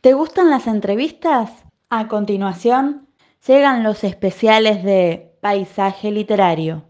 ¿Te gustan las entrevistas? A continuación, llegan los especiales de Paisaje Literario.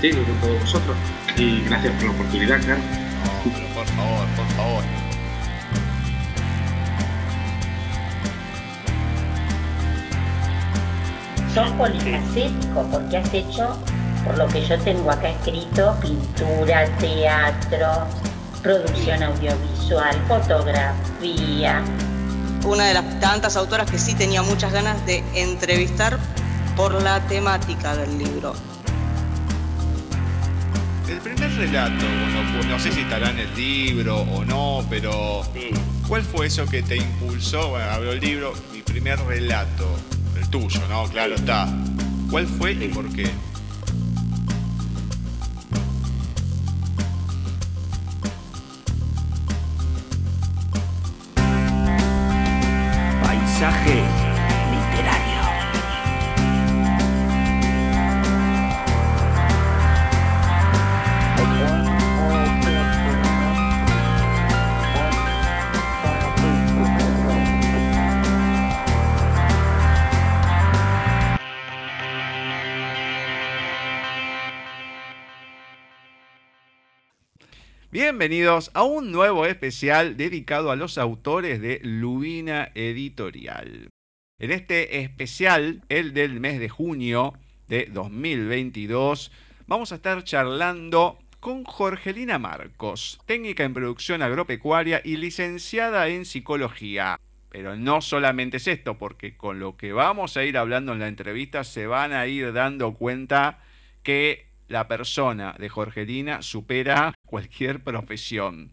Contigo y con todos vosotros. Y gracias por la oportunidad, claro. No, pero por favor, por favor. Sos polifacético porque has hecho, por lo que yo tengo acá escrito, pintura, teatro, producción audiovisual, fotografía. una de las tantas autoras que sí tenía muchas ganas de entrevistar por la temática del libro. Primer relato, bueno, no sé si estará en el libro o no, pero ¿cuál fue eso que te impulsó? Bueno, abro el libro, mi primer relato, el tuyo, ¿no? Claro está. ¿Cuál fue y por qué? Bienvenidos a un nuevo especial dedicado a los autores de Lubina Editorial. En este especial, el del mes de junio de 2022, vamos a estar charlando con Jorgelina Marcos, técnica en producción agropecuaria y licenciada en psicología. Pero no solamente es esto, porque con lo que vamos a ir hablando en la entrevista se van a ir dando cuenta que la persona de Jorgelina supera cualquier profesión.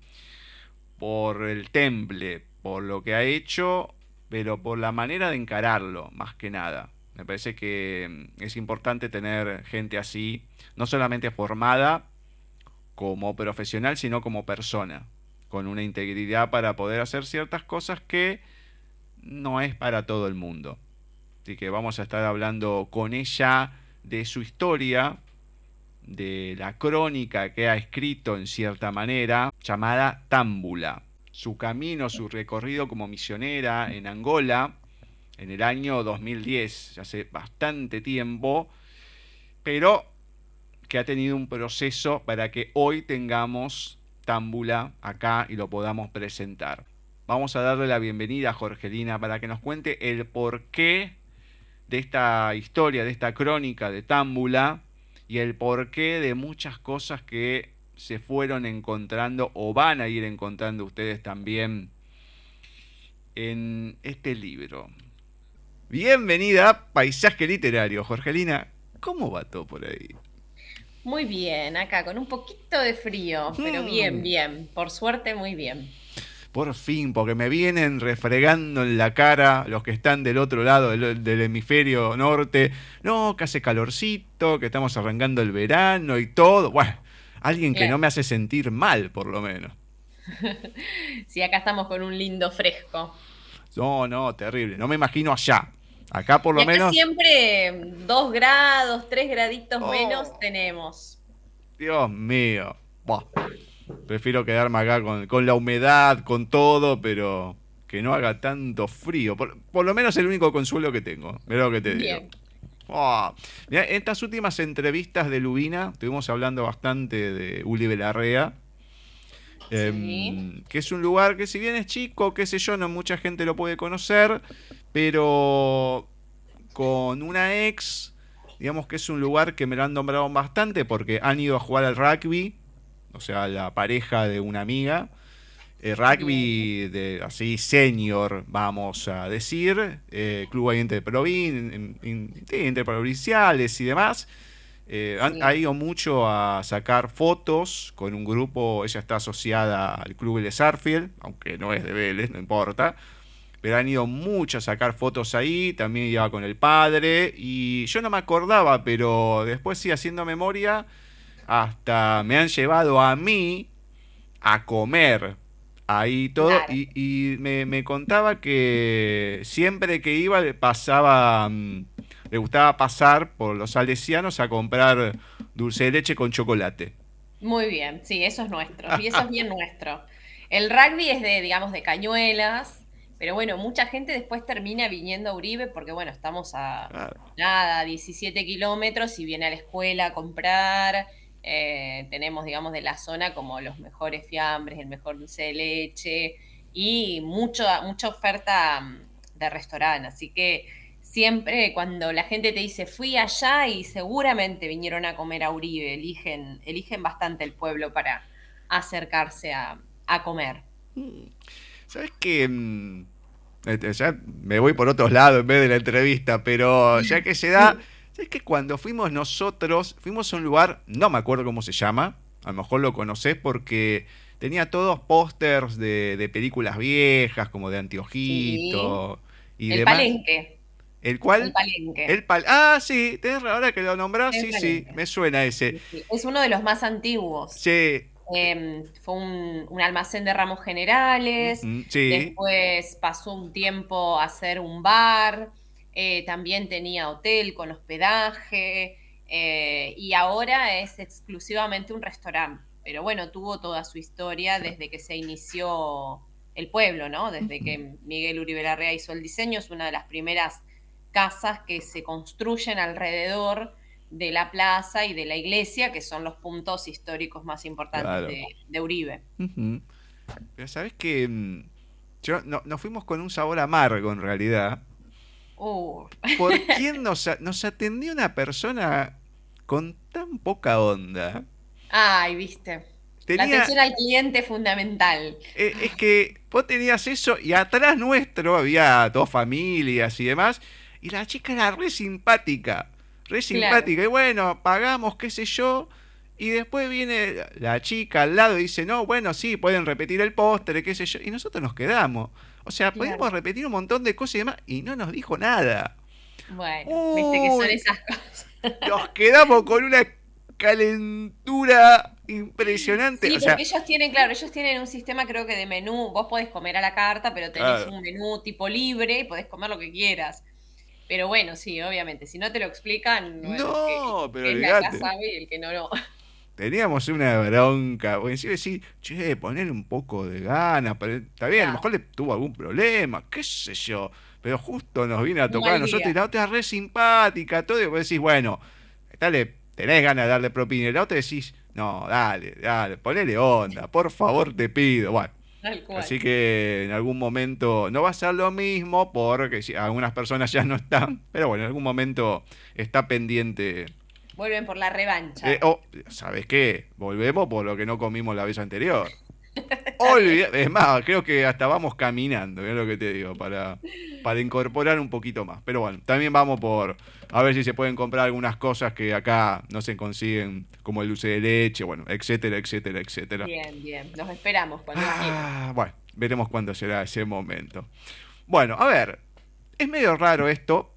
Por el temple, por lo que ha hecho, pero por la manera de encararlo, más que nada. Me parece que mm, es importante tener gente así, no solamente formada como profesional, sino como persona, con una integridad para poder hacer ciertas cosas que no es para todo el mundo. Así que vamos a estar hablando con ella de su historia, de la crónica que ha escrito en cierta manera, llamada Támbula. Su camino, su recorrido como misionera en Angola en el año 2010, ya hace bastante tiempo, pero que ha tenido un proceso para que hoy tengamos Támbula acá y lo podamos presentar. Vamos a darle la bienvenida a Jorgelina para que nos cuente el porqué de esta historia, de esta crónica de Támbula y el porqué de muchas cosas que se fueron encontrando o van a ir encontrando ustedes también en este libro. Bienvenida a Paisaje Literario, Jorgelina. ¿Cómo va todo por ahí? Muy bien, acá con un poquito de frío, pero Mm. bien, bien. Por suerte, muy bien. Por fin, porque me vienen refregando en la cara los que están del otro lado del, del hemisferio norte. No, que hace calorcito, que estamos arrancando el verano y todo. Bueno, alguien que no me hace sentir mal, por lo menos. Sí, acá estamos con un lindo fresco. No, no, terrible. No me imagino allá. Acá por Y lo acá menos, siempre dos grados, tres graditos Oh. menos tenemos. Dios mío. Buah. Prefiero quedarme acá con, con la humedad, con todo, pero que no haga tanto frío. Por, por lo menos el único consuelo que tengo. Mira lo que te digo. Oh, mirá, en estas últimas entrevistas de Lubina, estuvimos hablando bastante de Uli Belarrea, em, que es un lugar que si bien es chico, qué sé yo, no mucha gente lo puede conocer, pero con una ex digamos que es un lugar que me lo han nombrado bastante porque han ido a jugar al rugby, o sea, la pareja de una amiga. Eh, rugby de así senior, vamos a decir, eh, club ahí entre, provin- entre provinciales y demás. Eh, han, Sí. ha ido mucho a sacar fotos con un grupo, ella está asociada al club Vélez Sarfield, aunque no es de Vélez, no importa. Pero han ido mucho a sacar fotos ahí, también iba con el padre, y yo no me acordaba, pero después sí haciendo memoria, hasta me han llevado a mí a comer ahí todo, Claro. y, y me, me contaba que siempre que iba le pasaba, mm, le gustaba pasar por los salesianos a comprar dulce de leche con chocolate. Muy bien, sí, eso es nuestro. Y eso es bien nuestro. El rugby es de, digamos, de cañuelas, pero bueno, mucha gente después termina viniendo a Uribe porque, bueno, estamos a Claro. nada, 17 kilómetros y viene a la escuela a comprar. Eh, tenemos, digamos, de la zona como los mejores fiambres, el mejor dulce de leche y mucho, mucha oferta mm, de restaurante. Así que siempre cuando la gente te dice fui allá y seguramente vinieron a comer a Uribe, eligen, eligen bastante el pueblo para acercarse a, a comer. ¿Sabes qué? Mm, este, Ya me voy por otros lados en vez de la entrevista, pero ya que se da, ¿sabes que cuando fuimos nosotros, fuimos a un lugar, no me acuerdo cómo se llama, a lo mejor lo conocés porque tenía todos pósters de, de películas viejas, como de Antiojito y el demás. palenque. ¿El cual? El palenque. El pal ah, sí, tenés ra- ahora que lo nombrás, El sí, sí, me suena ese. Sí, Es uno de los más antiguos. Sí, Eh, fue un, un almacén de ramos generales. sí. Después pasó un tiempo a ser un bar. Eh, también tenía hotel con hospedaje. eh, y ahora es exclusivamente un restaurante. Pero bueno, tuvo toda su historia desde que se inició el pueblo, ¿no? Desde que Miguel Uribe Larrea hizo el diseño. Es una de las primeras casas que se construyen alrededor de la plaza y de la iglesia, que son los puntos históricos más importantes Claro. de, de Uribe. Pero sabes que mm, yo, no, nos fuimos con un sabor amargo en realidad. Uh, ¿Por quién nos, nos atendió una persona con tan poca onda? Ay, viste. La Tenía, atención al cliente fundamental. eh, es que vos tenías eso y atrás nuestro había dos familias y demás. Y la chica era re simpática. Re simpática. Y bueno, pagamos, qué sé yo. Y después viene la chica al lado y dice, no, bueno, sí, pueden repetir el postre, qué sé yo. Y nosotros nos quedamos. O sea, Claro. podíamos repetir un montón de cosas y demás. Y no nos dijo nada. Bueno, viste que son Uy. esas cosas. Nos quedamos con una calentura impresionante. Sí, o sea, porque ellos tienen, claro, ellos tienen un sistema creo que de menú. Vos podés comer a la carta, pero tenés Claro. un menú tipo libre y podés comer lo que quieras. Pero bueno, sí, obviamente, si no te lo explican, bueno, No, que- pero que el olvídate. sabe y el que no, no. Teníamos una bronca. O encima decir, che, poner un poco de ganas. pero Está bien, a lo Claro. mejor le tuvo algún problema, qué sé yo. Pero justo nos viene a tocar a nosotros y la otra es re simpática, todo. Y vos decís, bueno, dale, tenés ganas de darle propina. Y la otra decís, no, dale, dale, ponele onda, por favor te pido. Bueno. Así que en algún momento no va a ser lo mismo porque algunas personas ya no están, pero bueno, en algún momento está pendiente. Vuelven por la revancha. Eh, oh, ¿Sabes qué? Volvemos por lo que no comimos la vez anterior. Olvida- es más, creo que hasta vamos caminando, es lo que te digo, para, para incorporar un poquito más. Pero bueno, también vamos por a ver si se pueden comprar algunas cosas que acá no se consiguen, como el dulce de leche, bueno, etcétera, etcétera, etcétera. Bien, bien. Nos esperamos cuando. Ah, bueno, veremos cuándo será ese momento. Bueno, a ver, es medio raro esto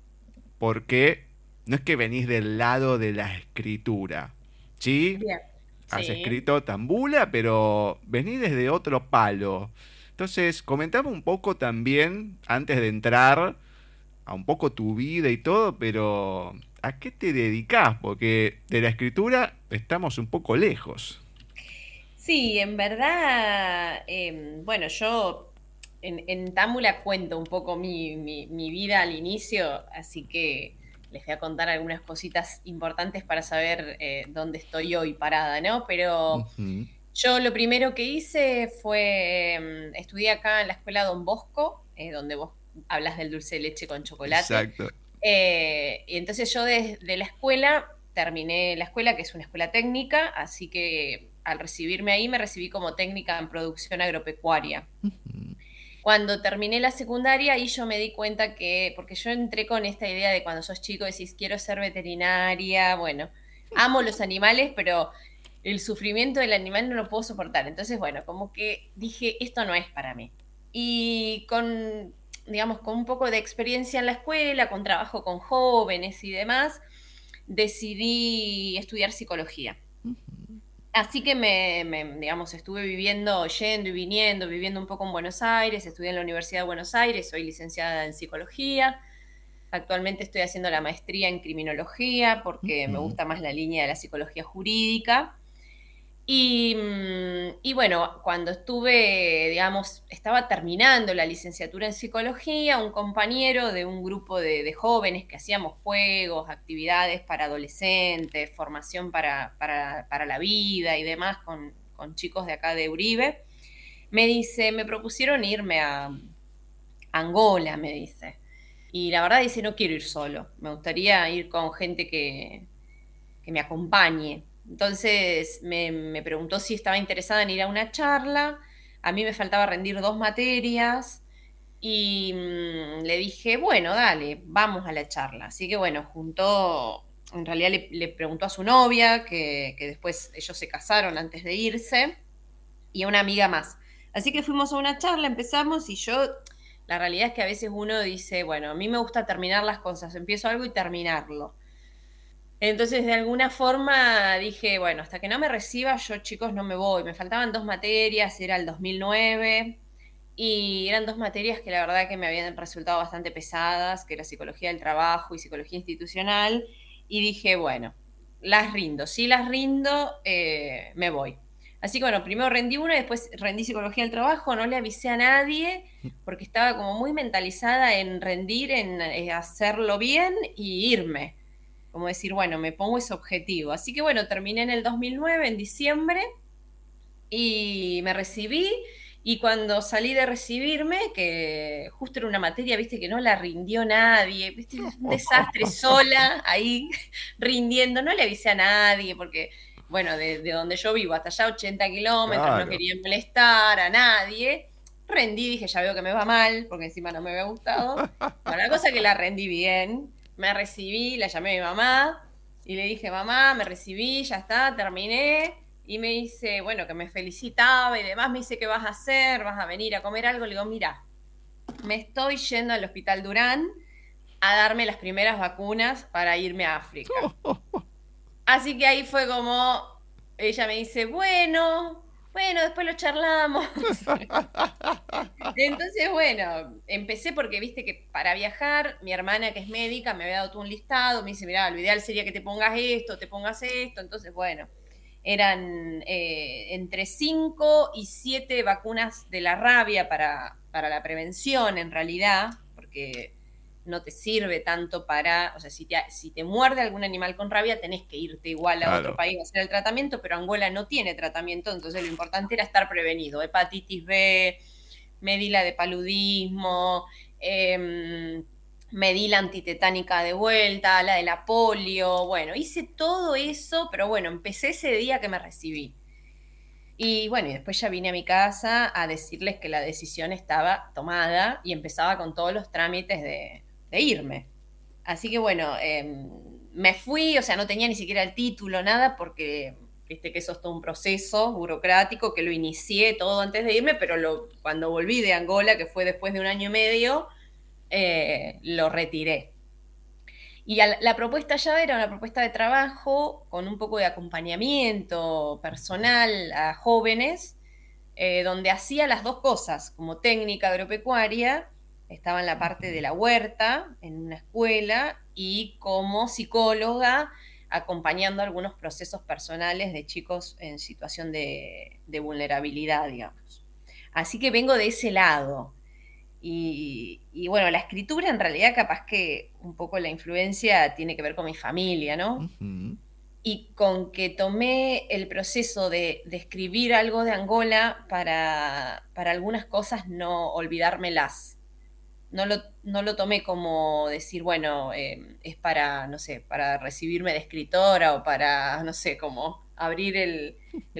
porque no es que venís del lado de la escritura, ¿sí? Bien. Has Sí. escrito tambula, pero venís desde otro palo. Entonces, comentame un poco también, antes de entrar a un poco tu vida y todo, pero ¿a qué te dedicás? Porque de la escritura estamos un poco lejos. Sí, en verdad, em, bueno, yo en, en Támbula cuento un poco mi, mi- mi vida al inicio, así que les voy a contar algunas cositas importantes para saber eh, dónde estoy hoy parada, ¿no? Pero yo lo primero que hice fue, em, estudié acá en la escuela Don Bosco, eh, donde vos hablas del dulce de leche con chocolate. Exacto. Eh, y entonces yo desde la escuela terminé la escuela, que es una escuela técnica, así que al recibirme ahí me recibí como técnica en producción agropecuaria. Cuando terminé la secundaria, ahí yo me di cuenta que, porque yo entré con esta idea de cuando sos chico decís, quiero ser veterinaria, bueno, amo los animales, pero el sufrimiento del animal no lo puedo soportar. Entonces, bueno, como que dije, esto no es para mí. Y con, digamos, con un poco de experiencia en la escuela, con trabajo con jóvenes y demás, decidí estudiar psicología. Así que me, digamos, estuve viviendo, yendo y viniendo, viviendo un poco en Buenos Aires, estudié en la Universidad de Buenos Aires, soy licenciada en psicología. Actualmente estoy haciendo la maestría en criminología porque me gusta más la línea de la psicología jurídica. Mm, y, bueno, cuando estuve, digamos, estaba terminando la licenciatura en psicología, un compañero de un grupo de, jóvenes que hacíamos juegos, actividades para adolescentes, formación para, la vida y demás con, chicos de acá de Uribe, me dice, me propusieron irme a Angola, me dice. Y la verdad dice, no quiero ir solo, me gustaría ir con gente que, que me acompañe. Entonces me, preguntó si estaba interesada en ir a una charla. A mí me faltaba rendir dos materias y mm, le dije, bueno, dale, vamos a la charla. Así que bueno, juntó, en realidad le, preguntó a su novia, que, después ellos se casaron antes de irse, y a una amiga más. Así que fuimos a una charla, empezamos y yo, la realidad es que a veces uno dice, bueno, a mí me gusta terminar las cosas, empiezo algo y terminarlo. Entonces, de alguna forma dije, bueno, hasta que no me reciba, yo chicos no me voy. Me faltaban dos materias, era el 2009, y eran dos materias que la verdad que me habían resultado bastante pesadas, que era psicología del trabajo y psicología institucional, y dije, bueno, las rindo. Si las rindo, eh, me voy. Así que bueno, primero rendí una, después rendí psicología del trabajo, no le avisé a nadie, porque estaba como muy mentalizada en rendir, en eh, hacerlo bien y irme como decir, bueno, me pongo ese objetivo. Así que bueno, terminé en el 2009, en diciembre, y me recibí. Y cuando salí de recibirme, que justo era una materia, viste, que no la rindió nadie, viste, un desastre sola ahí rindiendo, no le avisé a nadie, porque, bueno, de, donde yo vivo hasta allá 80 kilómetros, no quería molestar a nadie. Rendí, dije, ya veo que me va mal, porque encima no me había gustado. Bueno, la cosa es que la rendí bien, me recibí, la llamé a mi mamá y le dije, mamá, me recibí, ya está, terminé. Y me dice, bueno, que me felicitaba y demás, me dice, ¿qué vas a hacer? ¿Vas a venir a comer algo? Le digo, mira, me estoy yendo al Hospital Durán a darme las primeras vacunas para irme a África. Así que ahí fue como, ella me dice, bueno, bueno, después lo charlamos. Entonces, bueno, empecé porque viste que para viajar, mi hermana que es médica me había dado todo un listado, me dice, mira, lo ideal sería que te pongas esto, te pongas esto. Entonces, bueno, eran eh, entre 5 y 7 vacunas de la rabia para, para la prevención en realidad, porque no te sirve tanto para, o sea, si te, si te muerde algún animal con rabia, tenés que irte igual a otro país a hacer el tratamiento, pero Angola no tiene tratamiento, entonces lo importante era estar prevenido. Hepatitis B, medila de paludismo, eh, medila antitetánica de vuelta, la de la polio, bueno, hice todo eso, pero bueno, empecé ese día que me recibí. Y bueno, y después ya vine a mi casa a decirles que la decisión estaba tomada y empezaba con todos los trámites de, de irme. Así que bueno, em, me fui, o sea, no tenía ni siquiera el título, nada, porque viste que eso es todo un proceso burocrático que lo inicié todo antes de irme, pero cuando volví de Angola, que fue después de un año y medio, eh, lo retiré. Y la propuesta ya era una propuesta de trabajo con un poco de acompañamiento personal a jóvenes, eh, donde hacía las dos cosas, como técnica agropecuaria estaba en la parte de la huerta, en una escuela, y como psicóloga acompañando algunos procesos personales de chicos en situación de, vulnerabilidad, digamos. Así que vengo de ese lado. Y, bueno, la escritura en realidad capaz que un poco la influencia tiene que ver con mi familia, ¿no? Y con que tomé el proceso de, escribir algo de Angola para, para algunas cosas no olvidármelas no lo, no lo tomé como decir, bueno, eh, es para, no sé, para recibirme de escritora o para, no sé, como abrir el,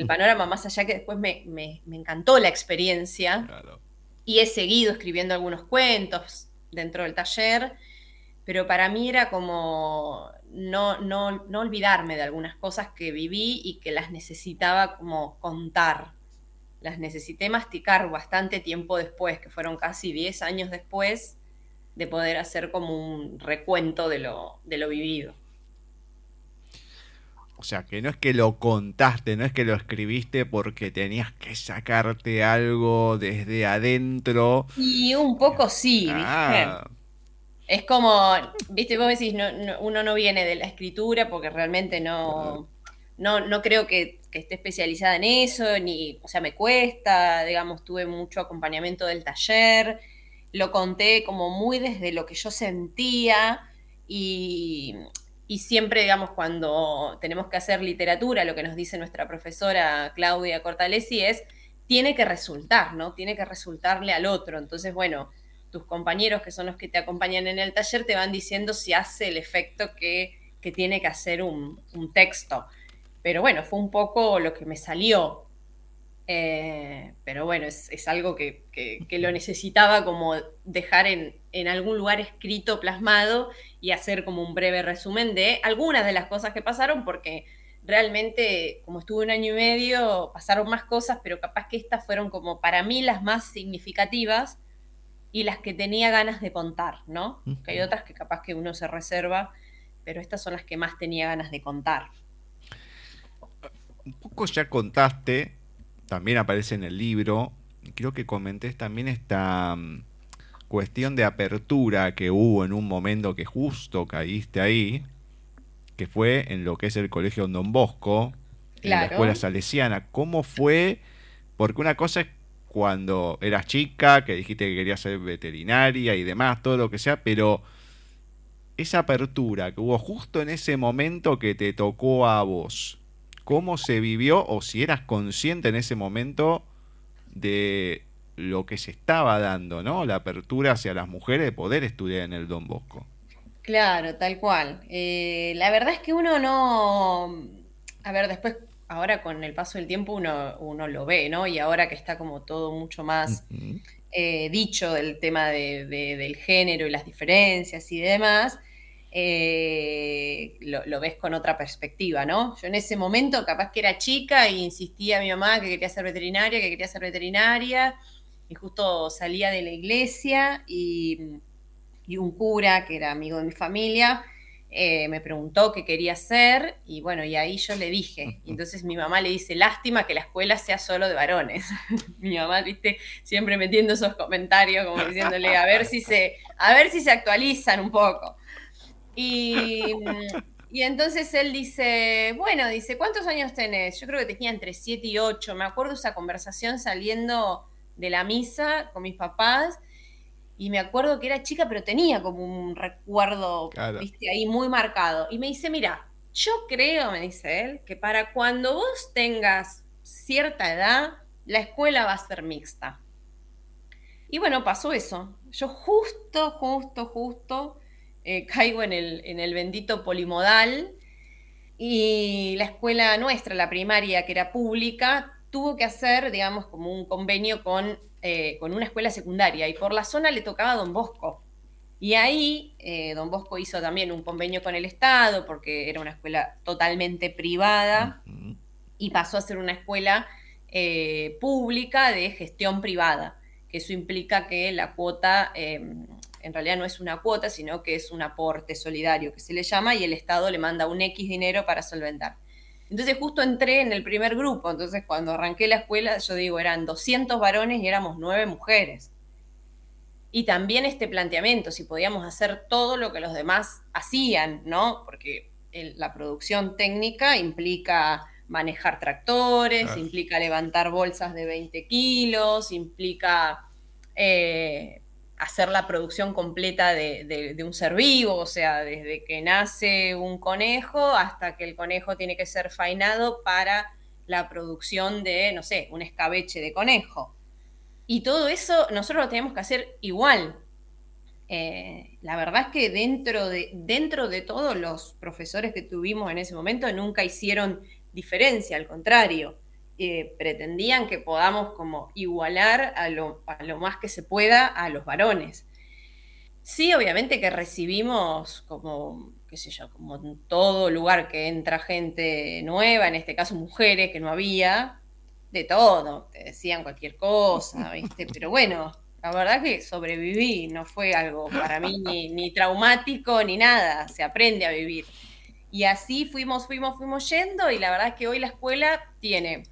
panorama más allá que después me, encantó la experiencia y he seguido escribiendo algunos cuentos dentro del taller, pero para mí era como no, no, no olvidarme de algunas cosas que viví y que las necesitaba como contar las necesité masticar bastante tiempo después, que fueron casi 10 años después de poder hacer como un recuento de lo, de lo vivido. O sea, que no es que lo contaste, no es que lo escribiste porque tenías que sacarte algo desde adentro. Y un poco sí, ¿viste? Ah. Es como, viste, vos decís, uno no viene de la escritura porque realmente no, no, no creo que que esté especializada en eso, ni, o sea, me cuesta, digamos, tuve mucho acompañamiento del taller, lo conté como muy desde lo que yo sentía y, siempre, digamos, cuando tenemos que hacer literatura, lo que nos dice nuestra profesora Claudia Cortalesi es, tiene que resultar, ¿no? Tiene que resultarle al otro. Entonces, bueno, tus compañeros que son los que te acompañan en el taller te van diciendo si hace el efecto que, tiene que hacer un, un texto. Pero bueno, fue un poco lo que me salió. Eh, pero bueno, es, algo que, lo necesitaba como dejar en, algún lugar escrito, plasmado y hacer como un breve resumen de algunas de las cosas que pasaron, porque realmente, como estuve un año y medio, pasaron más cosas, pero capaz que estas fueron como para mí las más significativas y las que tenía ganas de contar, ¿no? Que hay otras que capaz que uno se reserva, pero estas son las que más tenía ganas de contar un poco ya contaste, también aparece en el libro, creo que comenté también esta mm, cuestión de apertura que hubo en un momento que justo caíste ahí, que fue en lo que es el colegio Don Bosco, en la escuela salesiana. ¿Cómo fue? Porque una cosa es cuando eras chica, que dijiste que querías ser veterinaria y demás, todo lo que sea, pero esa apertura que hubo justo en ese momento que te tocó a vos, cómo se vivió o si eras consciente en ese momento de lo que se estaba dando, ¿no? La apertura hacia las mujeres de poder estudiar en el Don Bosco. Claro, tal cual. Eh, la verdad es que uno no... A ver, después, ahora con el paso del tiempo uno, uno lo ve, ¿no? Y ahora que está como todo mucho más eh, dicho del tema del género y las diferencias y demás, eh, lo, ves con otra perspectiva, ¿no? Yo en ese momento capaz que era chica e insistía a mi mamá que quería ser veterinaria, que quería ser veterinaria, y justo salía de la iglesia y, un cura que era amigo de mi familia eh, me preguntó qué quería hacer y bueno, y ahí yo le dije, y entonces mi mamá le dice, lástima que la escuela sea solo de varones. mi mamá, viste, siempre metiendo esos comentarios como diciéndole, a ver si se, a ver si se actualizan un poco. Y, entonces él dice, bueno, dice, ¿cuántos años tenés? Yo creo que tenía entre 7 y 8. Me acuerdo esa conversación saliendo de la misa con mis papás. Y me acuerdo que era chica, pero tenía como un recuerdo, viste, ahí muy marcado. Y me dice, mira, yo creo, me dice él, que para cuando vos tengas cierta edad, la escuela va a ser mixta. Y bueno, pasó eso. Yo justo, justo, justo eh, caigo en el, en el bendito polimodal. Y la escuela nuestra, la primaria, que era pública, tuvo que hacer, digamos, como un convenio con, eh, con una escuela secundaria. Y por la zona le tocaba a Don Bosco. Y ahí eh, Don Bosco hizo también un convenio con el Estado porque era una escuela totalmente privada y pasó a ser una escuela pública de gestión privada, que eso implica que la cuota em, en realidad no es una cuota, sino que es un aporte solidario que se le llama y el Estado le manda un X dinero para solventar. Entonces justo entré en el primer grupo, entonces cuando arranqué la escuela, yo digo, eran 200 varones y éramos 9 mujeres. Y también este planteamiento, si podíamos hacer todo lo que los demás hacían, ¿no? Porque la producción técnica implica manejar tractores, implica levantar bolsas de 20 kilos, implica eh, hacer la producción completa de, un ser vivo, o sea, desde que nace un conejo hasta que el conejo tiene que ser fainado para la producción de, no sé, un escabeche de conejo. Y todo eso nosotros lo tenemos que hacer igual. eh, la verdad es que dentro de, dentro de todos los profesores que tuvimos en ese momento nunca hicieron diferencia, al contrario, eh, pretendían que podamos como igualar a lo, a lo más que se pueda a los varones. Sí, obviamente que recibimos como, qué sé yo, como en todo lugar que entra gente nueva, en este caso mujeres que no había, de todo, te decían cualquier cosa, ¿viste? Pero bueno, la verdad que sobreviví, no fue algo para mí ni, traumático ni nada, se aprende a vivir. Y así fuimos, fuimos, fuimos yendo y la verdad es que hoy la escuela tiene,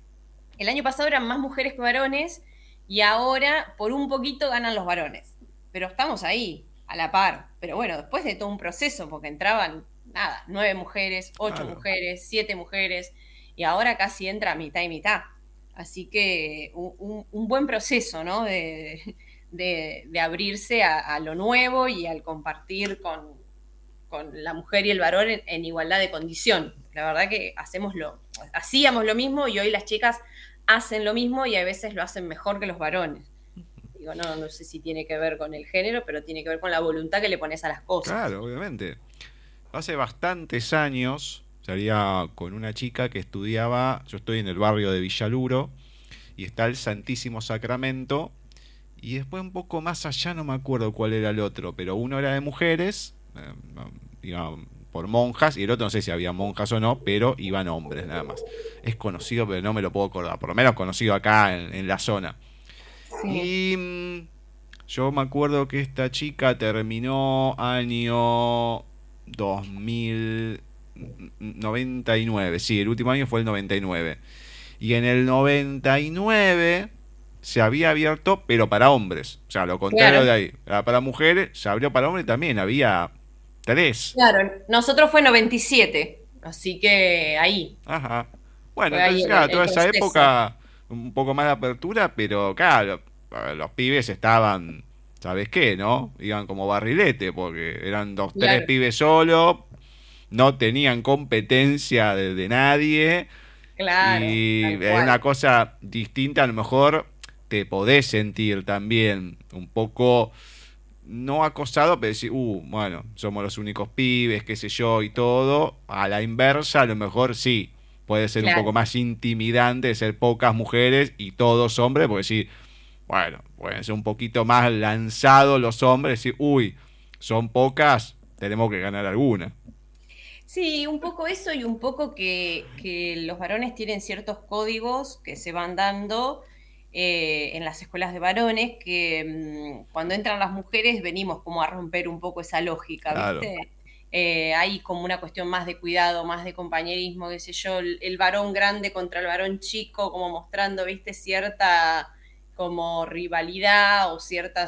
el año pasado eran más mujeres que varones y ahora por un poquito ganan los varones, pero estamos ahí, a la par. Pero bueno, después de todo un proceso, porque entraban, nada, nueve mujeres, ocho mujeres, siete mujeres y ahora casi entra mitad y mitad. Así que un, un buen proceso, ¿no? De, de, abrirse a, lo nuevo y al compartir con, la mujer y el varón en, igualdad de condición. La verdad que hacemos lo, hacíamos lo mismo y hoy las chicas hacen lo mismo y a veces lo hacen mejor que los varones. Digo, no, no sé si tiene que ver con el género, pero tiene que ver con la voluntad que le pones a las cosas. Claro, obviamente. Hace bastantes años salía con una chica que estudiaba, yo estoy en el barrio de Villaluro, y está el Santísimo Sacramento, y después un poco más allá no me acuerdo cuál era el otro, pero uno era de mujeres, eh, por monjas, y el otro no sé si había monjas o no, pero iban hombres nada más. Es conocido, pero no me lo puedo acordar, por lo menos conocido acá en, la zona. Y mm, yo me acuerdo que esta chica terminó año 2099, sí, el último año fue el 99. Y en el 99 se había abierto, pero para hombres. O sea, lo contrario de ahí. Para mujeres, se abrió para hombres también, había Claro, nosotros fue 97, así que ahí. Ajá. Bueno, entonces, claro, toda esa época, un poco más de apertura, pero claro, los pibes estaban, ¿sabes qué, no? Iban como barrilete, porque eran dos, tres pibes solo, no tenían competencia de, de nadie. Claro. Y es una cosa distinta, a lo mejor te podés sentir también un poco no acosado, pero decir, uh, bueno, somos los únicos pibes, qué sé yo, y todo. A la inversa, a lo mejor sí, puede ser un poco más intimidante ser pocas mujeres y todos hombres, porque decir, bueno, pueden ser un poquito más lanzados los hombres, decir, uy, son pocas, tenemos que ganar alguna. Sí, un poco eso y un poco que, que los varones tienen ciertos códigos que se van dando eh, en las escuelas de varones, que mm, cuando entran las mujeres venimos como a romper un poco esa lógica, ¿viste? Eh, hay como una cuestión más de cuidado, más de compañerismo, qué sé yo, el, varón grande contra el varón chico, como mostrando, viste, cierta como rivalidad o cierta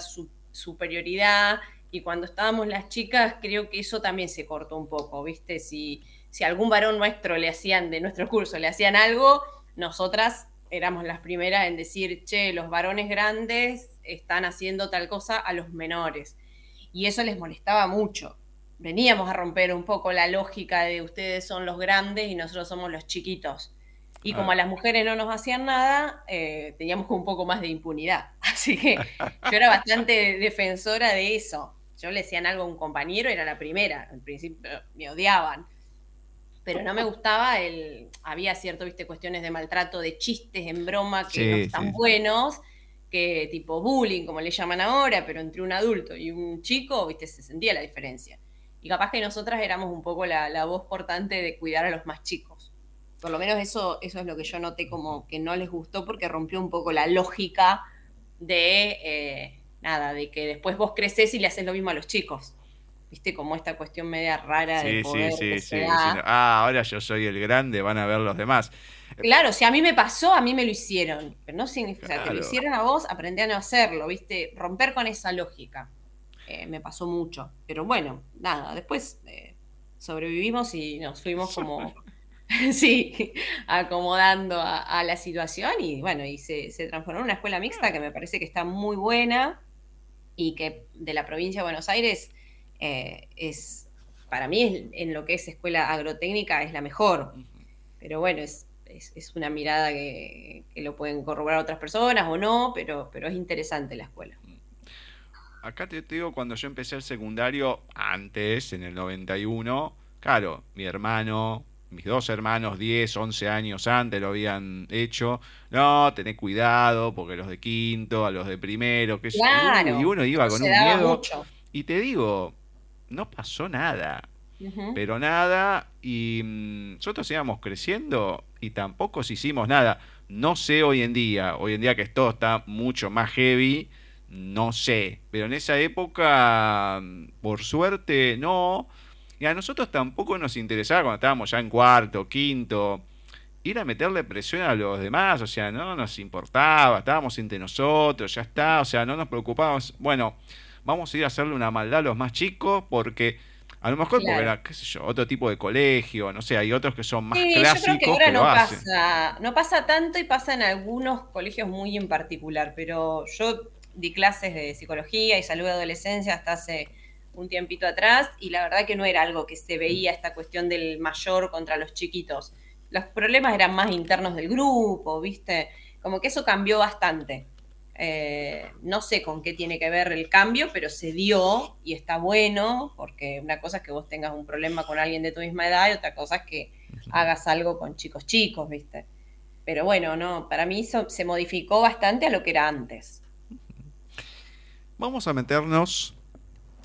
superioridad. Y cuando estábamos las chicas, creo que eso también se cortó un poco, viste, si, si algún varón nuestro le hacían, de nuestro curso, le hacían algo, nosotras éramos las primeras en decir, che, los varones grandes están haciendo tal cosa a los menores. Y eso les molestaba mucho. Veníamos a romper un poco la lógica de ustedes son los grandes y nosotros somos los chiquitos. Y como a las mujeres no nos hacían nada, eh, teníamos un poco más de impunidad. Así que yo era bastante defensora de eso. Yo le decían algo a un compañero, era la primera. Al principio me odiaban pero no me gustaba el. Había cierto, viste, cuestiones de maltrato, de chistes en broma que no están buenos, que tipo bullying, como le llaman ahora, pero entre un adulto y un chico, viste, se sentía la diferencia. Y capaz que nosotras éramos un poco la, voz portante de cuidar a los más chicos. Por lo menos eso, eso es lo que yo noté como que no les gustó porque rompió un poco la lógica de eh, nada, de que después vos creces y le haces lo mismo a los chicos viste, como esta cuestión media rara de poder sí, sí, sí. Ah, ahora yo soy el grande, van a ver los demás. Claro, si a mí me pasó, a mí me lo hicieron. Pero no significa, que te lo hicieron a vos, aprendí a no hacerlo, viste, romper con esa lógica. Eh, me pasó mucho. Pero bueno, nada, después eh, sobrevivimos y nos fuimos como, sí, acomodando a, la situación y bueno, y se, se transformó en una escuela mixta que me parece que está muy buena y que de la provincia de Buenos Aires eh, es, para mí en lo que es escuela agrotécnica es la mejor. Pero bueno, es, es, una mirada que, lo pueden corroborar otras personas o no, pero, pero es interesante la escuela. acá te, te digo, cuando yo empecé el secundario, antes, en el 91, claro, mi hermano, mis dos hermanos, 10, 11 años antes lo habían hecho. No, tené cuidado, porque los de quinto, a los de primero, que Claro, y uno iba con un miedo. mucho. Y te digo, no pasó nada, pero nada, y mm, nosotros íbamos creciendo y tampoco se hicimos nada. No sé hoy en día, hoy en día que todo está mucho más heavy, no sé, pero en esa época, mm, por suerte, no. Y a nosotros tampoco nos interesaba cuando estábamos ya en cuarto, quinto, ir a meterle presión a los demás, o sea, no nos importaba, estábamos entre nosotros, ya está, o sea, no nos preocupábamos. Bueno, vamos a ir a hacerle una maldad a los más chicos porque a lo mejor porque Claro. era, qué sé yo, otro tipo de colegio, no sé, hay otros que son más Sí, yo creo que clásicos ahora que no lo hacen. pasa, no pasa tanto y pasa en algunos colegios muy en particular, pero yo di clases de psicología y salud de adolescencia hasta hace un tiempito atrás y la verdad que no era algo que se veía esta cuestión del mayor contra los chiquitos. Los problemas eran más internos del grupo, ¿viste? Como que eso cambió bastante. Eh, no sé con qué tiene que ver el cambio, pero se dio y está bueno, porque una cosa es que vos tengas un problema con alguien de tu misma edad y otra cosa es que hagas algo con chicos chicos, ¿viste? Pero bueno, no, para mí se modificó bastante a lo que era antes. Vamos a meternos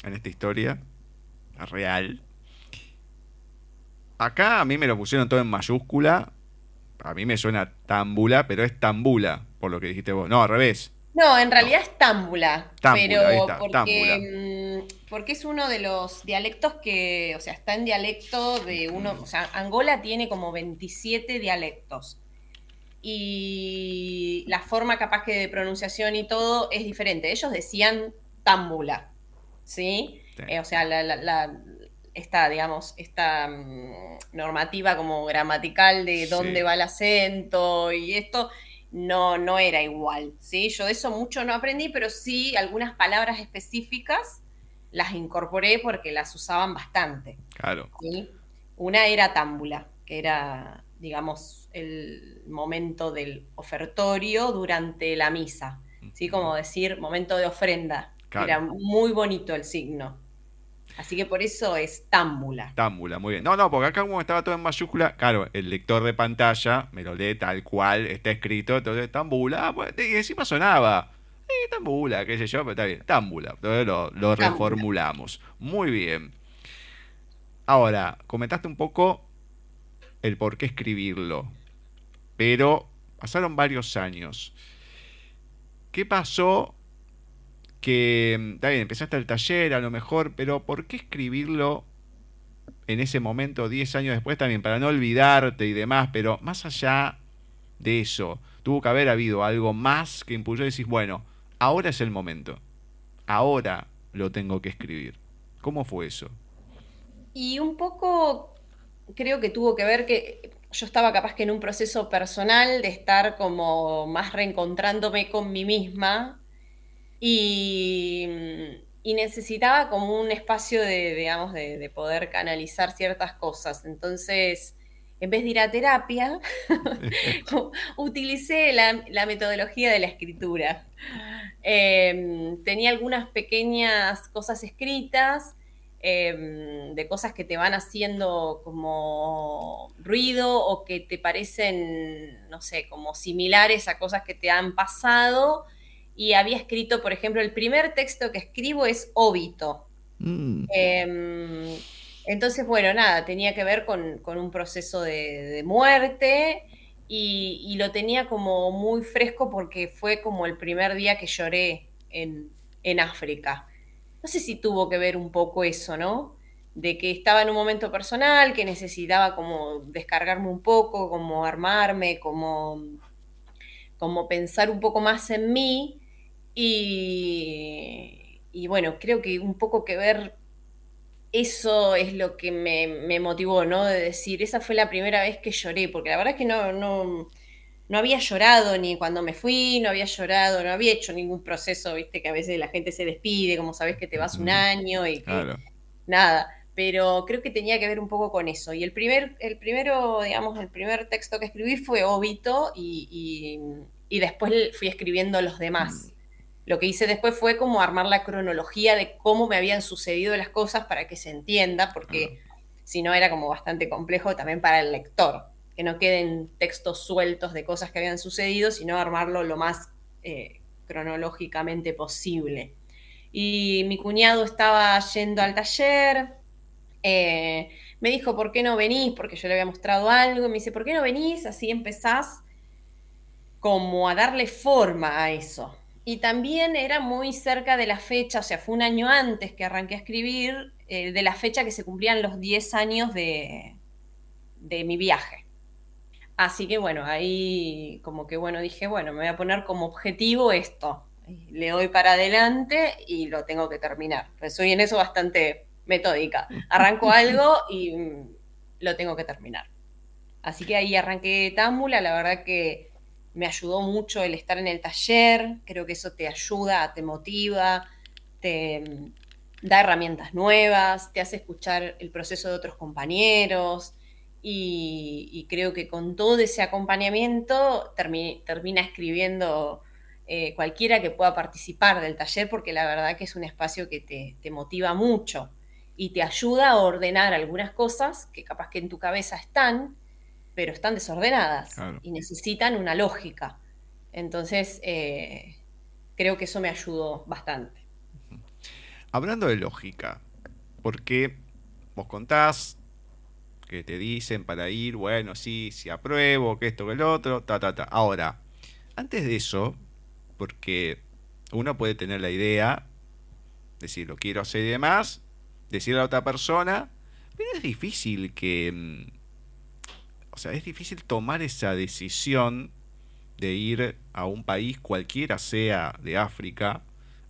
en esta historia real. Acá a mí me lo pusieron todo en mayúscula. A mí me suena tambula, pero es tambula, por lo que dijiste vos. No, al revés. No, en realidad es támbula, Támbula, pero está, porque, mm, porque es uno de los dialectos que, o sea, está en dialecto de uno, o sea, Angola tiene como 27 dialectos. Y la forma capaz que de pronunciación y todo es diferente. Ellos decían támbula, ¿sí? Sí. Eh, o sea, la, la- la- esta, digamos, esta mm, normativa como gramatical de Sí. dónde va el acento y esto, no, no era igual, ¿sí? Yo de eso mucho no aprendí, pero sí algunas palabras específicas las incorporé porque las usaban bastante, Claro. ¿sí? Una era támbula, que era, digamos, el momento del ofertorio durante la misa, ¿sí? Como decir, momento de ofrenda. Claro. Era muy bonito el signo. Así que por eso es támbula. Támbula, muy bien. No, no, porque acá como estaba todo en mayúscula, claro, el lector de pantalla me lo lee tal cual está escrito, entonces támbula, ah, pues, y encima sonaba. Eh, tambula, qué sé yo, pero está bien, támbula. Entonces lo, lo Támbula. reformulamos. Muy bien. Ahora, comentaste un poco el por qué escribirlo, pero pasaron varios años. ¿Qué pasó? Que, mm, está bien, empezaste el taller a lo mejor, pero ¿por qué escribirlo en ese momento, 10 años después también, para no olvidarte y demás? Pero más allá de eso, tuvo que haber habido algo más que impulsó y decís, bueno, ahora es el momento, ahora lo tengo que escribir. ¿Cómo fue eso? Y un poco creo que tuvo que ver que yo estaba capaz que en un proceso personal de estar como más reencontrándome con mí misma y, y necesitaba como un espacio de, digamos, de, de poder canalizar ciertas cosas. Entonces, en vez de ir a terapia, utilicé la, la metodología de la escritura. Eh, tenía algunas pequeñas cosas escritas eh, de cosas que te van haciendo como ruido o que te parecen, no sé, como similares a cosas que te han pasado. Y había escrito, por ejemplo, el primer texto que escribo es Óbito. Mm, Eh, entonces, bueno, nada, tenía que ver con, con un proceso de, de muerte y, y lo tenía como muy fresco porque fue como el primer día que lloré en, en África. No sé si tuvo que ver un poco eso, ¿no? De que estaba en un momento personal, que necesitaba como descargarme un poco, como armarme, como, como pensar un poco más en mí. Y, y bueno, creo que un poco que ver eso es lo que me, me motivó, ¿no? De decir, esa fue la primera vez que lloré, porque la verdad es que no, no, no había llorado ni cuando me fui, no había llorado, no había hecho ningún proceso, viste, que a veces la gente se despide, como sabes que te vas un año y que claro. nada, pero creo que tenía que ver un poco con eso. Y el primer, el primero, digamos, el primer texto que escribí fue Óbito y, y- y después fui escribiendo los demás. Lo que hice después fue como armar la cronología de cómo me habían sucedido las cosas para que se entienda, porque si no era como bastante complejo también para el lector, que no queden textos sueltos de cosas que habían sucedido, sino armarlo lo más eh, cronológicamente posible. Y mi cuñado estaba yendo al taller, eh, me dijo, ¿por qué no venís? Porque yo le había mostrado algo, me dice, ¿por qué no venís? Así empezás como a darle forma a eso. Y también era muy cerca de la fecha, o sea, fue un año antes que arranqué a escribir, eh, de la fecha que se cumplían los 10 años de, de mi viaje. Así que bueno, ahí como que bueno, dije, bueno, me voy a poner como objetivo esto. Le doy para adelante y lo tengo que terminar. Pues soy en eso bastante metódica. Arranco algo y mm, lo tengo que terminar. Así que ahí arranqué Támbula, la verdad que me ayudó mucho el estar en el taller, creo que eso te ayuda, te motiva, te mm, da herramientas nuevas, te hace escuchar el proceso de otros compañeros y, creo que con todo ese acompañamiento termina escribiendo eh, cualquiera que pueda participar del taller porque la verdad que es un espacio que te, te motiva mucho y te ayuda a ordenar algunas cosas que capaz que en tu cabeza están pero están desordenadas y necesitan una lógica. Entonces, eh, creo que eso me ayudó bastante. Hablando de lógica, porque vos contás que te dicen para ir, bueno, sí, si apruebo, que esto, que el otro, ta, ta, ta. Ahora, antes de eso, porque uno puede tener la idea, decir, lo quiero hacer y demás, decirle a la otra persona, pero es difícil que mm, o sea, es difícil tomar esa decisión de ir a un país cualquiera sea de África,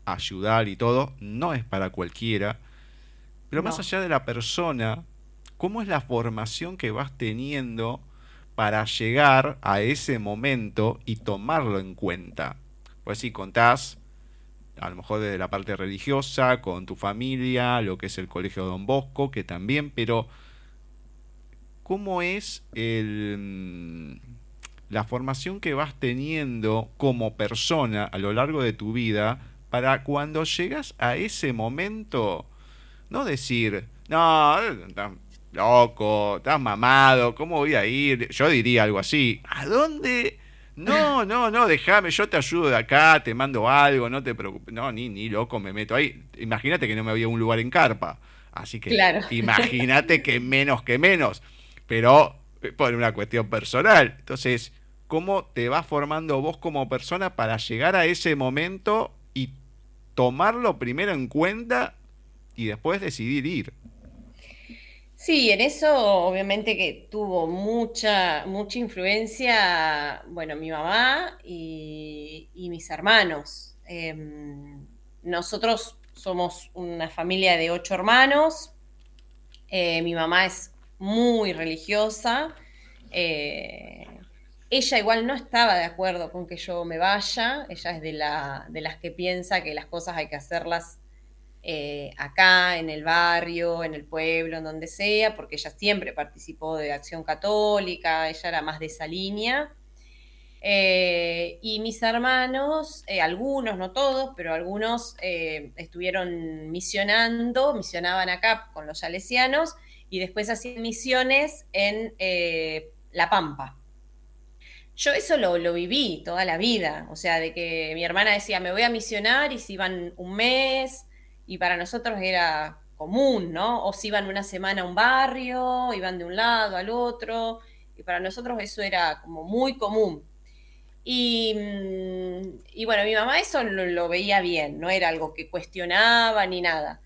ayudar y todo, no es para cualquiera. Pero más allá de la persona, ¿cómo es la formación que vas teniendo para llegar a ese momento y tomarlo en cuenta? Pues si contás, a lo mejor desde la parte religiosa, con tu familia, lo que es el Colegio Don Bosco, que también, pero cómo es el, la formación que vas teniendo como persona a lo largo de tu vida para cuando llegas a ese momento, no decir, no, estás loco, estás mamado, ¿cómo voy a ir? Yo diría algo así, ¿a dónde? No, no, no, déjame, yo te ayudo de acá, te mando algo, no te preocupes. No, ni, ni loco me meto ahí. Imagínate que no me había un lugar en carpa. Así que imagínate que menos que menos pero eh, por una cuestión personal. Entonces, ¿cómo te vas formando vos como persona para llegar a ese momento y tomarlo primero en cuenta y después decidir ir? Sí, en eso obviamente que tuvo mucha, mucha influencia, bueno, mi mamá y, mis hermanos. Em, nosotros somos una familia de ocho hermanos. Eh, mi mamá es muy religiosa. Eh, ella igual no estaba de acuerdo con que yo me vaya, ella es de, la, de las que piensa que las cosas hay que hacerlas eh, acá, en el barrio, en el pueblo, en donde sea, porque ella siempre participó de Acción Católica, ella era más de esa línea. Eh, y mis hermanos, algunos, no todos, pero algunos estuvieron misionando, misionaban acá con los salesianos y después hacía misiones en eh, La Pampa. Yo eso lo, lo, viví toda la vida, o sea, de que mi hermana decía, me voy a misionar y si iban un mes, y para nosotros era común, ¿no? O si iban una semana a un barrio, iban de un lado al otro, y para nosotros eso era como muy común. Y, mm, bueno, mi mamá eso lo veía bien, no era algo que cuestionaba ni nada.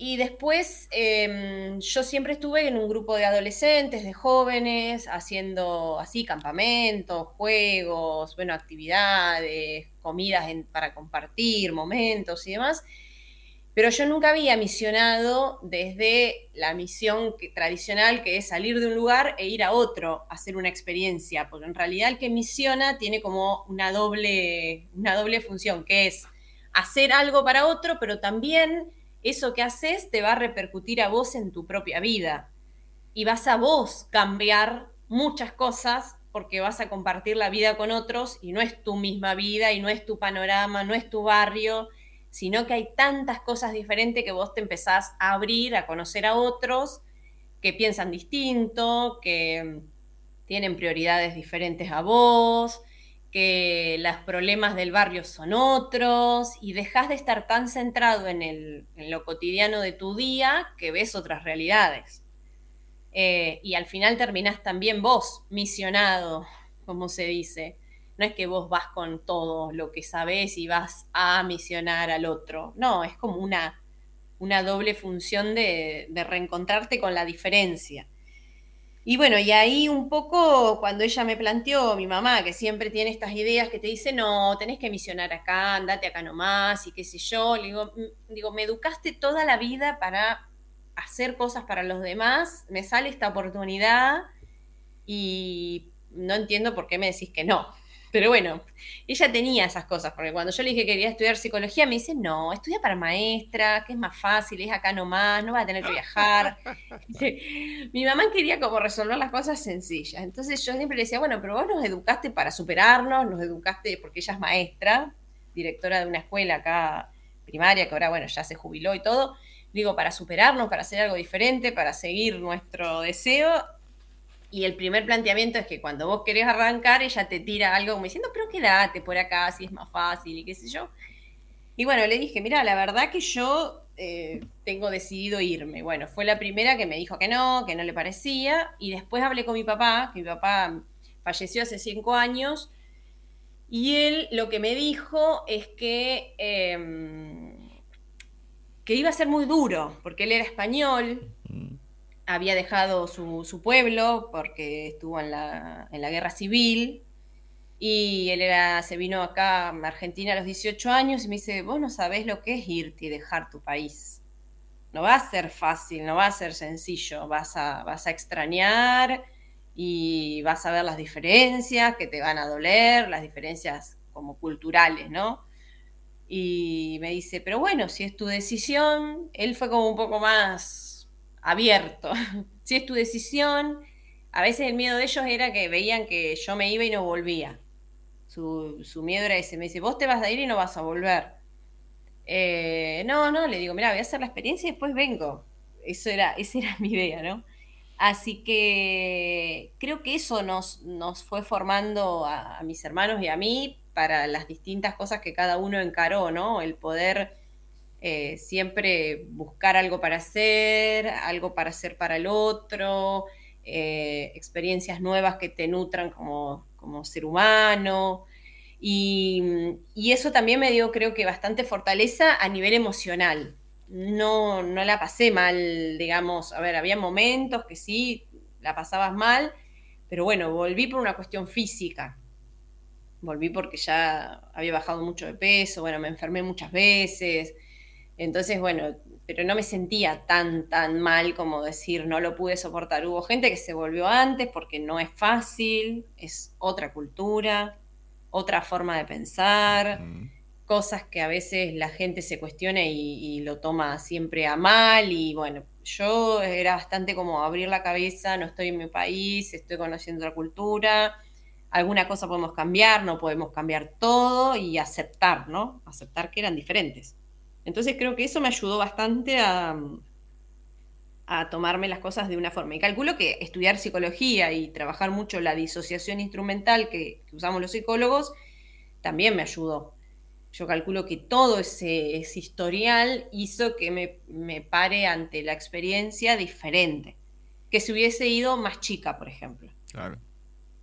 Y después em, yo siempre estuve en un grupo de adolescentes, de jóvenes, haciendo así campamentos, juegos, bueno, actividades, comidas para compartir, momentos y demás. Pero yo nunca había misionado desde la misión tradicional que es salir de un lugar e ir a otro, hacer una experiencia, porque en realidad el que misiona tiene como una doble, una doble función, que es hacer algo para otro, pero también eso que haces te va a repercutir a vos en tu propia vida. Y vas a vos cambiar muchas cosas porque vas a compartir la vida con otros y no es tu misma vida y no es tu panorama, no es tu barrio, sino que hay tantas cosas diferentes que vos te empezás a abrir, a conocer a otros que piensan distinto, que tienen prioridades diferentes a vos, que los problemas del barrio son otros y dejas de estar tan centrado en, el, en lo cotidiano de tu día que ves otras realidades. Eh, y al final terminás también vos misionado, como se dice. No es que vos vas con todo lo que sabés y vas a misionar al otro. No, es como una, una doble función de, de reencontrarte con la diferencia. Y bueno, y ahí un poco cuando ella me planteó, mi mamá, que siempre tiene estas ideas que te dice, no, tenés que misionar acá, andate acá nomás y qué sé yo, le digo, mm, digo, me educaste toda la vida para hacer cosas para los demás, me sale esta oportunidad y no entiendo por qué me decís que no. Pero bueno, ella tenía esas cosas, porque cuando yo le dije que quería estudiar psicología, me dice, no, estudia para maestra, que es más fácil, es acá nomás, no va a tener que viajar. Mi mamá quería como resolver las cosas sencillas. Entonces yo siempre le decía, bueno, pero vos nos educaste para superarnos, nos educaste porque ella es maestra, directora de una escuela acá primaria, que ahora, bueno, ya se jubiló y todo. Digo, para superarnos, para hacer algo diferente, para seguir nuestro deseo, y el primer planteamiento es que cuando vos querés arrancar, ella te tira algo como diciendo, pero quédate por acá, así es más fácil y qué sé yo. Y bueno, le dije, mira, la verdad que yo eh, tengo decidido irme. Bueno, fue la primera que me dijo que no, que no le parecía. Y después hablé con mi papá, que mi papá falleció hace cinco años. Y él lo que me dijo es que, em, que iba a ser muy duro, porque él era español había dejado su, pueblo porque estuvo en la, guerra civil y él era, se vino acá a Argentina a los 18 años y me dice, vos no sabés lo que es irte y dejar tu país. No va a ser fácil, no va a ser sencillo, vas a, vas a extrañar y vas a ver las diferencias que te van a doler, las diferencias como culturales, ¿no? Y me dice, pero bueno, si es tu decisión, él fue como un poco más abierto. si es tu decisión, a veces el miedo de ellos era que veían que yo me iba y no volvía. Su, miedo era ese, me dice, vos te vas a ir y no vas a volver. Eh, no, no, le digo, mira, voy a hacer la experiencia y después vengo. Eso era, esa era mi idea, ¿no? Así que creo que eso nos, nos fue formando a, mis hermanos y a mí para las distintas cosas que cada uno encaró, ¿no? El poder eh, siempre buscar algo para hacer, algo para hacer para el otro, eh, experiencias nuevas que te nutran como, ser humano. Y, eso también me dio, creo que, bastante fortaleza a nivel emocional. No, no la pasé mal, digamos. A ver, había momentos que sí, la pasabas mal, pero bueno, volví por una cuestión física. Volví porque ya había bajado mucho de peso, bueno, me enfermé muchas veces, entonces, bueno, pero no me sentía tan, tan mal como decir no lo pude soportar. Hubo gente que se volvió antes porque no es fácil, es otra cultura, otra forma de pensar, cosas que a veces la gente se cuestiona y, lo toma siempre a mal. Y bueno, yo era bastante como abrir la cabeza, no estoy en mi país, estoy conociendo otra cultura. Alguna cosa podemos cambiar, no podemos cambiar todo y aceptar, ¿no? Aceptar que eran diferentes. Entonces creo que eso me ayudó bastante a, tomarme las cosas de una forma. Y calculo que estudiar psicología y trabajar mucho la disociación instrumental que, usamos los psicólogos también me ayudó. Yo calculo que todo ese, historial hizo que me, me, pare ante la experiencia diferente, que si hubiese ido más chica, por ejemplo. Claro.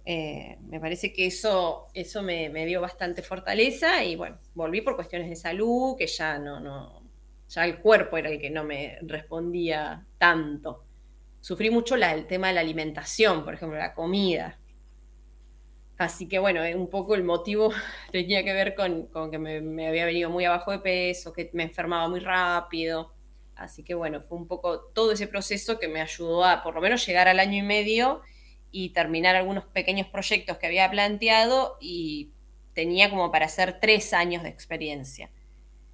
Eh, me parece que eso, eso me, dio bastante fortaleza y bueno, volví por cuestiones de salud, que ya no, no, ya el cuerpo era el que no me respondía tanto. Sufrí mucho el tema de la alimentación, por ejemplo, la comida. Así que bueno, un poco el motivo tenía que ver con, que me, me, había venido muy abajo de peso, que me enfermaba muy rápido. Así que bueno, fue un poco todo ese proceso que me ayudó a por lo menos llegar al año y medio y terminar algunos pequeños proyectos que había planteado y tenía como para hacer tres años de experiencia.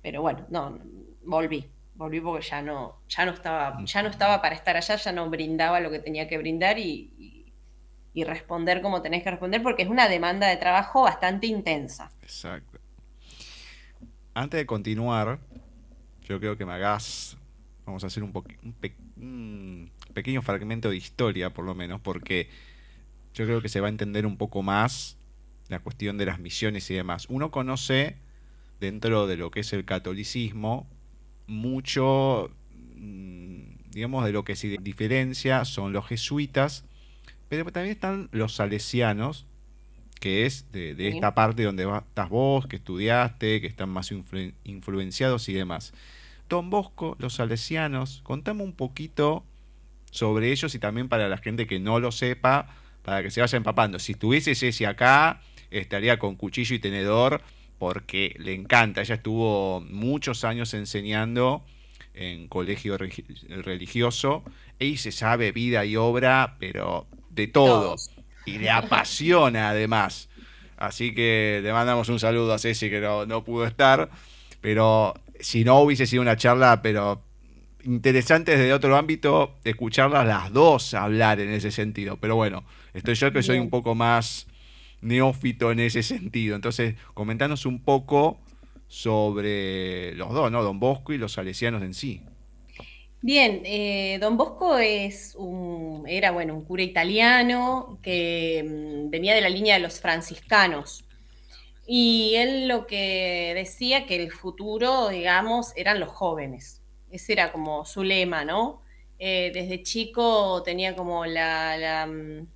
Pero bueno, no, volví, volví porque ya no, ya no estaba, ya no estaba para estar allá, ya no brindaba lo que tenía que brindar y, y responder como tenés que responder porque es una demanda de trabajo bastante intensa. Exacto. Antes de continuar, yo creo que me hagas, vamos a hacer un, un, pequeño fragmento de historia, por lo menos, porque yo creo que se va a entender un poco más la cuestión de las misiones y demás. Uno conoce dentro de lo que es el catolicismo mucho, mm, digamos, de lo que se diferencia son los jesuitas, pero también están los salesianos, que es de, esta parte donde estás vos, que estudiaste, que están más influenciados y demás. Don Bosco, los salesianos, contame un poquito sobre ellos y también para la gente que no lo sepa, para que se vaya empapando. Si estuviese Ceci acá, estaría con cuchillo y tenedor porque le encanta. Ella estuvo muchos años enseñando en colegio religioso y se sabe vida y obra, pero de todo y le apasiona además. Así que le mandamos un saludo a Ceci que no, pudo estar, pero si no hubiese sido una charla, pero interesante desde otro ámbito, escucharlas las dos hablar en ese sentido. Pero bueno, estoy yo que soy un poco más neófito en ese sentido. Entonces, comentanos un poco sobre los dos, ¿no? Don Bosco y los salesianos en sí. Bien, eh, Don Bosco es un, era bueno, un cura italiano que mm, venía de la línea de los franciscanos. Y él lo que decía que el futuro, digamos, eran los jóvenes. Ese era como su lema, ¿no? Eh, desde chico tenía como la, la, mm,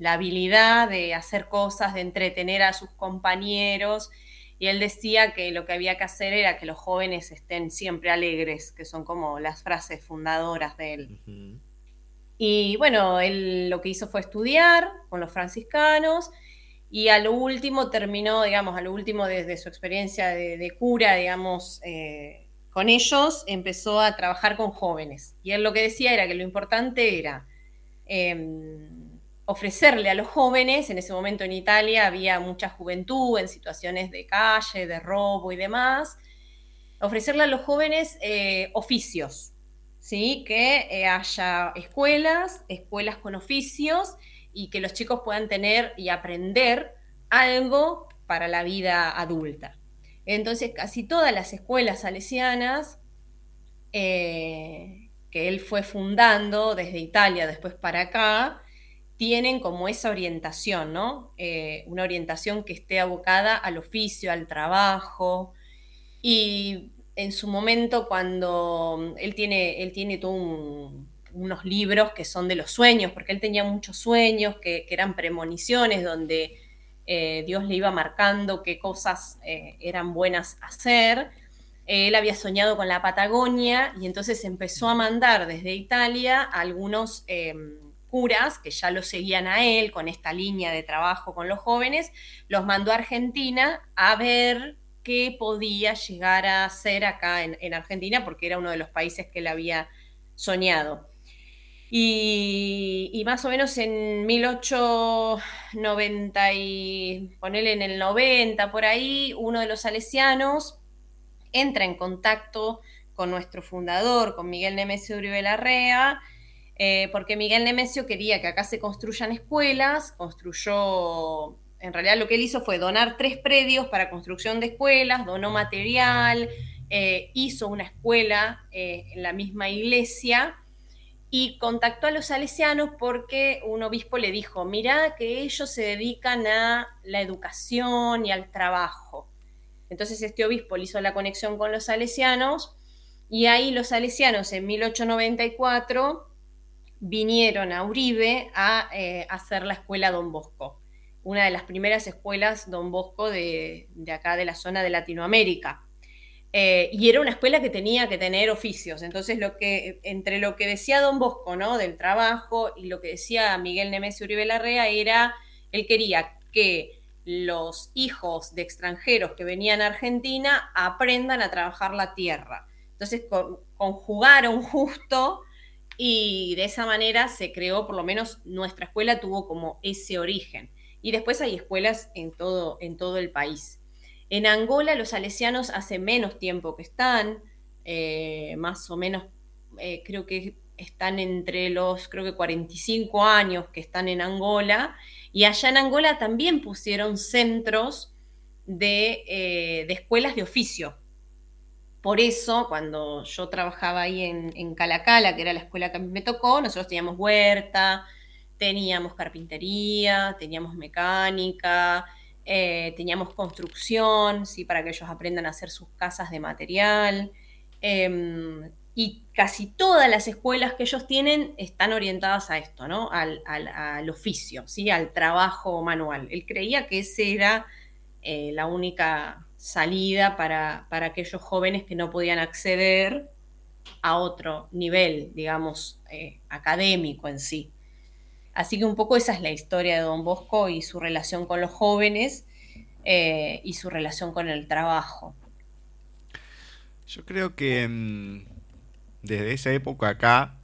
la habilidad de hacer cosas, de entretener a sus compañeros y él decía que lo que había que hacer era que los jóvenes estén siempre alegres, que son como las frases fundadoras de él. Y bueno, él lo que hizo fue estudiar con los franciscanos y a lo último terminó, digamos, a lo último desde su experiencia de, cura, digamos, eh, con ellos, empezó a trabajar con jóvenes. Y él lo que decía era que lo importante era... Em, ofrecerle a los jóvenes, en ese momento en Italia había mucha juventud en situaciones de calle, de robo y demás, ofrecerle a los jóvenes eh, oficios, ¿sí? que eh, haya escuelas, escuelas con oficios y que los chicos puedan tener y aprender algo para la vida adulta. Entonces, casi todas las escuelas salesianas eh, que él fue fundando desde Italia después para acá, tienen como esa orientación, ¿no? Eh, una orientación que esté abocada al oficio, al trabajo. Y en su momento, cuando él tiene, él tiene unos libros que son de los sueños, porque él tenía muchos sueños que, eran premoniciones, donde eh, Dios le iba marcando qué cosas eh, eran buenas hacer. Él había soñado con la Patagonia y entonces empezó a mandar desde Italia algunos em, que ya lo seguían a él con esta línea de trabajo con los jóvenes, los mandó a Argentina a ver qué podía llegar a ser acá en, Argentina, porque era uno de los países que él había soñado. Y, más o menos en 1890 y ponerle en el 90 por ahí, uno de los salesianos entra en contacto con nuestro fundador, con Miguel Nemesio Uribe Larrea, eh, porque Miguel Nemesio quería que acá se construyan escuelas, construyó, en realidad lo que él hizo fue donar tres predios para construcción de escuelas, donó material, eh, hizo una escuela eh, en la misma iglesia y contactó a los salesianos porque un obispo le dijo, mira que ellos se dedican a la educación y al trabajo. Entonces este obispo le hizo la conexión con los salesianos y ahí los salesianos en 1894 vinieron a Uribe a eh, hacer la escuela Don Bosco, una de las primeras escuelas Don Bosco de, acá de la zona de Latinoamérica. Eh, y era una escuela que tenía que tener oficios. Entonces, lo que, entre lo que decía Don Bosco, ¿no? Del trabajo y lo que decía Miguel Nemesio Uribe Larrea era, él quería que los hijos de extranjeros que venían a Argentina aprendan a trabajar la tierra. Entonces, conjugaron justo y de esa manera se creó, por lo menos nuestra escuela tuvo como ese origen. Y después hay escuelas en todo, en todo el país. En Angola los salesianos hace menos tiempo que están, eh, más o menos, eh, creo que están entre los, creo que 45 años que están en Angola, y allá en Angola también pusieron centros de, eh, de escuelas de oficio. Por eso, cuando yo trabajaba ahí en, en Calacala, que era la escuela que a mí me tocó, nosotros teníamos huerta, teníamos carpintería, teníamos mecánica, eh, teníamos construcción, ¿sí? para que ellos aprendan a hacer sus casas de material. Em, y casi todas las escuelas que ellos tienen están orientadas a esto, ¿no? Al, oficio, ¿sí? Al trabajo manual. Él creía que esa era eh, la única salida para, aquellos jóvenes que no podían acceder a otro nivel, digamos, eh, académico en sí. Así que un poco esa es la historia de Don Bosco y su relación con los jóvenes eh, y su relación con el trabajo. Yo creo que mm, desde esa época acá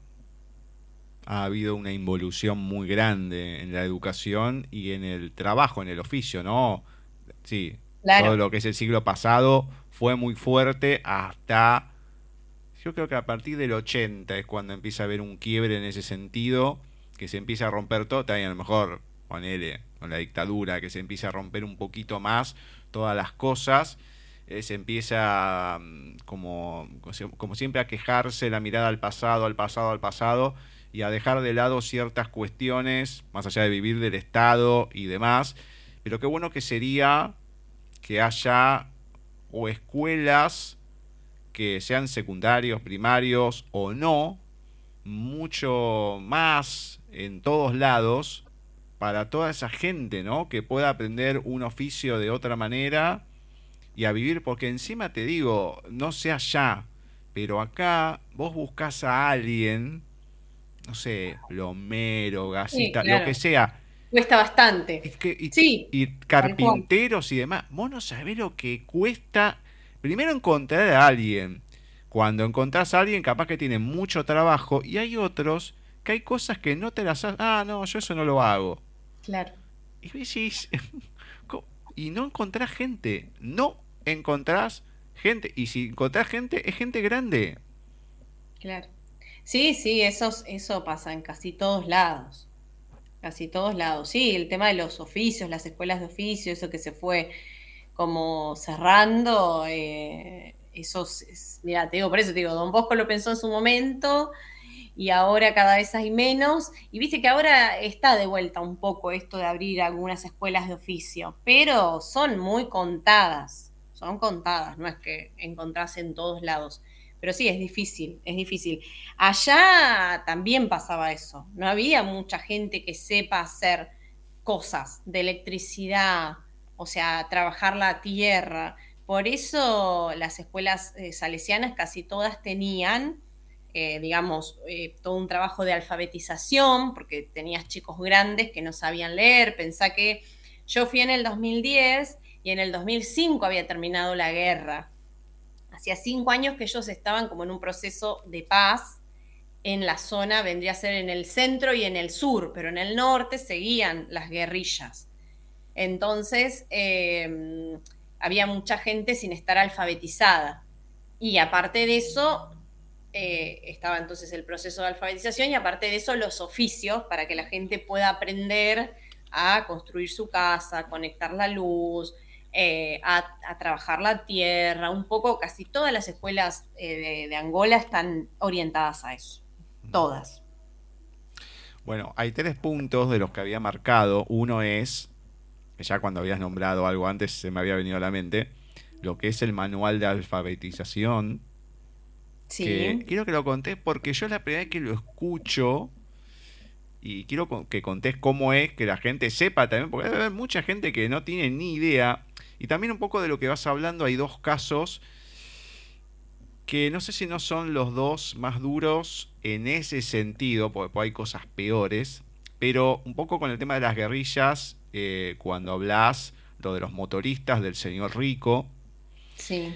ha habido una involución muy grande en la educación y en el trabajo, en el oficio, ¿no? Sí, todo lo que es el siglo pasado fue muy fuerte hasta, yo creo que a partir del 80 es cuando empieza a haber un quiebre en ese sentido que se empieza a romper todo, también a lo mejor ponele con la dictadura, que se empieza a romper un poquito más todas las cosas, eh, se empieza mm, como, como siempre a quejarse la mirada al pasado, al pasado, al pasado, y a dejar de lado ciertas cuestiones, más allá de vivir del Estado y demás, pero qué bueno que sería que haya o escuelas que sean secundarios, primarios o no, mucho más en todos lados para toda esa gente, ¿no? Que pueda aprender un oficio de otra manera y a vivir, porque encima te digo, no sé allá, pero acá vos buscas a alguien, no sé, plomero, gasita, lo que sea. Cuesta bastante. y, sí, y carpinteros y demás. Vos no sabés lo que cuesta. Primero encontrar a alguien. Cuando encontrás a alguien, capaz que tiene mucho trabajo. Y hay otros que hay cosas que no te las Ah, no, yo eso no lo hago. Claro. Y decís, y no encontrás gente. No encontrás gente. Y si encontrás gente, es gente grande. Claro. Sí, sí, eso, eso pasa en casi todos lados. Casi todos lados. Sí, el tema de los oficios, las escuelas de oficio, eso que se fue como cerrando, eh, eso, es, mira, te digo, por eso te digo, Don Bosco lo pensó en su momento, y ahora cada vez hay menos. Y viste que ahora está de vuelta un poco esto de abrir algunas escuelas de oficio, pero son muy contadas, son contadas, no es que encontrás en todos lados. Pero sí, es difícil, es difícil. Allá también pasaba eso, no había mucha gente que sepa hacer cosas de electricidad, o sea, trabajar la tierra. Por eso las escuelas eh, salesianas casi todas tenían eh, digamos, eh, todo un trabajo de alfabetización, porque tenías chicos grandes que no sabían leer. Pensá que yo fui en el 2010 y en el 2005 había terminado la guerra. Hacía cinco años que ellos estaban como en un proceso de paz en la zona, vendría a ser en el centro y en el sur, pero en el norte seguían las guerrillas. Entonces, em, había mucha gente sin estar alfabetizada. Y aparte de eso, eh, estaba entonces el proceso de alfabetización y aparte de eso los oficios para que la gente pueda aprender a construir su casa, conectar la luz, eh, a, trabajar la tierra, un poco, casi todas las escuelas eh, de, Angola están orientadas a eso, todas. Bueno, hay tres puntos de los que había marcado. Uno es, ya cuando habías nombrado algo antes se me había venido a la mente, lo que es el manual de alfabetización, quiero que lo contés porque yo la primera vez que lo escucho y quiero que contés cómo es, que la gente sepa también, porque hay mucha gente que no tiene ni idea. Y también un poco de lo que vas hablando, hay dos casos que no sé si no son los dos más duros en ese sentido, porque hay cosas peores, pero un poco con el tema de las guerrillas, eh, cuando hablas lo de los motoristas del señor Rico. Sí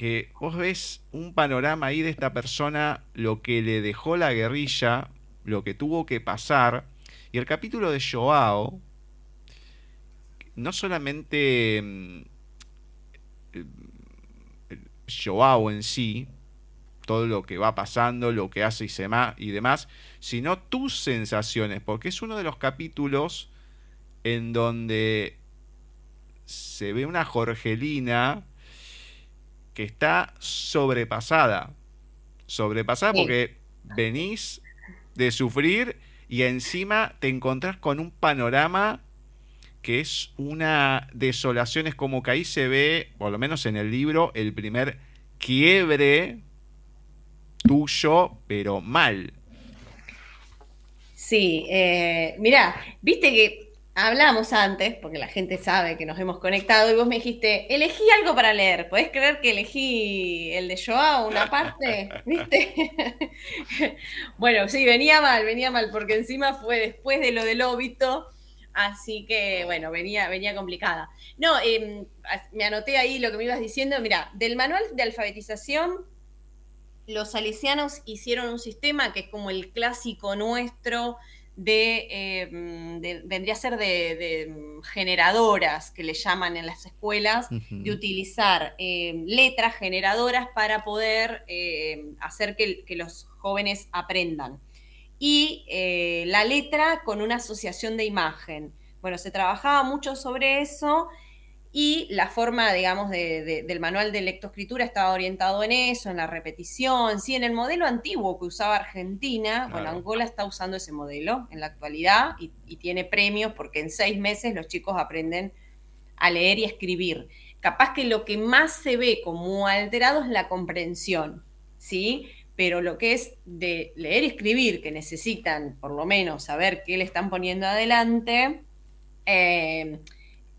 que vos ves un panorama ahí de esta persona, lo que le dejó la guerrilla, lo que tuvo que pasar, y el capítulo de Joao, no solamente mm, Joao en sí, todo lo que va pasando, lo que hace y, se y demás, sino tus sensaciones, porque es uno de los capítulos en donde se ve una Jorgelina que está sobrepasada. Sobrepasada porque venís de sufrir y encima te encontrás con un panorama que es una desolación, es como que ahí se ve, por lo menos en el libro, el primer quiebre tuyo, pero mal. Sí, eh, mirá, viste que hablamos antes, porque la gente sabe que nos hemos conectado, y vos me dijiste, elegí algo para leer. ¿Podés creer que elegí el de Joao, una parte? ¿Viste? bueno, sí, venía mal, venía mal, porque encima fue después de lo del óbito, así que, bueno, venía, venía complicada. No, em, me anoté ahí lo que me ibas diciendo. Mira, del manual de alfabetización, los salesianos hicieron un sistema que es como el clásico nuestro, Em, de, vendría a ser de, generadoras, que le llaman en las escuelas, de utilizar em, letras generadoras para poder em, hacer que, los jóvenes aprendan. Y eh, la letra con una asociación de imagen. Bueno, se trabajaba mucho sobre eso y la forma, digamos, del manual de lectoescritura estaba orientado en eso, en la repetición, sí, en el modelo antiguo que usaba Argentina, bueno, Angola está usando ese modelo en la actualidad y, tiene premios porque en seis meses los chicos aprenden a leer y escribir. Capaz que lo que más se ve como alterado es la comprensión, ¿sí? Pero lo que es de leer y escribir, que necesitan por lo menos saber qué le están poniendo adelante, eh,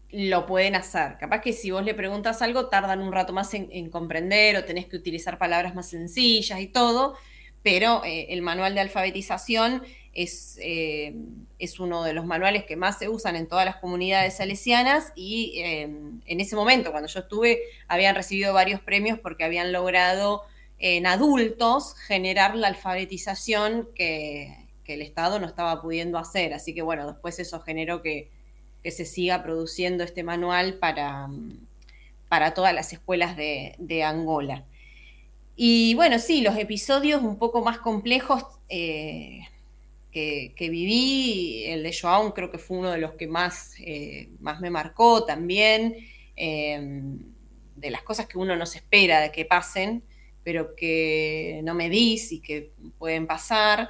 lo pueden hacer. Capaz que si vos le preguntas algo, tardan un rato más en, comprender o tenés que utilizar palabras más sencillas y todo, pero eh, el manual de alfabetización es, eh, es, uno de los manuales que más se usan en todas las comunidades salesianas y en ese momento, cuando yo estuve, habían recibido varios premios porque habían logrado en adultos generar la alfabetización que, que el Estado no estaba pudiendo hacer. Así que bueno, después eso generó que que se siga produciendo este manual para, para todas las escuelas de, Angola. Y bueno, sí, los episodios un poco más complejos eh, que, viví, el de Joao creo que fue uno de los que más, eh, más me marcó también, em, de las cosas que uno no se espera de que pasen, pero que no me dis y que pueden pasar.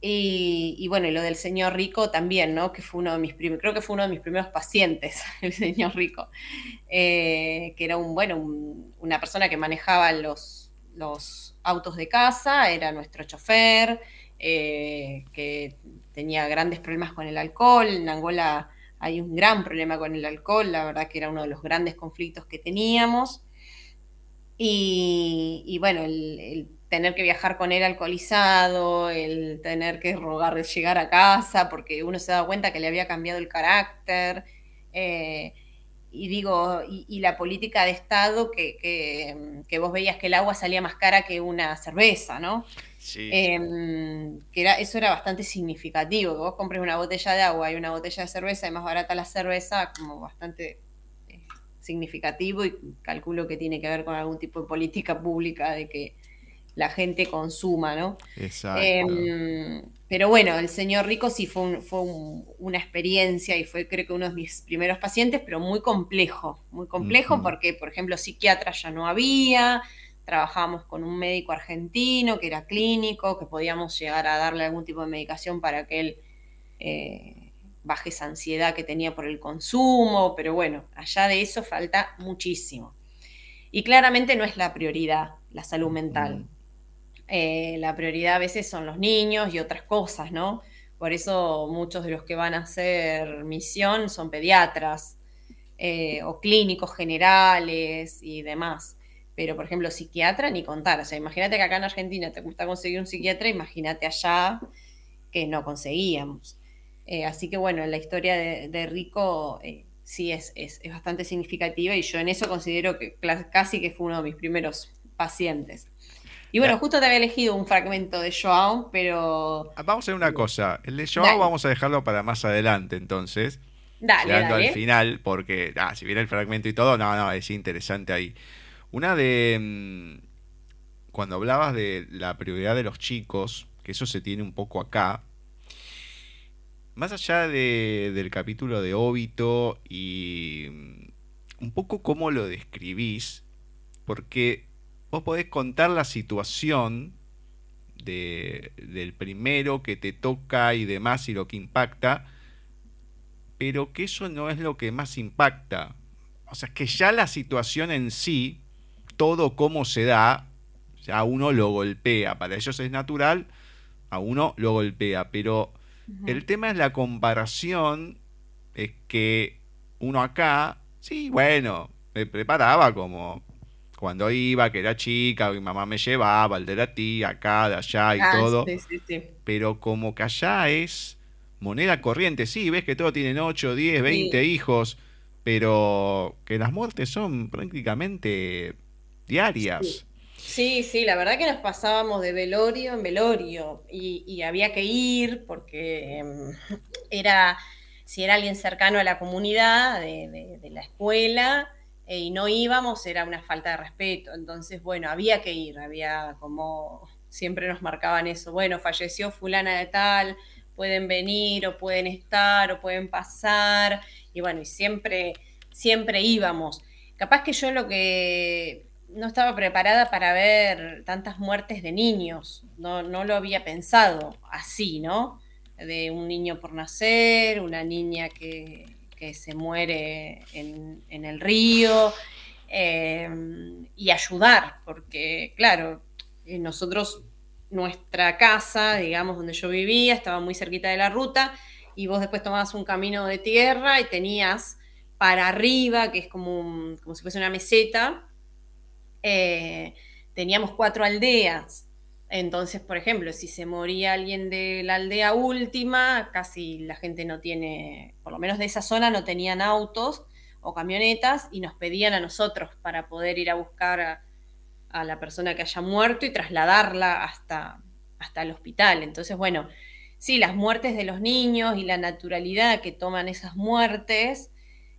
Y, bueno, y lo del señor Rico también, ¿no? Que fue uno de mis primeros, creo que fue uno de mis primeros pacientes, el señor Rico, eh, que era un, bueno, una persona que manejaba los, los autos de casa, era nuestro chofer, eh, que tenía grandes problemas con el alcohol. En Angola hay un gran problema con el alcohol, la verdad que era uno de los grandes conflictos que teníamos. Y, bueno, el tener que viajar con él alcoholizado, el tener que rogar de llegar a casa, porque uno se da cuenta que le había cambiado el carácter. Eh, y digo, y, la política de Estado que, vos veías que el agua salía más cara que una cerveza, ¿no? Sí. Em, que era, eso era bastante significativo, que vos compres una botella de agua y una botella de cerveza y más barata la cerveza, como bastante eh, significativo y calculo que tiene que ver con algún tipo de política pública de que la gente consuma, ¿no? Exacto. Em, pero bueno, el señor Rico sí fue, fue una experiencia y fue creo que uno de mis primeros pacientes, pero muy complejo, muy complejo porque, por ejemplo, psiquiatra ya no había, trabajábamos con un médico argentino que era clínico, que podíamos llegar a darle algún tipo de medicación para que él eh, baje esa ansiedad que tenía por el consumo, pero bueno, allá de eso falta muchísimo. Y claramente no es la prioridad la salud mental. Eh, la prioridad a veces son los niños y otras cosas, ¿no? Por eso muchos de los que van a hacer misión son pediatras eh, o clínicos generales y demás. Pero, por ejemplo, psiquiatra, ni contar. O sea, imagínate que acá en Argentina te gusta conseguir un psiquiatra, imagínate allá que no conseguíamos. Eh, así que, bueno, la historia de, Rico sí es, es, bastante significativa y yo en eso considero que casi que fue uno de mis primeros pacientes. Y bueno, justo te había elegido un fragmento de Joao, pero. Ah, vamos a hacer una cosa. El de Joao vamos a dejarlo para más adelante, entonces. Dale, llegando al final, porque ah, si viene el fragmento y todo, no, no, es interesante ahí. Una de. Mm, cuando hablabas de la prioridad de los chicos, que eso se tiene un poco acá, más allá de- del capítulo de Óbito y mm, un poco cómo lo describís, porque vos podés contar la situación de- del primero que te toca y demás y lo que impacta, pero que eso no es lo que más impacta. O sea, que ya la situación en sí, todo cómo se da, ya uno lo golpea. Para ellos es natural, a uno lo golpea. Pero el tema es la comparación, es que uno acá, sí, bueno, me preparaba como cuando iba, que era chica, mi mamá me llevaba, el de la tía, acá, de allá y Ah, todo. sí, sí, sí. pero como que allá es moneda corriente, sí, ves que todos tienen 8, 10, 20 hijos, pero que las muertes son prácticamente diarias. Sí, sí, la verdad que nos pasábamos de velorio en velorio y, había que ir porque em, era, si era alguien cercano a la comunidad de, de- de la escuela eh, y no íbamos, era una falta de respeto. Entonces, bueno, había que ir, había como, siempre nos marcaban eso, bueno, falleció fulana de tal, pueden venir o pueden estar o pueden pasar y bueno, y siempre, siempre íbamos. Capaz que yo lo que no estaba preparada para ver tantas muertes de niños, no, no lo había pensado así, ¿no? De un niño por nacer, una niña que, que se muere en, en el río, eh, y ayudar, porque claro, eh, nosotros, nuestra casa, digamos, donde yo vivía, estaba muy cerquita de la ruta, y vos después tomabas un camino de tierra y tenías para arriba, que es como, como si fuese una meseta, eh, teníamos cuatro aldeas. Entonces, por ejemplo, si se moría alguien de la aldea última, casi la gente no tiene, por lo menos de esa zona, no tenían autos o camionetas y nos pedían a nosotros para poder ir a buscar a, a la persona que haya muerto y trasladarla hasta, hasta el hospital. Entonces, bueno, sí, las muertes de los niños y la naturalidad que toman esas muertes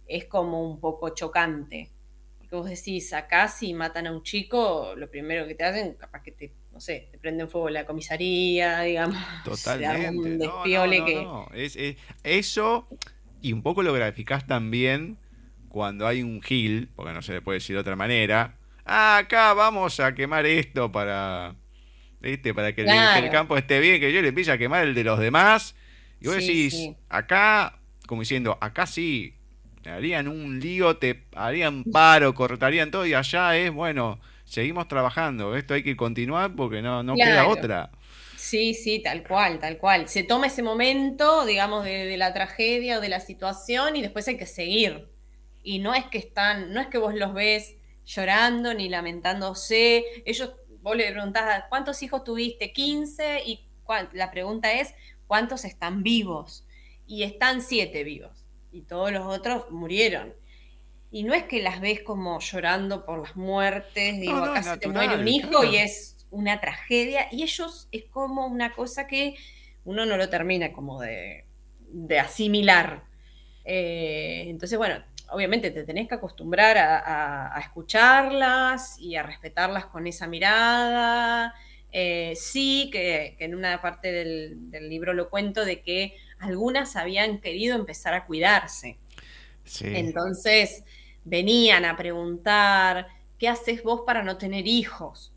es como un poco chocante. Porque vos decís, acá si matan a un chico, lo primero que te hacen, capaz que te, no sé, te prenden fuego la comisaría, digamos. Totalmente. un No, no, no, que. no. Es, es- eso, y un poco lo graficás también cuando hay un gil, porque no se le puede decir de otra manera. Ah, acá vamos a quemar esto para, ¿viste? Para que, el- que campo esté bien, que yo le empiece a quemar el de los demás. Y vos Sí, decís, sí. acá, como diciendo, acá sí, harían un lío, te harían paro, cortarían todo, y allá es, bueno, seguimos trabajando, esto hay que continuar porque no, no queda otra. Sí, sí, tal cual, tal cual. Se toma ese momento, digamos, de, de la tragedia o de la situación y después hay que seguir. Y no es que están, no es que vos los ves llorando ni lamentándose. Ellos, vos le preguntás, ¿cuántos hijos tuviste? 15 y la pregunta es, ¿cuántos están vivos? Y están siete vivos y todos los otros murieron. Y no es que las ves como llorando por las muertes, digo, no, acá se te muere un hijo claro. y es una tragedia, y ellos es como una cosa que uno no lo termina como de, de asimilar. Eh, entonces, bueno, obviamente te tenés que acostumbrar a, a- a escucharlas y a respetarlas con esa mirada. Eh, sí, que, que en una parte del, del libro lo cuento de que algunas habían querido empezar a cuidarse. Sí. Entonces venían a preguntar, ¿qué haces vos para no tener hijos?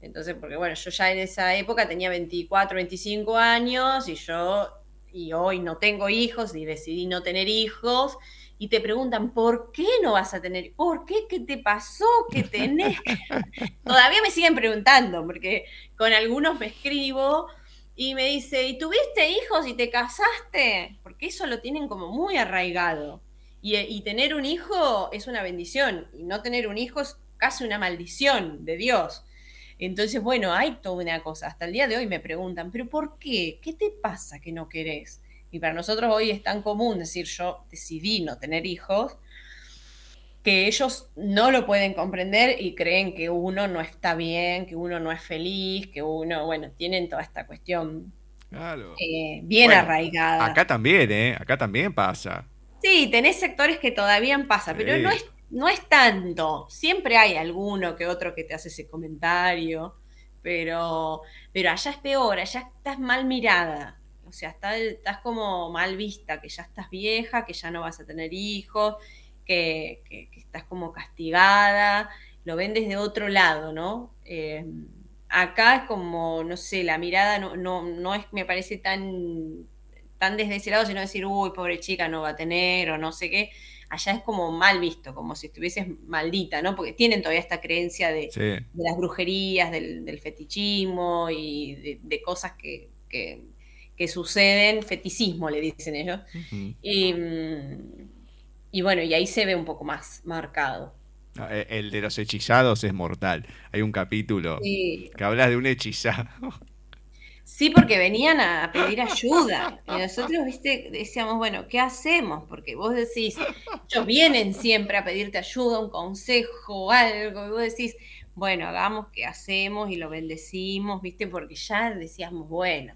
Entonces, porque bueno, yo ya en esa época tenía 24, 25 años y yo, y hoy no tengo hijos y decidí no tener hijos. Y te preguntan, ¿por qué no vas a tener? ¿Por qué? ¿Qué te pasó? ¿Qué tenés? Todavía me siguen preguntando, porque con algunos me escribo y me dice, ¿y tuviste hijos y te casaste? Porque eso lo tienen como muy arraigado. Y, y tener un hijo es una bendición, y no tener un hijo es casi una maldición de Dios. Entonces, bueno, hay toda una cosa. Hasta el día de hoy me preguntan, ¿pero por qué? ¿Qué te pasa que no querés? Y para nosotros hoy es tan común decir, yo decidí no tener hijos, que ellos no lo pueden comprender y creen que uno no está bien, que uno no es feliz, que uno, bueno, tienen toda esta cuestión Claro. eh, bien Bueno, arraigada. Acá también, ¿eh? Acá también pasa. Sí, tenés sectores que todavía pasa, pero no es, no es tanto. Siempre hay alguno que otro que te hace ese comentario. pero, pero allá es peor, allá estás mal mirada. O sea, estás, estás como mal vista, que ya estás vieja, que ya no vas a tener hijos, que, que- que estás como castigada. Lo ven desde otro lado, ¿no? Eh, acá es como, no sé, la mirada no, no, no es, me parece tan, tan desde ese lado, sino decir, uy, pobre chica, no va a tener, o no sé qué. Allá es como mal visto, como si estuvieses maldita, ¿no? Porque tienen todavía esta creencia de, Sí. de las brujerías, del, del fetichismo y de, de cosas que, que- que suceden, feticismo le dicen ellos. Y, mm, y bueno, y ahí se ve un poco más marcado. E- El de los hechizados es mortal. Hay un capítulo Sí, que habla de un hechizado. Sí, porque venían a pedir ayuda. Y nosotros, viste, decíamos, bueno, ¿qué hacemos? Porque vos decís, ellos vienen siempre a pedirte ayuda, un consejo, algo, y vos decís, bueno, hagamos qué hacemos y lo bendecimos, viste, porque ya decíamos, bueno,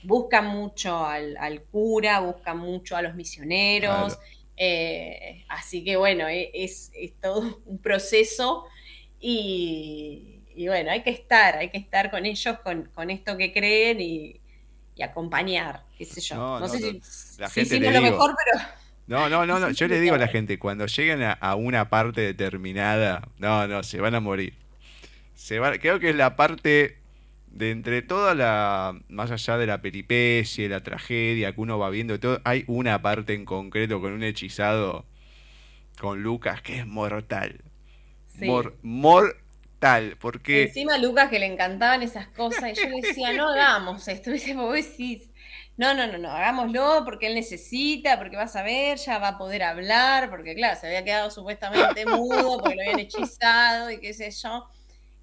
buscan mucho al, al cura, buscan mucho a los misioneros, Claro. Eh, así que bueno, e- es, es todo un proceso y, y bueno, hay que estar, hay que estar con ellos, con, con esto que creen y, y acompañar, qué sé yo. No, No, no, sé no. si, La si gente hicimos lo digo. mejor, pero No, no, no, no. Yo le digo a la gente, cuando lleguen a, a una parte determinada, no, no, se van a morir. Se van, creo que es la parte de entre toda la, más allá de la peripecia, la tragedia que uno va viendo y todo, hay una parte en concreto con un hechizado con Lucas que es mortal. sí. Mor- mortal, porque Encima a Lucas que le encantaban esas cosas y yo le decía, no hagamos esto. Y dice, vos decís, no, no, no, no, hagámoslo porque él necesita, porque vas a ver, ya va a poder hablar, porque claro, se había quedado supuestamente mudo, porque lo habían hechizado y qué sé yo.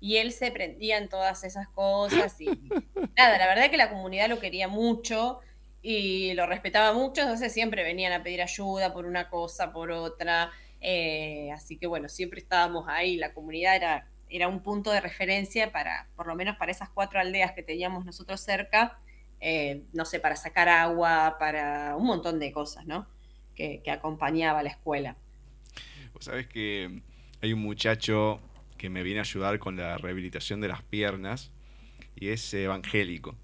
Y él se prendía en todas esas cosas y nada, la verdad que la comunidad lo quería mucho y lo respetaba mucho, entonces siempre venían a pedir ayuda por una cosa, por otra. eh, así que bueno, siempre estábamos ahí, la comunidad era, era un punto de referencia para, por lo menos para esas cuatro aldeas que teníamos nosotros cerca, eh, no sé, para sacar agua, para un montón de cosas, ¿no? Que, que acompañaba a la escuela. Vos sabés que hay un muchacho que me viene a ayudar con la rehabilitación de las piernas y es evangélico.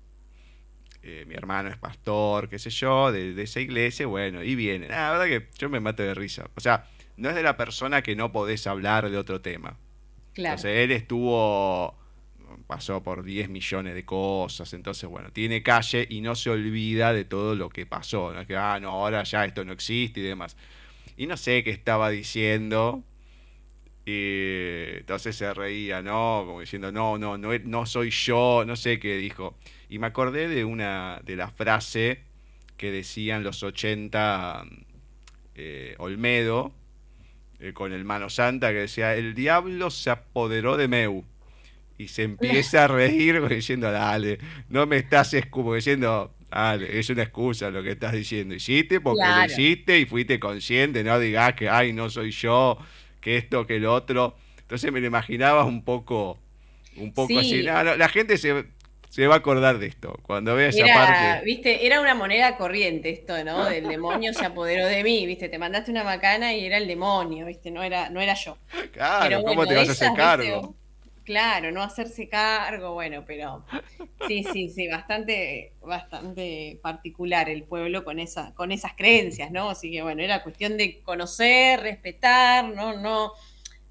Eh, mi hermano es pastor, qué sé yo, de, de esa iglesia, bueno, y viene. Ah, La verdad que yo me mato de risa. O sea, no es de la persona que no podés hablar de otro tema. Claro. Entonces él estuvo, pasó por 10 millones de cosas, entonces bueno, tiene calle y no se olvida de todo lo que pasó, no es que, ah, no, ahora ya esto no existe y demás. Y no sé qué estaba diciendo, y entonces se reía, ¿no? Como diciendo, no, no, no, no soy yo, no sé qué dijo. Y me acordé de una, de la frase que decían los 80 eh, Olmedo, eh, con el mano santa que decía, el diablo se apoderó de Meu. Y se empieza a reír diciendo, dale, no me estás es- como diciendo, dale, es una excusa lo que estás diciendo. Hiciste porque lo Claro. hiciste y fuiste consciente, no digas que, ay, no soy yo, que esto, que lo otro. Entonces me lo imaginaba un poco, un poco Sí. así. No, no, la gente se, se va a acordar de esto. Cuando vea esa parte. viste, era una moneda corriente esto, ¿no? Del demonio se apoderó de mí, viste, te mandaste una macana y era el demonio, viste, no era, no era yo. Claro, Pero ¿cómo bueno, te vas a hacer cargo? Claro, no hacerse cargo, bueno, pero sí, sí, sí, bastante, bastante particular el pueblo con esa, con esas creencias, ¿no? Así que bueno, era cuestión de conocer, respetar, no, no,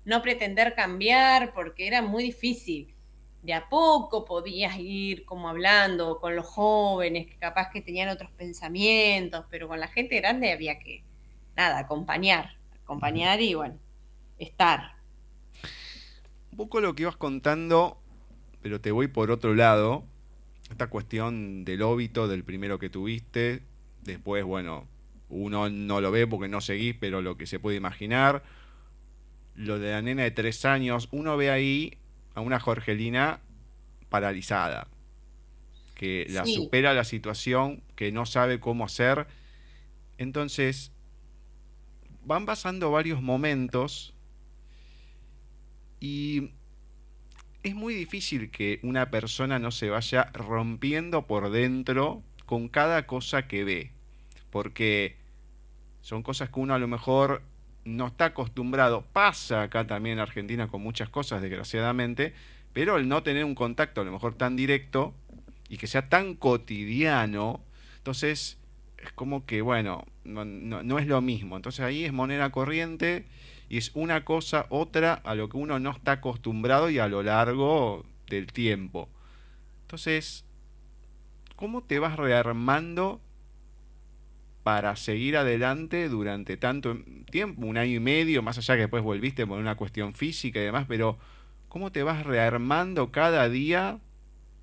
no pretender cambiar, porque era muy difícil. De a poco podías ir como hablando con los jóvenes, que capaz que tenían otros pensamientos, pero con la gente grande había que, nada, acompañar, acompañar y bueno, estar. Un poco lo que ibas contando, pero te voy por otro lado. Esta cuestión del óbito, del primero que tuviste. Después, bueno, uno no lo ve porque no seguís, pero lo que se puede imaginar. Lo de la nena de tres años, uno ve ahí a una Jorgelina paralizada. Que la Sí. supera la situación, que no sabe cómo hacer. Entonces, van pasando varios momentos y es muy difícil que una persona no se vaya rompiendo por dentro con cada cosa que ve. Porque son cosas que uno a lo mejor no está acostumbrado. Pasa acá también en Argentina con muchas cosas, desgraciadamente. pero el no tener un contacto a lo mejor tan directo y que sea tan cotidiano, entonces es como que, bueno, no, no, es lo mismo. Entonces ahí es moneda corriente y es una cosa, otra a lo que uno no está acostumbrado y a lo largo del tiempo. Entonces, ¿cómo te vas rearmando para seguir adelante durante tanto tiempo, un año y medio, más allá que después volviste por una cuestión física y demás, pero ¿cómo te vas rearmando cada día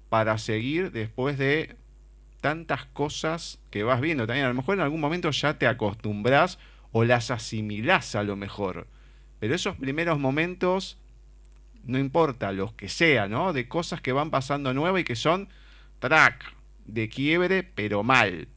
para seguir después de tantas cosas que vas viendo? También a lo mejor en algún momento ya te acostumbras o las asimilás a lo mejor, pero esos primeros momentos, no importa los que sea, ¿no? De cosas que van pasando nuevas y que son track de quiebre, pero mal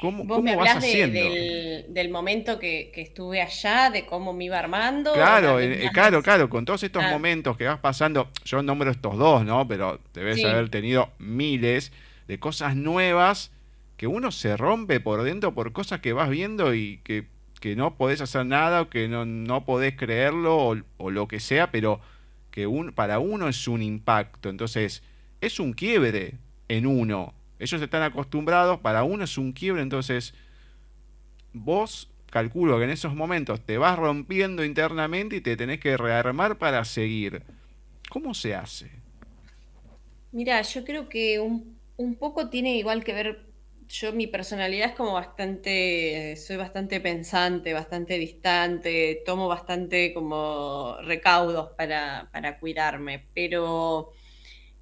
¿Cómo, ¿Vos me vas haciendo? del, momento que, estuve allá, de cómo me iba armando. Claro, eh, claro, claro, con todos estos ah. momentos que vas pasando, yo nombro estos dos, ¿no? Pero debes haber tenido miles de cosas nuevas que uno se rompe por dentro por cosas que vas viendo y que, que no podés hacer nada o que no, no podés creerlo o, lo que sea, pero que un, para uno es un impacto. Entonces, es un quiebre en uno ellos están acostumbrados, para uno es un quiebre, entonces vos calculo que en esos momentos te vas rompiendo internamente y te tenés que rearmar para seguir. ¿Cómo se hace? Mira, yo creo que un, poco tiene igual que ver, yo mi personalidad es como bastante, soy bastante pensante, bastante distante, tomo bastante como recaudos para, para cuidarme, pero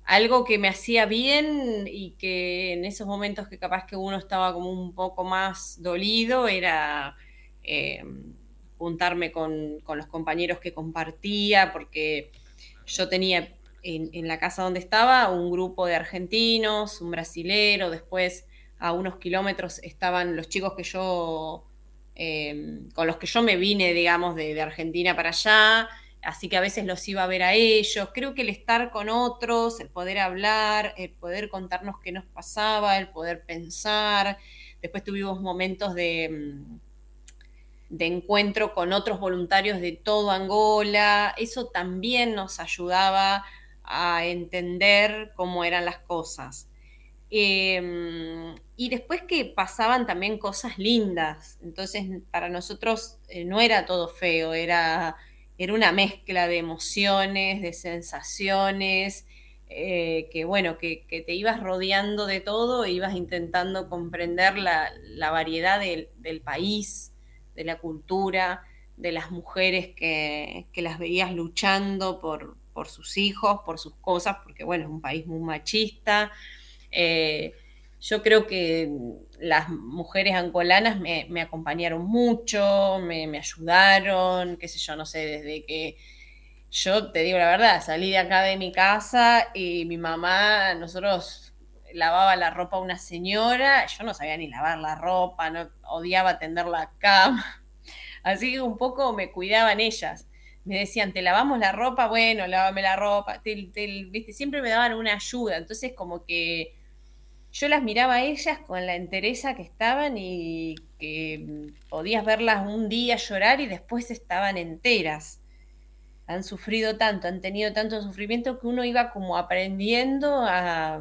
algo que me hacía bien y que en esos momentos que capaz que uno estaba como un poco más dolido era eh, juntarme con, los compañeros que compartía, porque yo tenía en, la casa donde estaba un grupo de argentinos, un brasilero, después a unos kilómetros estaban los chicos que yo, eh, con los que yo me vine, digamos, de Argentina para allá, así que a veces los iba a ver a ellos. Creo que el estar con otros, el poder hablar, el poder contarnos qué nos pasaba, el poder pensar. Después tuvimos momentos de, mm, de encuentro con otros voluntarios de todo Angola. Eso también nos ayudaba a entender cómo eran las cosas. Em, y después que pasaban también cosas lindas. Entonces, para nosotros eh, no era todo feo, era era una mezcla de emociones, de sensaciones, eh, que bueno, que, te ibas rodeando de todo e ibas intentando comprender la, variedad del, país, de la cultura, de las mujeres que, las veías luchando por, sus hijos, por sus cosas, porque bueno, es un país muy machista. Eh, yo creo que las mujeres angolanas me, acompañaron mucho, me, ayudaron, qué sé yo, no sé, desde que yo te digo la verdad, salí de acá de mi casa y mi mamá, nosotros lavaba la ropa a una señora, yo no sabía ni lavar la ropa, no, odiaba tender la cama, así que un poco me cuidaban ellas. Me decían, te lavamos la ropa, bueno, lávame la ropa, ¿viste? siempre me daban una ayuda, entonces como que yo las miraba a ellas con la entereza que estaban y que podías verlas un día llorar y después estaban enteras. Han sufrido tanto, han tenido tanto sufrimiento que uno iba como aprendiendo a,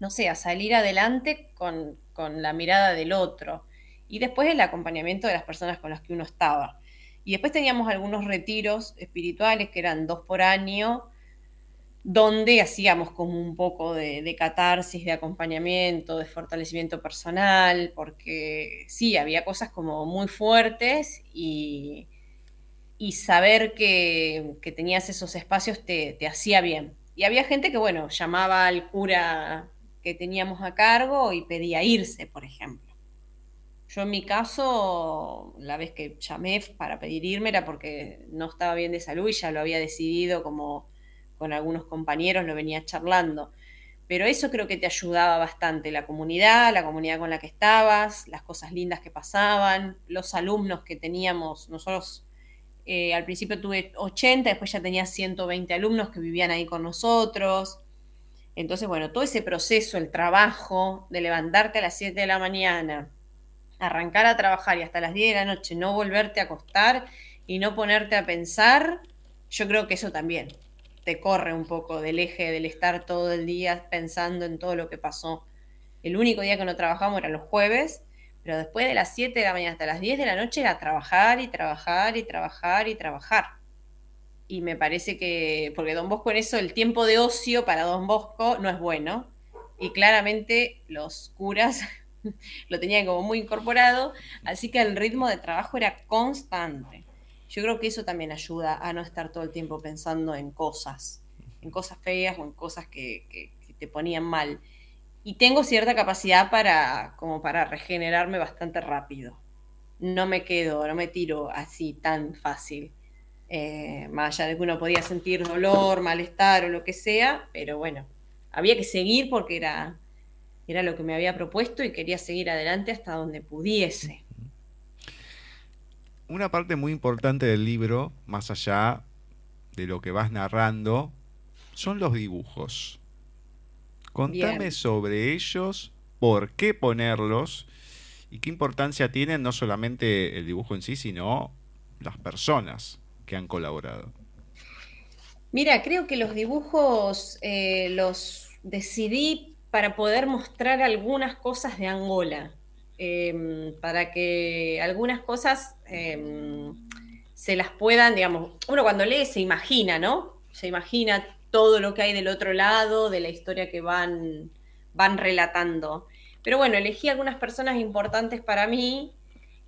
no sé, a salir adelante con, con la mirada del otro. Y después el acompañamiento de las personas con las que uno estaba. Y después teníamos algunos retiros espirituales que eran dos por año, donde hacíamos como un poco de, catarsis, de acompañamiento, de fortalecimiento personal, porque sí, había cosas como muy fuertes y, y saber que, tenías esos espacios te, te, hacía bien. Y había gente que, bueno, llamaba al cura que teníamos a cargo y pedía irse, por ejemplo. Yo en mi caso, la vez que llamé para pedir irme era porque no estaba bien de salud y ya lo había decidido como con algunos compañeros, lo venía charlando. Pero eso creo que te ayudaba bastante, la comunidad, la comunidad con la que estabas, las cosas lindas que pasaban, los alumnos que teníamos. Nosotros eh, al principio tuve 80, después ya tenía 120 alumnos que vivían ahí con nosotros. Entonces, bueno, todo ese proceso, el trabajo de levantarte a las 7 de la mañana, arrancar a trabajar y hasta las 10 de la noche no volverte a acostar y no ponerte a pensar, yo creo que eso también te corre un poco del eje del estar todo el día pensando en todo lo que pasó. El único día que no trabajamos era los jueves, pero después de las 7 de la mañana hasta las 10 de la noche era trabajar y trabajar y trabajar y trabajar. Y me parece que, porque Don Bosco en eso, el tiempo de ocio para Don Bosco no es bueno. Y claramente los curas lo tenían como muy incorporado, así que el ritmo de trabajo era constante. Yo creo que eso también ayuda a no estar todo el tiempo pensando en cosas, en cosas feas o en cosas que, te ponían mal. Y tengo cierta capacidad para, como para regenerarme bastante rápido. No me quedo, no me tiro así tan fácil. Eh, más allá de que uno podía sentir dolor, malestar o lo que sea, pero bueno, había que seguir porque era, era lo que me había propuesto y quería seguir adelante hasta donde pudiese. Una parte muy importante del libro, más allá de lo que vas narrando, son los dibujos. Contame sobre ellos, por qué ponerlos y qué importancia tienen no solamente el dibujo en sí, sino las personas que han colaborado. Mira, creo que los dibujos eh, los decidí para poder mostrar algunas cosas de Angola, em, para que algunas cosas em, se las puedan, digamos, uno cuando lee se imagina, ¿no? Se imagina todo lo que hay del otro lado, de la historia que van, van relatando. Pero bueno, elegí algunas personas importantes para mí,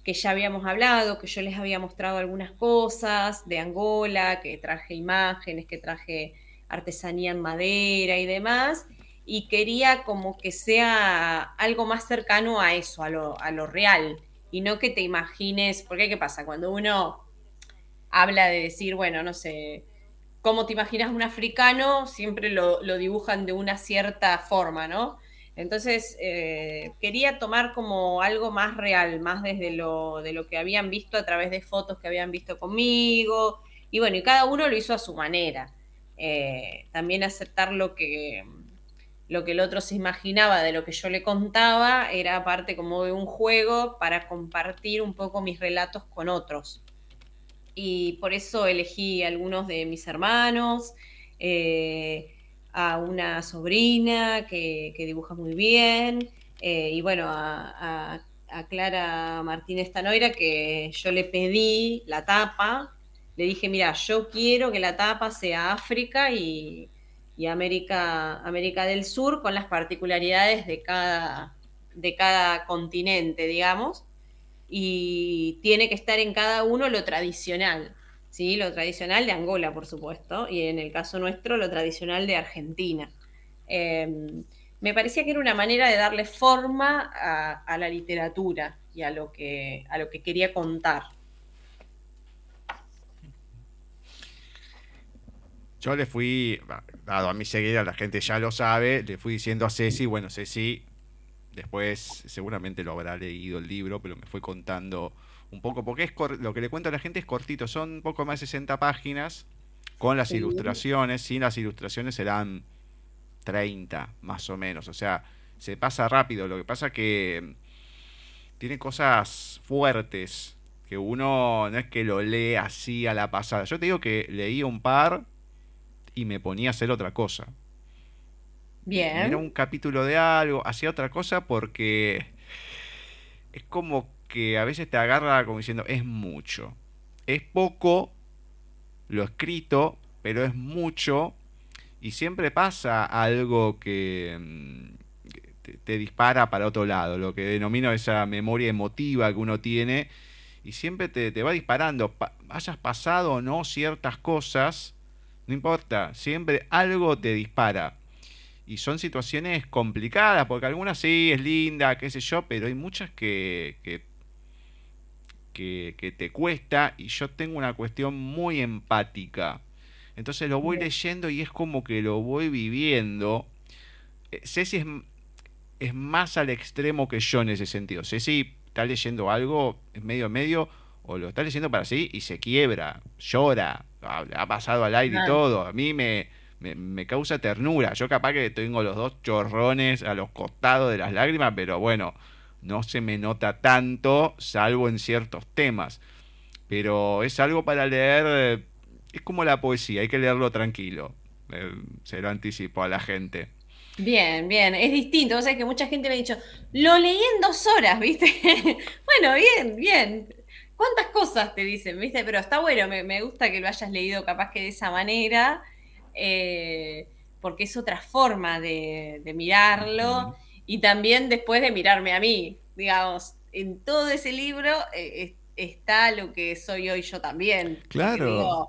que ya habíamos hablado, que yo les había mostrado algunas cosas de Angola, que traje imágenes, que traje artesanía en madera y demás, y quería como que sea algo más cercano a eso, a lo, lo real, y no que te imagines, porque ¿qué pasa? Cuando uno habla de decir, bueno, no sé, cómo te imaginas un africano, siempre lo, dibujan de una cierta forma, ¿no? Entonces, eh, quería tomar como algo más real, más desde lo, de lo que habían visto a través de fotos que habían visto conmigo. Y bueno, y cada uno lo hizo a su manera. Eh, también aceptar lo que, lo que el otro se imaginaba de lo que yo le contaba era parte como de un juego para compartir un poco mis relatos con otros. Y por eso elegí a algunos de mis hermanos, eh, a una sobrina que, dibuja muy bien, eh, y bueno, a, Clara Martínez Tanoira que yo le pedí la tapa, le dije, mira, yo quiero que la tapa sea África y, y América, América del Sur con las particularidades de cada, de cada continente, digamos, y tiene que estar en cada uno lo tradicional, ¿sí? Lo tradicional de Angola, por supuesto, y en el caso nuestro, lo tradicional de Argentina. Em, me parecía que era una manera de darle forma a, la literatura y a lo, que, a lo que quería contar. Yo le fui, dado a mi seguida, la gente ya lo sabe, le fui diciendo a Ceci, bueno, Ceci, después seguramente lo habrá leído el libro, pero me fue contando un poco, porque es lo que le cuento a la gente es cortito, son un poco más de 60 páginas con las ilustraciones, sin las ilustraciones serán 30 más o menos, o sea, se pasa rápido, lo que pasa que tiene cosas fuertes que uno no es que lo lee así a la pasada. Yo te digo que leí un par y me ponía a hacer otra cosa. Bien. Era un capítulo de algo, hacía otra cosa porque es como que a veces te agarra como diciendo, es mucho. Es poco lo escrito, pero es mucho y siempre pasa algo que mm, te, dispara para otro lado, lo que denomino esa memoria emotiva que uno tiene y siempre te, te va disparando, hayas pasado o no ciertas cosas, no importa, siempre algo te dispara. Y son situaciones complicadas, porque algunas sí es linda, qué sé yo, pero hay muchas que, que, que, te cuesta y yo tengo una cuestión muy empática. Entonces lo voy leyendo y es como que lo voy viviendo. Eh, Ceci es, es más al extremo que yo en ese sentido. Ceci está leyendo algo en medio medio o lo está leyendo para sí y se quiebra, llora, ha pasado al aire y todo. A mí me, me, causa ternura. Yo capaz que tengo los dos chorrones a los costados de las lágrimas, pero bueno, no se me nota tanto, salvo en ciertos temas. Pero es algo para leer, es como la poesía, hay que leerlo tranquilo. eh, se lo anticipó a la gente. Bien, bien, es distinto. O sea, que mucha gente me ha dicho, lo leí en dos horas, ¿viste? bueno, bien, bien. ¿Cuántas cosas te dicen, viste? Pero está bueno, me, gusta que lo hayas leído capaz que de esa manera, eh, porque es otra forma de, mirarlo y también después de mirarme a mí, digamos, en todo ese libro eh, está lo que soy hoy yo también. Claro.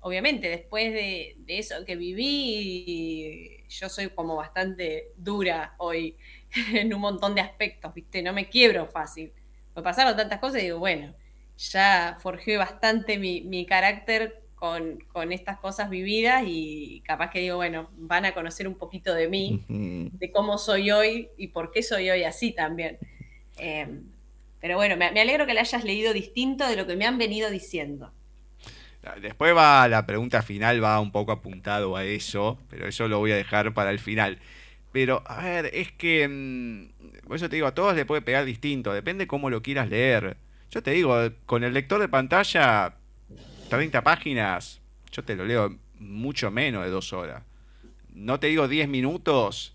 obviamente, después de, de eso que viví yo soy como bastante dura hoy en un montón de aspectos, ¿viste? No me quiebro fácil. Me pasaron tantas cosas y digo, bueno, ya forjé bastante mi, carácter con, estas cosas vividas y capaz que digo, bueno, van a conocer un poquito de mí, de cómo soy hoy y por qué soy hoy así también. Em, pero bueno, me, me alegro que la hayas leído distinto de lo que me han venido diciendo. Después va la pregunta final, va un poco apuntado a eso, pero eso lo voy a dejar para el final. Pero, a ver, es que. Mm, por eso te digo, a todos le puede pegar distinto, depende cómo lo quieras leer. Yo te digo, con el lector de pantalla, 30 páginas, yo te lo leo mucho menos de dos horas. No te digo 10 minutos,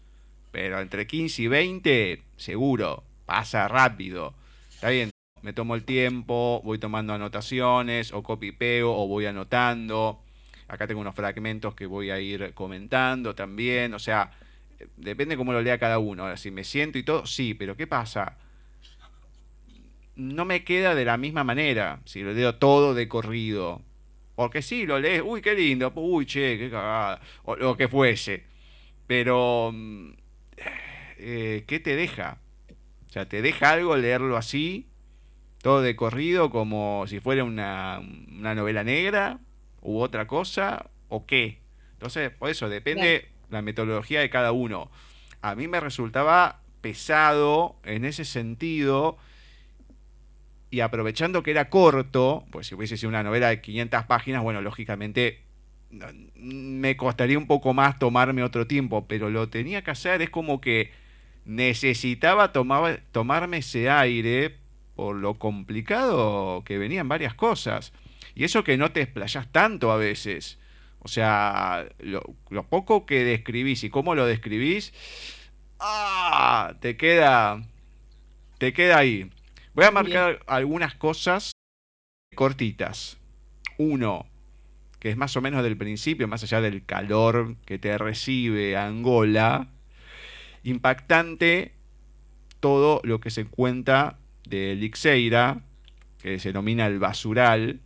pero entre 15 y 20, seguro, pasa rápido. Está bien, me tomo el tiempo, voy tomando anotaciones, o copipeo, o voy anotando. Acá tengo unos fragmentos que voy a ir comentando también. O sea, depende cómo lo lea cada uno. Ahora, si me siento y todo, sí, pero ¿qué pasa? No me queda de la misma manera si lo leo todo de corrido. Porque sí, lo lees, uy, qué lindo, uy, che, qué cagada, o lo que fuese. Pero, mm, eh, ¿qué te deja? O sea, ¿te deja algo leerlo así? todo de corrido como si fuera una, novela negra u otra cosa o qué. Entonces, por eso depende la metodología de cada uno. A mí me resultaba pesado en ese sentido y aprovechando que era corto, pues si hubiese sido una novela de 500 páginas, bueno, lógicamente me costaría un poco más tomarme otro tiempo, pero lo tenía que hacer, es como que necesitaba tomar, tomarme ese aire por lo complicado que venían varias cosas. Y eso que no te explayas tanto a veces. O sea, lo, poco que describís y cómo lo describís, ¡ah! te queda, te queda ahí. Voy a marcar algunas cosas cortitas. Uno, que es más o menos del principio, más allá del calor que te recibe Angola, impactante todo lo que se cuenta de Lixeira, que se denomina el basural,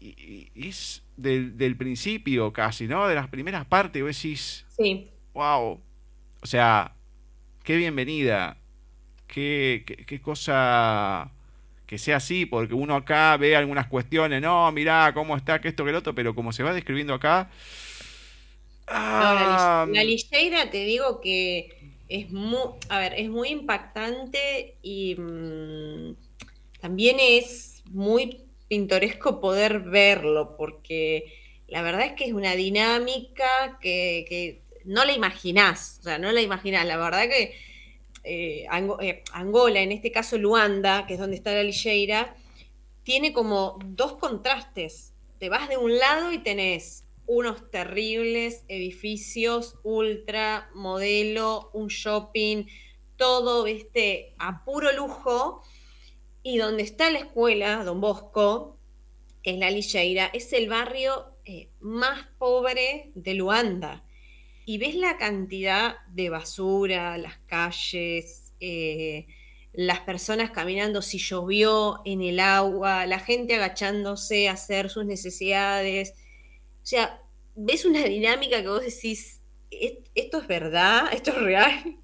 y, es del, principio casi, ¿no? De las primeras partes, vos decís, sí. wow, o sea, qué bienvenida, qué, qué, cosa que sea así, porque uno acá ve algunas cuestiones, no, mirá cómo está, que esto, que el otro, pero como se va describiendo acá... la, ah, la te digo que es muy, a ver, es muy impactante y mm, también es muy pintoresco poder verlo, porque la verdad es que es una dinámica que, no la imaginás, o sea, no la imaginás. La verdad que eh, eh, Angola, en este caso Luanda, que es donde está la lilleira, tiene como dos contrastes. Te vas de un lado y tenés unos terribles edificios ultra modelo, un shopping, todo, este a puro lujo. Y donde está la escuela, Don Bosco, que es la Lilleira, es el barrio eh, más pobre de Luanda. Y ves la cantidad de basura, las calles, eh, las personas caminando si llovió en el agua, la gente agachándose a hacer sus necesidades o sea, ves una dinámica que vos decís, ¿esto es verdad? ¿Esto es real?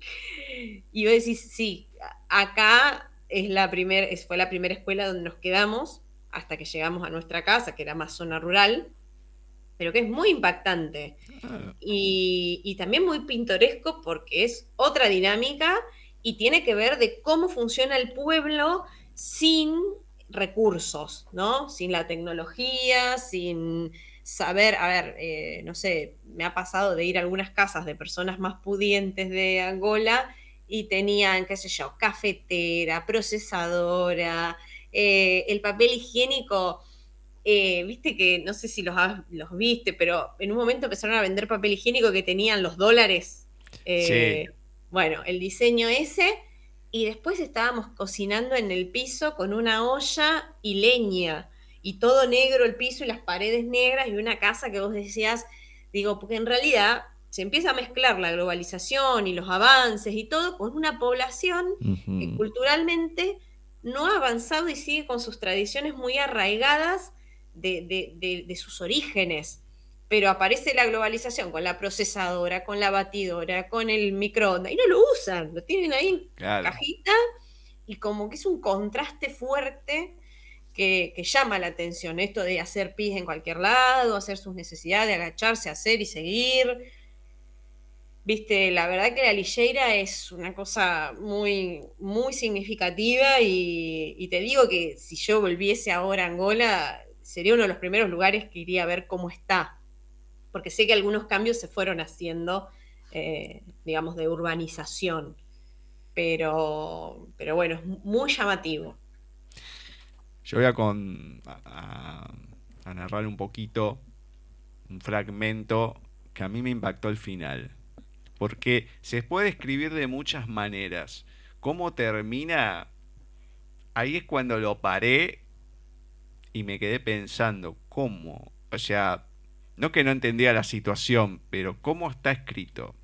Y vos decís, sí, acá es la primer, fue la primera escuela donde nos quedamos hasta que llegamos a nuestra casa, que era más zona rural, pero que es muy impactante. Y, y, también muy pintoresco porque es otra dinámica y tiene que ver de cómo funciona el pueblo sin recursos, ¿no? Sin la tecnología, sin saber, a ver, eh, no sé, me ha pasado de ir a algunas casas de personas más pudientes de Angola y tenían, qué sé yo, cafetera, procesadora, eh, el papel higiénico eh, viste que, no sé si los, los viste, pero en un momento empezaron a vender papel higiénico que tenían los dólares. Eh, bueno, el diseño ese. Y después estábamos cocinando en el piso con una olla y leña. Y todo negro el piso y las paredes negras y una casa que vos decías, digo, porque en realidad se empieza a mezclar la globalización y los avances y todo con una población que culturalmente no ha avanzado y sigue con sus tradiciones muy arraigadas de, sus orígenes. Pero aparece la globalización con la procesadora, con la batidora, con el microondas, y no lo usan, lo tienen ahí en cajita, y como que es un contraste fuerte que, llama la atención, esto de hacer pis en cualquier lado, hacer sus necesidades, agacharse, hacer y seguir. Viste, la verdad que la lilleira es una cosa muy, muy significativa y, y, te digo que si yo volviese ahora a Angola, sería uno de los primeros lugares que iría a ver cómo está, porque sé que algunos cambios se fueron haciendo, eh, digamos, de urbanización, pero, pero bueno, es muy llamativo. Yo voy a, con, a, narrar un poquito, un fragmento que a mí me impactó al final, porque se puede escribir de muchas maneras. ¿Cómo termina? Ahí es cuando lo paré y me quedé pensando, ¿cómo? O sea, no que no entendía la situación, pero ¿cómo está escrito?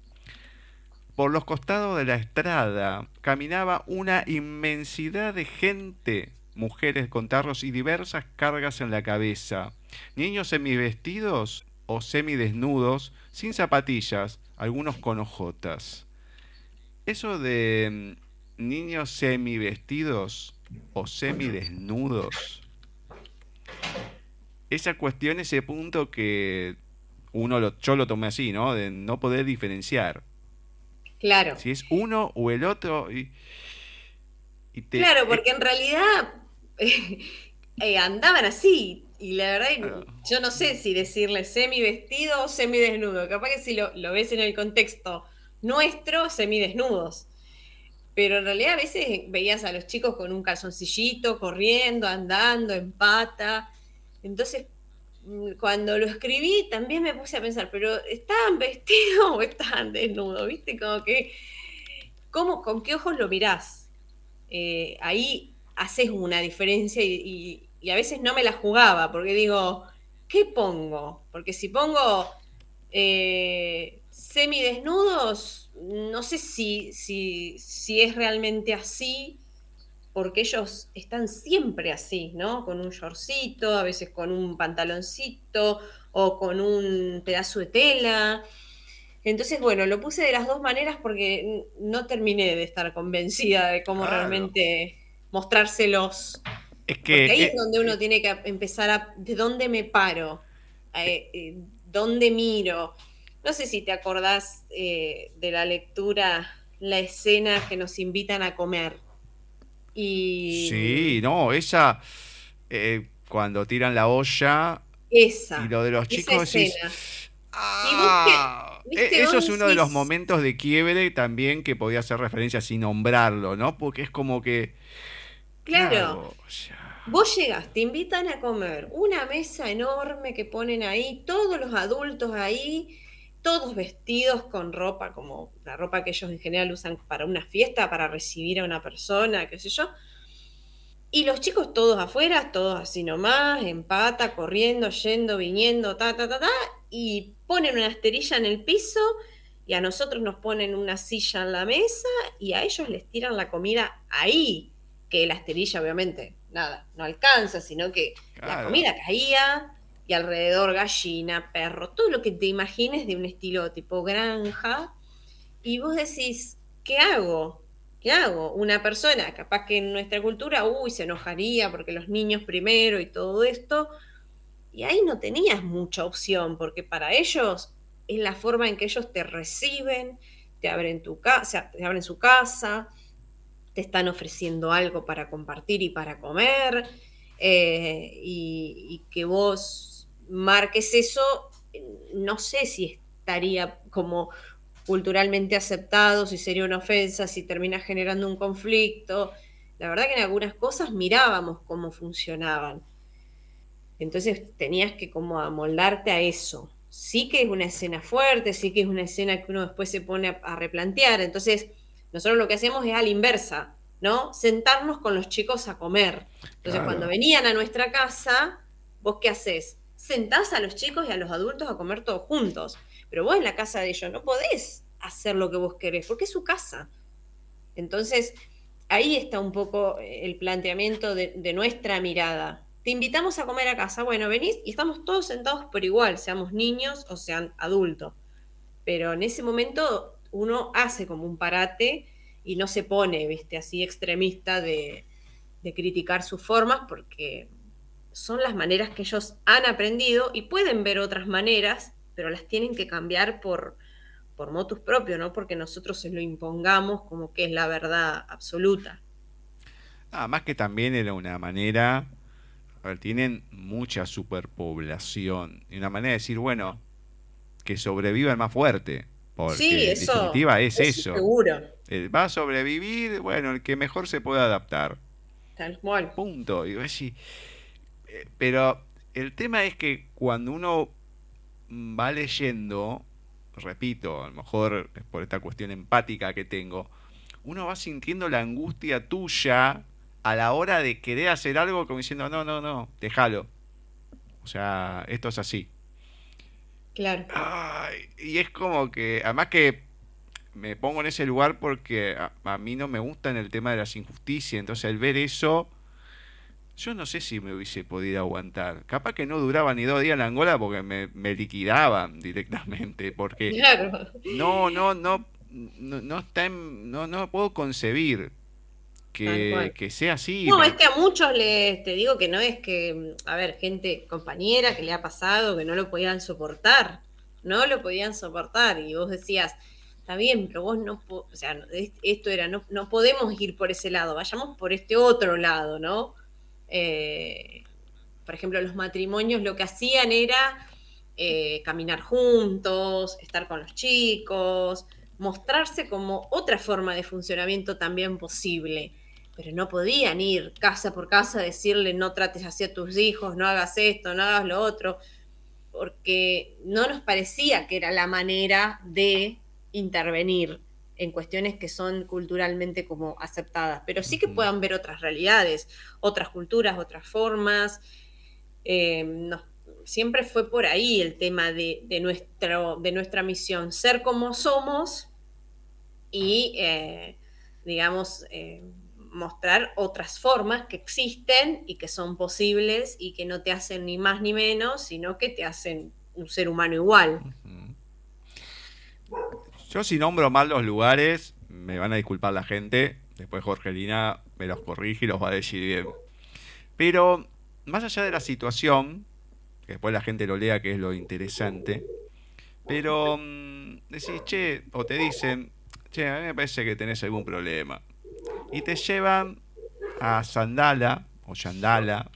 Por los costados de la estrada caminaba una inmensidad de gente, mujeres con tarros y diversas cargas en la cabeza, niños semivestidos o semidesnudos, sin zapatillas, algunos con ojotas. Eso de mm, niños semivestidos o semidesnudos esa cuestión, ese punto que uno lo, yo lo tomé así, ¿no? De no poder diferenciar. Claro. Si es uno o el otro. Y, claro, porque en realidad eh, andaban así. Y la verdad, yo no sé si decirle semi vestido o semi desnudo. Capaz que si lo, lo ves en el contexto nuestro, semi desnudos. Pero en realidad a veces veías a los chicos con un calzoncillito, corriendo, andando en pata. Entonces, mm, cuando lo escribí, también me puse a pensar, pero ¿estaban vestidos o estaban desnudos? ¿Viste? Como que, ¿cómo, ¿con qué ojos lo mirás? Eh, ahí haces una diferencia y, a veces no me la jugaba, porque digo, ¿qué pongo? Porque si pongo eh, semidesnudos, no sé si, si, si es realmente así porque ellos están siempre así, ¿no? Con un shortcito, a veces con un pantaloncito o con un pedazo de tela. Entonces, bueno, lo puse de las dos maneras porque no terminé de estar convencida de cómo realmente mostrárselos. Es que porque ahí es, donde uno tiene que empezar a, ¿de dónde me paro? Eh, eh, ¿Dónde miro? No sé si te acordás eh, de la lectura, la escena que nos invitan a comer Sí, no, esa, eh, cuando tiran la olla esa, y lo de los chicos ah, e, eso es uno de los momentos de quiebre también que podía hacer referencia sin nombrarlo, ¿no? Porque es como que... Claro. Vos llegas, te invitan a comer, una mesa enorme que ponen ahí, todos los adultos ahí, todos vestidos con ropa, como la ropa que ellos en general usan para una fiesta, para recibir a una persona, qué sé yo. Y los chicos todos afuera, todos así nomás, en pata, corriendo, yendo, viniendo, ta, ta, ta, ta, y ponen una esterilla en el piso y a nosotros nos ponen una silla en la mesa y a ellos les tiran la comida ahí, que la esterilla obviamente, nada, no alcanza, sino que la comida caía y alrededor gallina, perro, todo lo que te imagines de un estilo tipo granja. Y vos decís, ¿qué hago? ¿Qué hago? Una persona, capaz que en nuestra cultura, uy, se enojaría porque los niños primero y todo esto. Y ahí no tenías mucha opción, porque para ellos es la forma en que ellos te reciben, te abren tu casa, te abren su casa, te están ofreciendo algo para compartir y para comer, eh, y que vos marques eso, no sé si estaría como culturalmente aceptado, si sería una ofensa, si termina generando un conflicto. La verdad que en algunas cosas mirábamos cómo funcionaban. Entonces tenías que como amoldarte a eso. Sí que es una escena fuerte, sí que es una escena que uno después se pone a, a replantear. Entonces, nosotros lo que hacemos es a la inversa, ¿no? Sentarnos con los chicos a comer. Entonces, Claro. cuando venían a nuestra casa, ¿vos qué haces? Sentás a los chicos y a los adultos a comer todos juntos. Pero vos en la casa de ellos no podés hacer lo que vos querés, porque es su casa. Entonces, ahí está un poco el planteamiento de, de nuestra mirada. Te invitamos a comer a casa, bueno, venís y estamos todos sentados por igual, seamos niños o sean adultos. Pero en ese momento uno hace como un parate y no se pone, viste, así extremista de, de criticar sus formas porque son las maneras que ellos han aprendido y pueden ver otras maneras, pero las tienen que cambiar por, por motus propio, no porque nosotros se lo impongamos como que es la verdad absoluta. Nada más que también era una manera, a ver, tienen mucha superpoblación y una manera de decir, bueno, que sobreviva el más fuerte, porque sí, en eso, definitiva es eso. Seguro, Eh, Va a sobrevivir, bueno, el que mejor se pueda adaptar. tal cual. Punto. Y pero el tema es que cuando uno va leyendo, repito, a lo mejor es por esta cuestión empática que tengo, uno va sintiendo la angustia tuya a la hora de querer hacer algo como diciendo, no, no, no, déjalo. O sea, esto es así. Claro. Ay, y es como que, además que me pongo en ese lugar porque a, a mí no me gusta en el tema de las injusticias, entonces al ver eso, yo no sé si me hubiese podido aguantar. Capaz que no duraba ni dos días en Angola porque me, me liquidaban directamente, porque Claro. no, no, no, no, no está en- no, no puedo concebir que, que sea así. No, es que a muchos les, te digo que no es que, a ver, gente, compañera que le ha pasado que no lo podían soportar, no lo podían soportar y vos decías, está bien, pero vos no, o sea, esto era, no, no podemos ir por ese lado, vayamos por este otro lado, ¿no? Eh, por ejemplo, los matrimonios lo que hacían era eh, caminar juntos, estar con los chicos, mostrarse como otra forma de funcionamiento también posible. Pero no podían ir casa por casa a decirle no trates así a tus hijos, no hagas esto, no hagas lo otro, porque no nos parecía que era la manera de intervenir en cuestiones que son culturalmente como aceptadas, pero sí que puedan ver otras realidades, otras culturas, otras formas. Eh, siempre fue por ahí el tema de, de nuestro, de nuestra misión, ser como somos y, eh, digamos, eh, mostrar otras formas que existen y que son posibles y que no te hacen ni más ni menos, sino que te hacen un ser humano igual. Yo si nombro mal los lugares, me van a disculpar la gente, después Jorgelina me los corrige y los va a decir bien. Pero más allá de la situación, que después la gente lo lea, que es lo interesante, pero mm, decís, che, o te dicen, che, a mí me parece que tenés algún problema. Y te llevan a Sandala o Yandala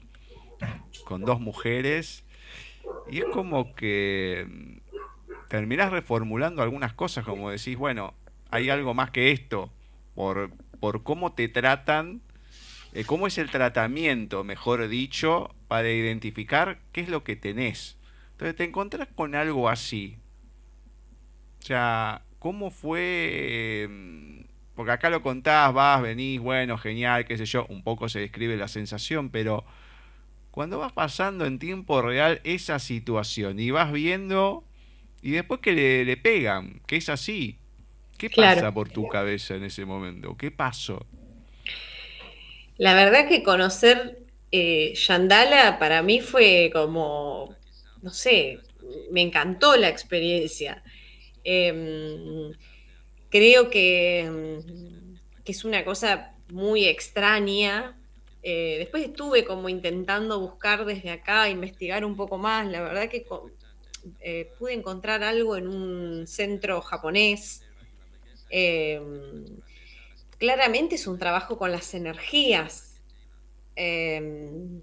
con dos mujeres y es como que mm, terminás reformulando algunas cosas, como decís, bueno, hay algo más que esto, por, por cómo te tratan, eh, cómo es el tratamiento, mejor dicho, para identificar qué es lo que tenés. Entonces te encontrás con algo así. O sea, ¿cómo fue? eh, Porque acá lo contás, vas, venís, bueno, genial, qué sé yo, un poco se describe la sensación, pero cuando vas pasando en tiempo real esa situación y vas viendo y después que le, le pegan, que es así, ¿qué Claro. pasa por tu cabeza en ese momento? ¿Qué pasó? La verdad que conocer eh, Yandala para mí fue como, no sé, me encantó la experiencia. Em, creo que, que es una cosa muy extraña. Eh, después estuve como intentando buscar desde acá, investigar un poco más. La verdad que eh, pude encontrar algo en un centro japonés. Em, claramente es un trabajo con las energías. Em,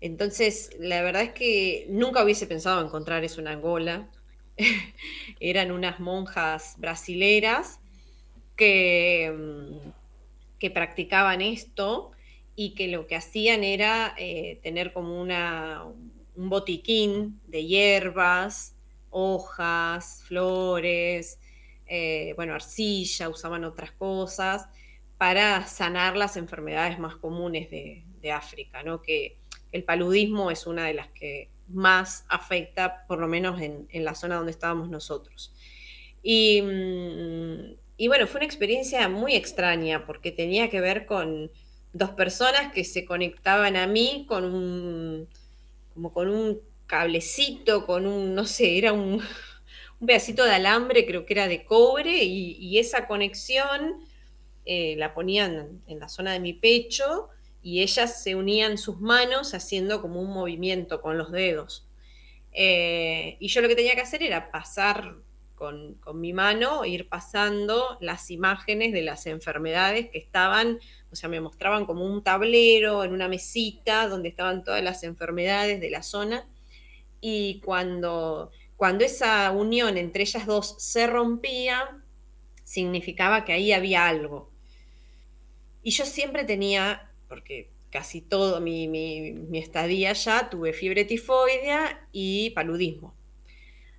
entonces, la verdad es que nunca hubiese pensado encontrar eso en Angola. Eran unas monjas brasileras que, em, que practicaban esto y que lo que hacían era eh, tener como una, un botiquín de hierbas, hojas, flores, eh, bueno, arcilla, usaban otras cosas para sanar las enfermedades más comunes de, África, ¿no? Que el paludismo es una de las que más afecta, por lo menos en, la zona donde estábamos nosotros. Y, mm, y, bueno, fue una experiencia muy extraña porque tenía que ver con dos personas que se conectaban a mí con un, como con un cablecito, con un, no sé, era un, pedacito de alambre, creo que era de cobre, y, esa conexión eh, la ponían en la zona de mi pecho y ellas se unían sus manos haciendo como un movimiento con los dedos. Eh, y yo lo que tenía que hacer era pasar con, mi mano, ir pasando las imágenes de las enfermedades que estaban, o sea, me mostraban como un tablero en una mesita donde estaban todas las enfermedades de la zona. Y cuando cuando esa unión entre ellas dos se rompía, significaba que ahí había algo. Y yo siempre tenía, porque casi todo mi, estadía allá, tuve fiebre tifoidea y paludismo.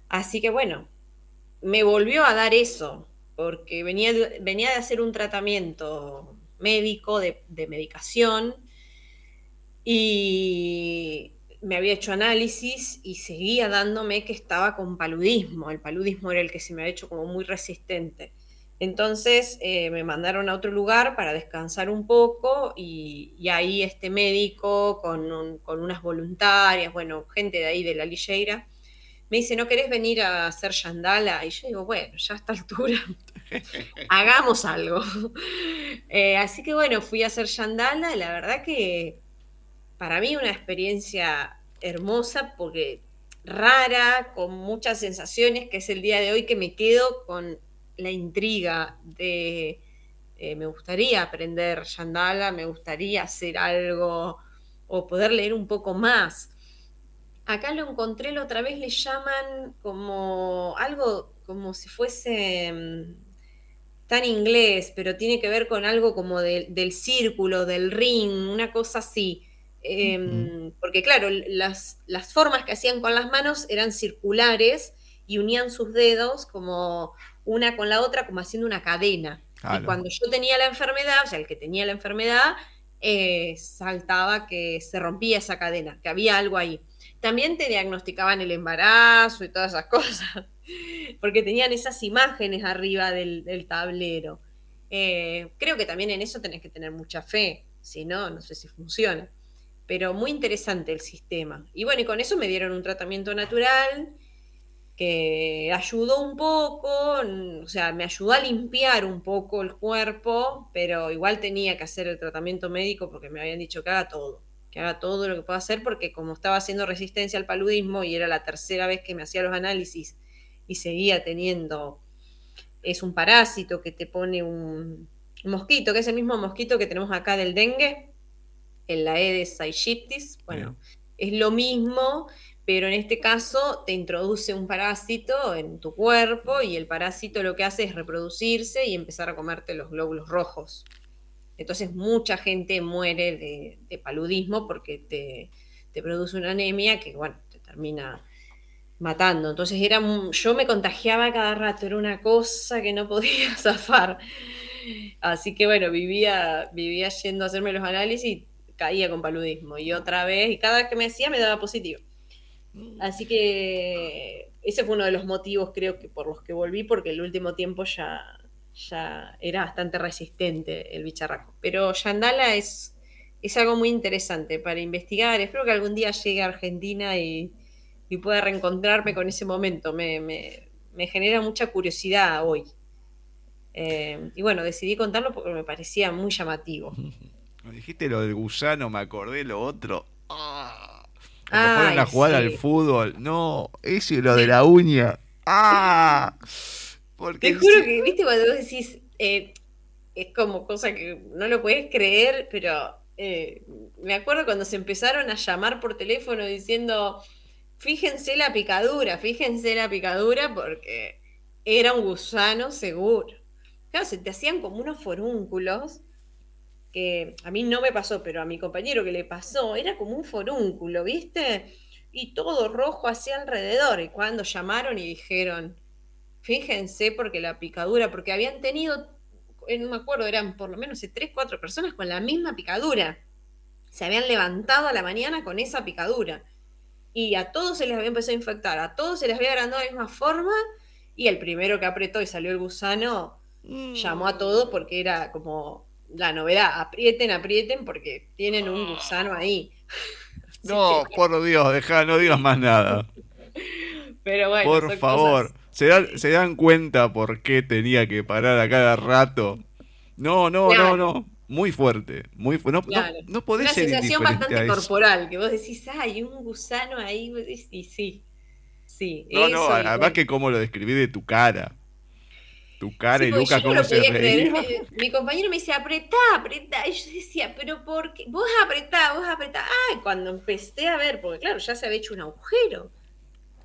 Así que bueno, me volvió a dar eso, porque venía venía de hacer un tratamiento médico de, de medicación y me había hecho análisis y seguía dándome que estaba con paludismo. El paludismo era el que se me había hecho como muy resistente. Entonces eh, me mandaron a otro lugar para descansar un poco y, ahí este médico con, unas voluntarias, bueno, gente de ahí de la Lilleira, me dice, ¿no querés venir a hacer yandala? Y yo digo, bueno, ya a esta altura, hagamos algo. Eh, así que bueno, fui a hacer yandala la verdad que para mí una experiencia hermosa porque rara, con muchas sensaciones, que es el día de hoy que me quedo con la intriga de eh, me gustaría aprender Yandala, me gustaría hacer algo o poder leer un poco más. Acá lo encontré la otra vez, le llaman como algo como si fuese mm, tan inglés, pero tiene que ver con algo como del círculo, del ring, una cosa así. Em, porque claro, las, formas que hacían con las manos eran circulares y unían sus dedos como una con la otra, como haciendo una cadena. Y cuando yo tenía la enfermedad, o sea, el que tenía la enfermedad, eh, saltaba que se rompía esa cadena, que había algo ahí. También te diagnosticaban el embarazo y todas esas cosas, porque tenían esas imágenes arriba del, tablero. Eh, creo que también en eso tenés que tener mucha fe, si no, no sé si funciona pero muy interesante el sistema. Y bueno, y con eso me dieron un tratamiento natural que ayudó un poco, o sea, me ayudó a limpiar un poco el cuerpo, pero igual tenía que hacer el tratamiento médico porque me habían dicho que haga todo, que haga todo lo que pueda hacer, porque como estaba haciendo resistencia al paludismo y era la tercera vez que me hacía los análisis y seguía teniendo, es un parásito que te pone un, mosquito, que es el mismo mosquito que tenemos acá del dengue, en la Aedes aegyptis, bueno, es lo mismo, pero en este caso te introduce un parásito en tu cuerpo y el parásito lo que hace es reproducirse y empezar a comerte los glóbulos rojos. Entonces mucha gente muere de, paludismo porque te, produce una anemia que, bueno, te termina matando. Entonces era, yo me contagiaba cada rato, era una cosa que no podía zafar. Así que bueno, vivía, vivía yendo a hacerme los análisis caía con paludismo y otra vez, y cada vez que me hacía me daba positivo. Así que ese fue uno de los motivos creo que por los que volví, porque el último tiempo ya, ya era bastante resistente el bicharraco. Pero Yandala es, es algo muy interesante para investigar. Espero que algún día llegue a Argentina y, pueda reencontrarme con ese momento. Me, genera mucha curiosidad hoy. Eh, y bueno, decidí contarlo porque me parecía muy llamativo. dijiste lo del gusano, me acordé lo otro. ¡Ah! Cuando fueron a jugar al fútbol. No, eso y lo de la uña. ¡Ah! Porque Te juro que, viste, cuando vos decís, eh, es como cosa que no lo puedes creer, pero eh, me acuerdo cuando se empezaron a llamar por teléfono diciendo, fíjense la picadura, fíjense la picadura, porque era un gusano seguro. Claro, se te hacían como unos forúnculos que a mí no me pasó, pero a mi compañero que le pasó, era como un forúnculo, ¿viste? y todo rojo hacia alrededor. Y cuando llamaron y dijeron, fíjense porque la picadura, porque habían tenido, eh, no me acuerdo, eran por lo menos tres, cuatro personas con la misma picadura. Se habían levantado a la mañana con esa picadura. Y a todos se les había empezado a infectar, a todos se les había agrandado de la misma forma. Y el primero que apretó y salió el gusano llamó a todos porque era como la novedad. Aprieten, aprieten porque tienen un gusano ahí. No, por Dios, deja, no digas más nada. Pero bueno, por favor, ¿se, dan, ¿se dan cuenta por qué tenía que parar a cada rato? No, no, no, no. Muy fuerte, muy fuerte. No, no, no, podés Una sensación bastante corporal, que vos decís, hay un gusano ahí, y sí, sí. No, no, además que cómo lo describí de tu cara tu cara y Lucas cómo se reía. Mi, compañero me decía, apretá, apretá. Y yo decía, pero ¿por qué? Vos apretá, vos apretá. Ay, cuando empecé a ver, porque claro, ya se había hecho un agujero.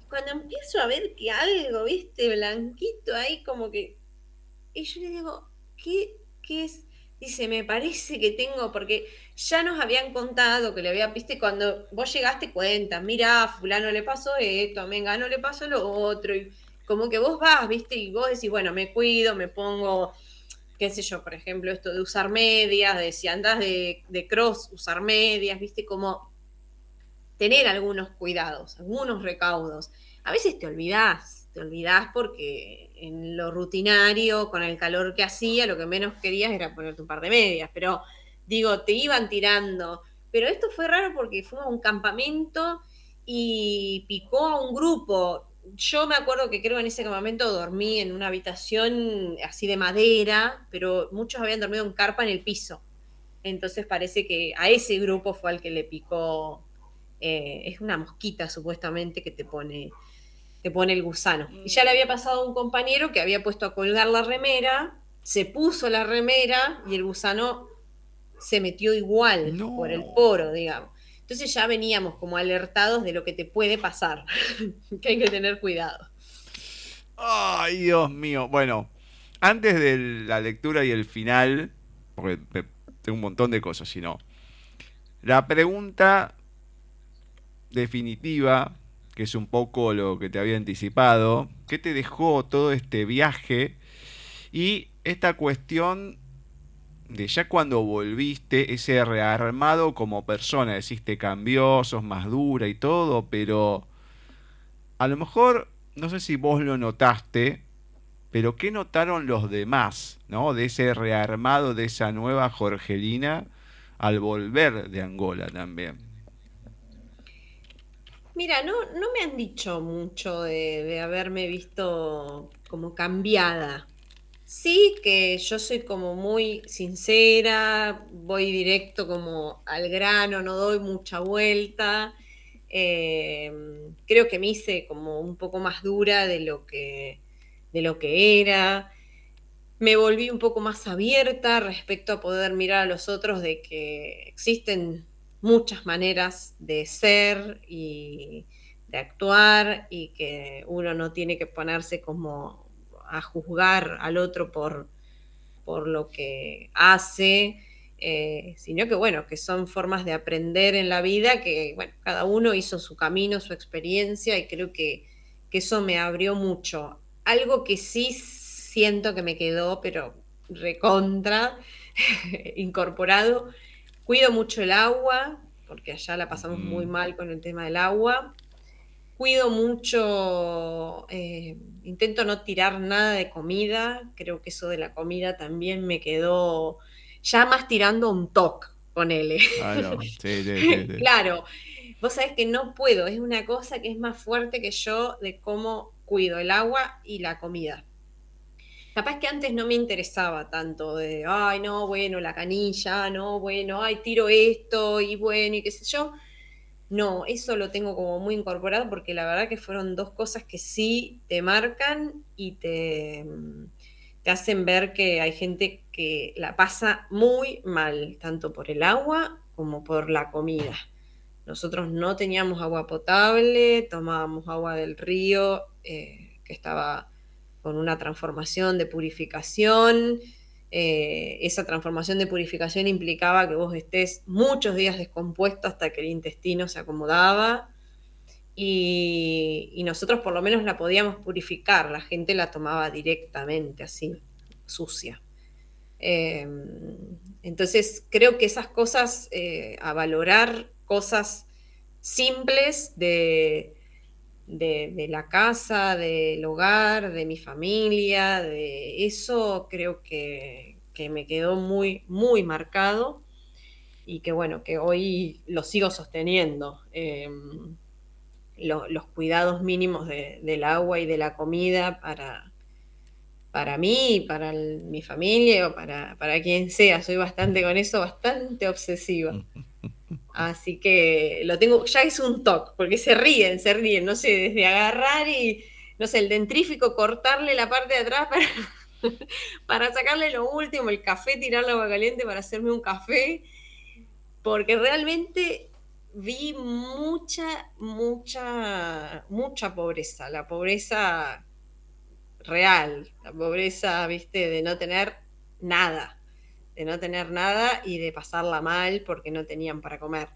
Cuando empiezo a ver que algo, viste, blanquito ahí, como que. Y yo le digo, ¿qué, qué es? Dice, me parece que tengo, porque ya nos habían contado que le había, viste, cuando vos llegaste cuenta, mira, a fulano le pasó esto, a Mengano le pasó lo otro, y como que vos vas, viste, y vos decís, bueno, me cuido, me pongo, qué sé yo, por ejemplo, esto de usar medias, de si andas de, cross, usar medias, viste, como tener algunos cuidados, algunos recaudos. A veces te olvidás, te olvidás porque en lo rutinario, con el calor que hacía, lo que menos querías era ponerte un par de medias, pero digo, te iban tirando. Pero esto fue raro porque fue a un campamento y picó a un grupo yo me acuerdo que creo en ese momento dormí en una habitación así de madera, pero muchos habían dormido en carpa en el piso. Entonces parece que a ese grupo fue al que le picó, eh, es una mosquita supuestamente que te pone, te pone el gusano. Y ya le había pasado a un compañero que había puesto a colgar la remera, se puso la remera y el gusano se metió igual por el poro, digamos. Entonces ya veníamos como alertados de lo que te puede pasar, que hay que tener cuidado. Ay, Dios mío. Bueno, antes de la lectura y el final, porque tengo un montón de cosas, si no. La pregunta definitiva, que es un poco lo que te había anticipado, ¿qué te dejó todo este viaje? Y esta cuestión de ya cuando volviste, ese rearmado como persona, decís, te cambió, sos más dura y todo, pero a lo mejor, no sé si vos lo notaste, pero ¿qué notaron los demás, ¿no? De ese rearmado, de esa nueva Jorgelina al volver de Angola también. Mira, no, no me han dicho mucho de, haberme visto como cambiada. Sí, que yo soy como muy sincera, voy directo como al grano, no doy mucha vuelta. Em, creo que me hice como un poco más dura de lo que, de lo que era. Me volví un poco más abierta respecto a poder mirar a los otros de que existen muchas maneras de ser y de actuar y que uno no tiene que ponerse como a juzgar al otro por, por lo que hace, eh, sino que bueno, que son formas de aprender en la vida, que bueno, cada uno hizo su camino, su experiencia y creo que, que eso me abrió mucho. Algo que sí siento que me quedó, pero recontra, incorporado, cuido mucho el agua, porque allá la pasamos muy mal con el tema del agua. Cuido mucho, eh, intento no tirar nada de comida, creo que eso de la comida también me quedó ya más tirando un toque, ponele. Claro, sí, sí, sí, claro, vos sabés que no puedo, es una cosa que es más fuerte que yo de cómo cuido el agua y la comida. Capaz que antes no me interesaba tanto de, ay, no, bueno, la canilla, no, bueno, ay, tiro esto y bueno, y qué sé yo no, eso lo tengo como muy incorporado porque la verdad que fueron dos cosas que sí te marcan y te, mm, te hacen ver que hay gente que la pasa muy mal, tanto por el agua como por la comida. Nosotros no teníamos agua potable, tomábamos agua del río eh, que estaba con una transformación de purificación eh, esa transformación de purificación implicaba que vos estés muchos días descompuesto hasta que el intestino se acomodaba. y, nosotros por lo menos la podíamos purificar, la gente la tomaba directamente así, sucia. Em, entonces creo que esas cosas, eh, a valorar cosas simples de, de, la casa, del hogar, de mi familia, de eso creo que, me quedó muy, muy marcado y que bueno, que hoy lo sigo sosteniendo. Em, los cuidados mínimos del agua y de la comida para, para mí, para mi familia o para, para quien sea. Soy bastante con eso, bastante obsesiva. Así que lo tengo, ya es un toque, porque se ríen, se ríen, no sé, desde agarrar y, no sé, el dentrífico, cortarle la parte de atrás para, para sacarle lo último, el café, tirar la agua caliente para hacerme un café, porque realmente vi mucha, mucha, mucha pobreza, la pobreza real, la pobreza, viste, de no tener nada, de no tener nada y de pasarla mal porque no tenían para comer.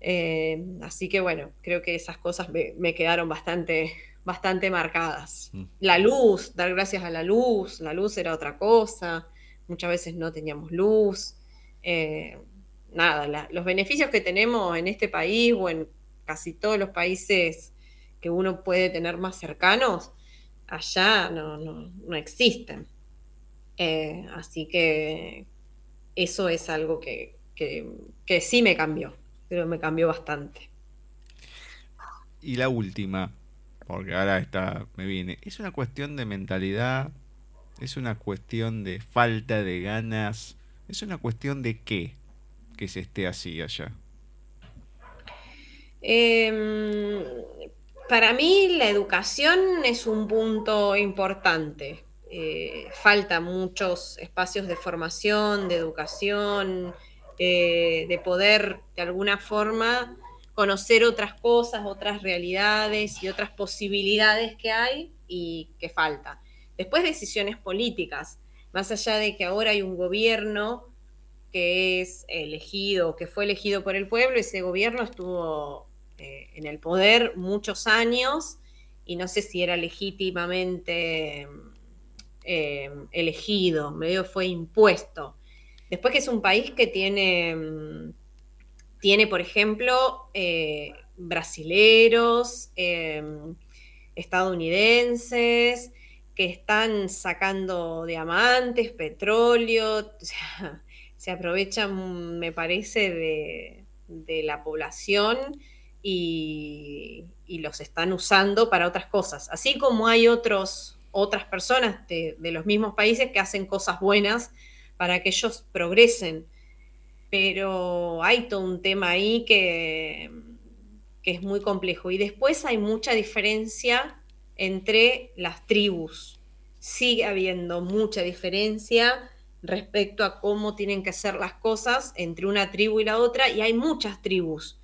Eh, así que bueno, creo que esas cosas me, quedaron bastante, bastante marcadas. Mm. La luz, dar gracias a la luz, la luz era otra cosa, muchas veces no teníamos luz. Eh, nada, los beneficios que tenemos en este país o en casi todos los países que uno puede tener más cercanos, allá no, no, existen. Eh, así que eso es algo que, que, sí me cambió, pero me cambió bastante. Y la última, porque ahora está, me viene, es una cuestión de mentalidad, es una cuestión de falta de ganas, es una cuestión de qué que se esté así allá? Em, para mí la educación es un punto importante. Eh, falta muchos espacios de formación, de educación, de poder de alguna forma conocer otras cosas, otras realidades y otras posibilidades que hay y que falta. Después decisiones políticas, más allá de que ahora hay un gobierno que es elegido, que fue elegido por el pueblo, ese gobierno estuvo eh, en el poder muchos años y no sé si era legítimamente eh, elegido, medio fue impuesto. Después que es un país que tiene, tiene por ejemplo, eh, brasileros, estadounidenses, que están sacando diamantes, petróleo, se aprovechan, me parece, de, la población y, los están usando para otras cosas. Así como hay otros, otras personas de, los mismos países que hacen cosas buenas para que ellos progresen. Pero hay todo un tema ahí que, que es muy complejo. Y después hay mucha diferencia entre las tribus. Sigue habiendo mucha diferencia respecto a cómo tienen que ser las cosas entre una tribu y la otra, y hay muchas tribus,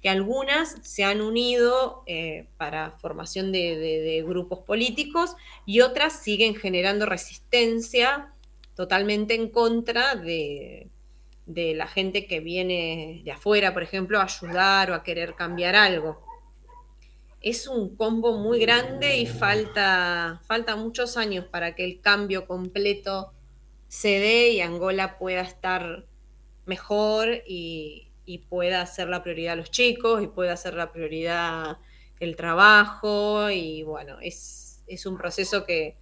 que algunas se han unido eh, para formación de, grupos políticos y otras siguen generando resistencia totalmente en contra de, de la gente que viene de afuera, por ejemplo, a ayudar o a querer cambiar algo. Es un combo muy grande y falta, falta muchos años para que el cambio completo se dé y Angola pueda estar mejor y, pueda ser la prioridad a los chicos y pueda ser la prioridad el trabajo y bueno, es, un proceso que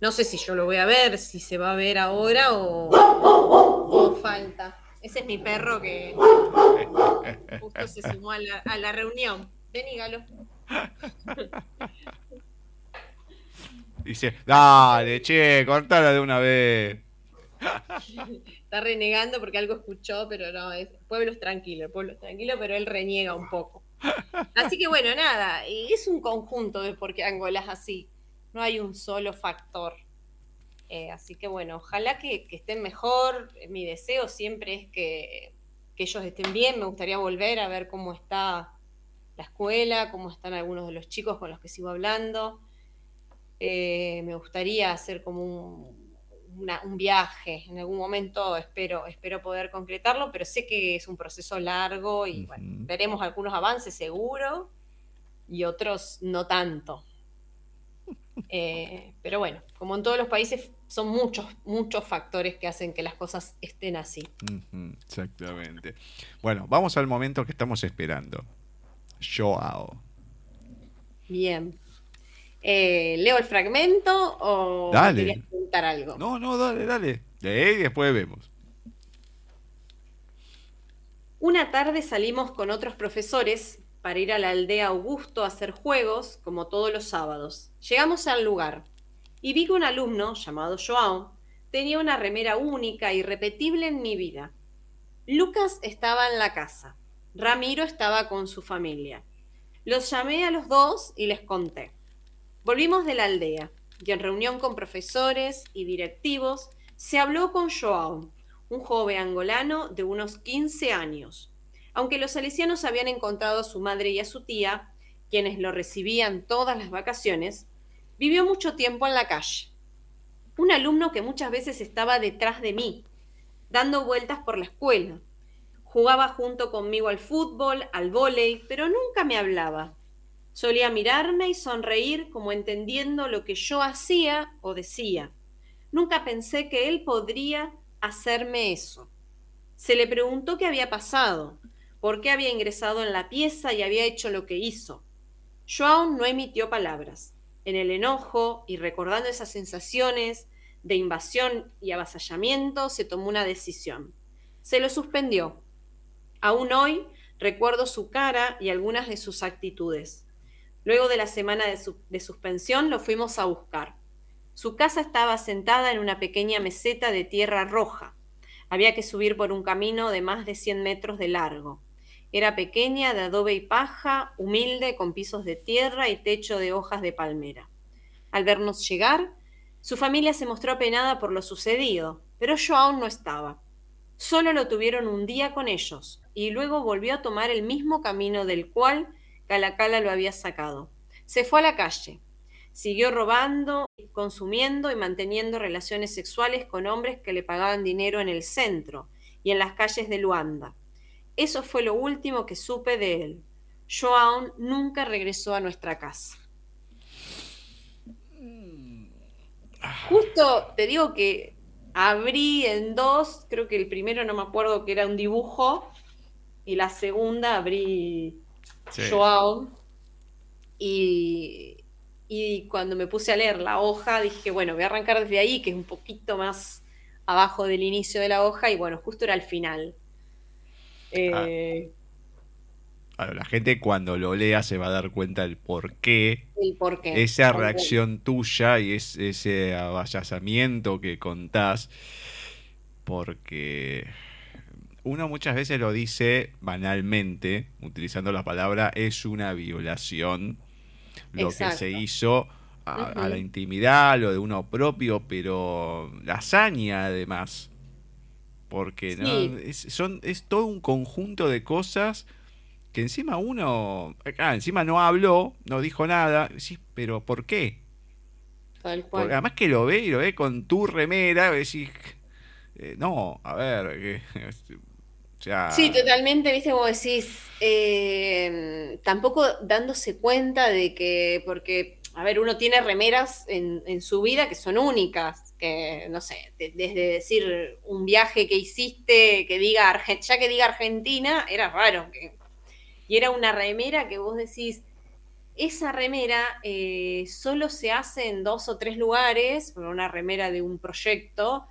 no sé si yo lo voy a ver, si se va a ver ahora o, falta. Ese es mi perro que justo se sumó a la, reunión. Ven y galo. Dice, dale, che, cortala de una vez. Está renegando porque algo escuchó, pero no, es pueblo es tranquilo, el pueblo es tranquilo, pero él reniega un poco. Así que bueno, nada, es un conjunto de por qué Angola es así. No hay un solo factor. Eh, así que bueno, ojalá que, estén mejor. Mi deseo siempre es que, ellos estén bien. Me gustaría volver a ver cómo está la escuela, cómo están algunos de los chicos con los que sigo hablando. Eh, me gustaría hacer como un, un viaje. En algún momento espero, espero poder concretarlo, pero sé que es un proceso largo y bueno, veremos algunos avances seguro. y otros no tanto. Eh, pero bueno, como en todos los países, son muchos, muchos factores que hacen que las cosas estén así. exactamente. Bueno, vamos al momento que estamos esperando. Joao. Bien. Eh, ¿Leo el fragmento o dale. querías preguntar algo? No, no, dale, dale. Lee y después vemos. Una tarde salimos con otros profesores para ir a la aldea Augusto a hacer juegos, como todos los sábados. Llegamos al lugar y vi que un alumno, llamado Joao, tenía una remera única, y irrepetible en mi vida. Lucas estaba en la casa. Ramiro estaba con su familia. Los llamé a los dos y les conté. Volvimos de la aldea y en reunión con profesores y directivos se habló con Joao, un joven angolano de unos 15 años. Aunque los salesianos habían encontrado a su madre y a su tía, quienes lo recibían todas las vacaciones, vivió mucho tiempo en la calle. Un alumno que muchas veces estaba detrás de mí, dando vueltas por la escuela. Jugaba junto conmigo al fútbol, al vóley, pero nunca me hablaba. Solía mirarme y sonreír como entendiendo lo que yo hacía o decía. Nunca pensé que él podría hacerme eso. Se le preguntó qué había pasado, por qué había ingresado en la pieza y había hecho lo que hizo. Joao no emitió palabras. En el enojo y recordando esas sensaciones de invasión y avasallamiento, se tomó una decisión. Se lo suspendió. Aún hoy recuerdo su cara y algunas de sus actitudes. Luego de la semana de, suspensión lo fuimos a buscar. Su casa estaba sentada en una pequeña meseta de tierra roja. Había que subir por un camino de más de 100 metros de largo. Era pequeña, de adobe y paja, humilde, con pisos de tierra y techo de hojas de palmera. Al vernos llegar, su familia se mostró apenada por lo sucedido, pero yo aún no estaba. Solo lo tuvieron un día con ellos, y luego volvió a tomar el mismo camino del cual Calacala lo había sacado. Se fue a la calle, Siguió robando, consumiendo y manteniendo relaciones sexuales con hombres que le pagaban dinero en el centro y en las calles de Luanda. Eso fue lo último que supe de él. Joan nunca regresó a nuestra casa. Justo te digo que abrí en dos, creo que el primero no me acuerdo que era un dibujo, y la segunda abrí Joao. Y, y cuando me puse a leer la hoja, dije, bueno, voy a arrancar desde ahí, que es un poquito más abajo del inicio de la hoja, y bueno, justo era el final. Eh, ah. la gente cuando lo lea se va a dar cuenta del por qué. El por qué. Esa reacción tuya y ese avallazamiento que contás, porque uno muchas veces lo dice banalmente, utilizando la palabra, es una violación lo que se hizo a, la intimidad, lo de uno propio, pero la hazaña además. Porque es, son, es todo un conjunto de cosas que encima uno, ah, encima no habló, no dijo nada, sí, pero ¿por qué? además que lo ve y lo ve con tu remera, decís, eh, no, a ver, Sí, totalmente, viste, como decís, eh, tampoco dándose cuenta de que, porque, a ver, uno tiene remeras en, su vida que son únicas, que, no sé, desde decir un viaje que hiciste, que diga, ya que diga Argentina, era raro, y era una remera que vos decís, esa remera eh, solo se hace en dos o tres lugares, una remera de un proyecto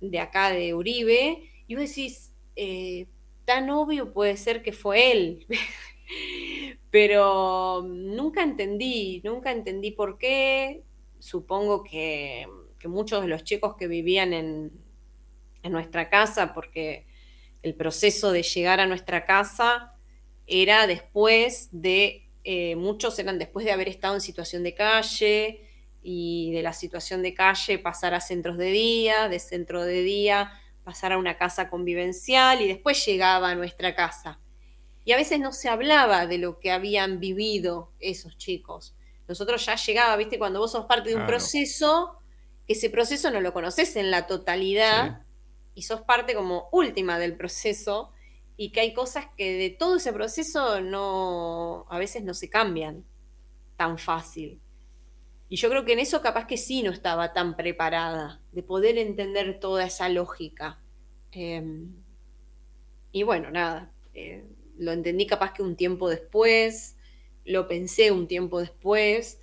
de acá de Uribe, y vos decís, eh, tan obvio puede ser que fue él. Pero nunca entendí, nunca entendí por qué. Supongo que, muchos de los chicos que vivían en, nuestra casa, porque el proceso de llegar a nuestra casa era después de, eh, muchos eran después de haber estado en situación de calle y de la situación de calle pasar a centros de día, de centro de día pasar a una casa convivencial y después llegaba a nuestra casa. Y a veces no se hablaba de lo que habían vivido esos chicos. Nosotros ya llegaba, viste, cuando vos sos parte de un proceso, ese proceso no lo conoces en la totalidad y sos parte como última del proceso y que hay cosas que de todo ese proceso no, a veces no se cambian. tan fácil. Y yo creo que en eso capaz que sí no estaba tan preparada, de poder entender toda esa lógica. Em, y bueno, nada, eh, lo entendí capaz que un tiempo después, lo pensé un tiempo después,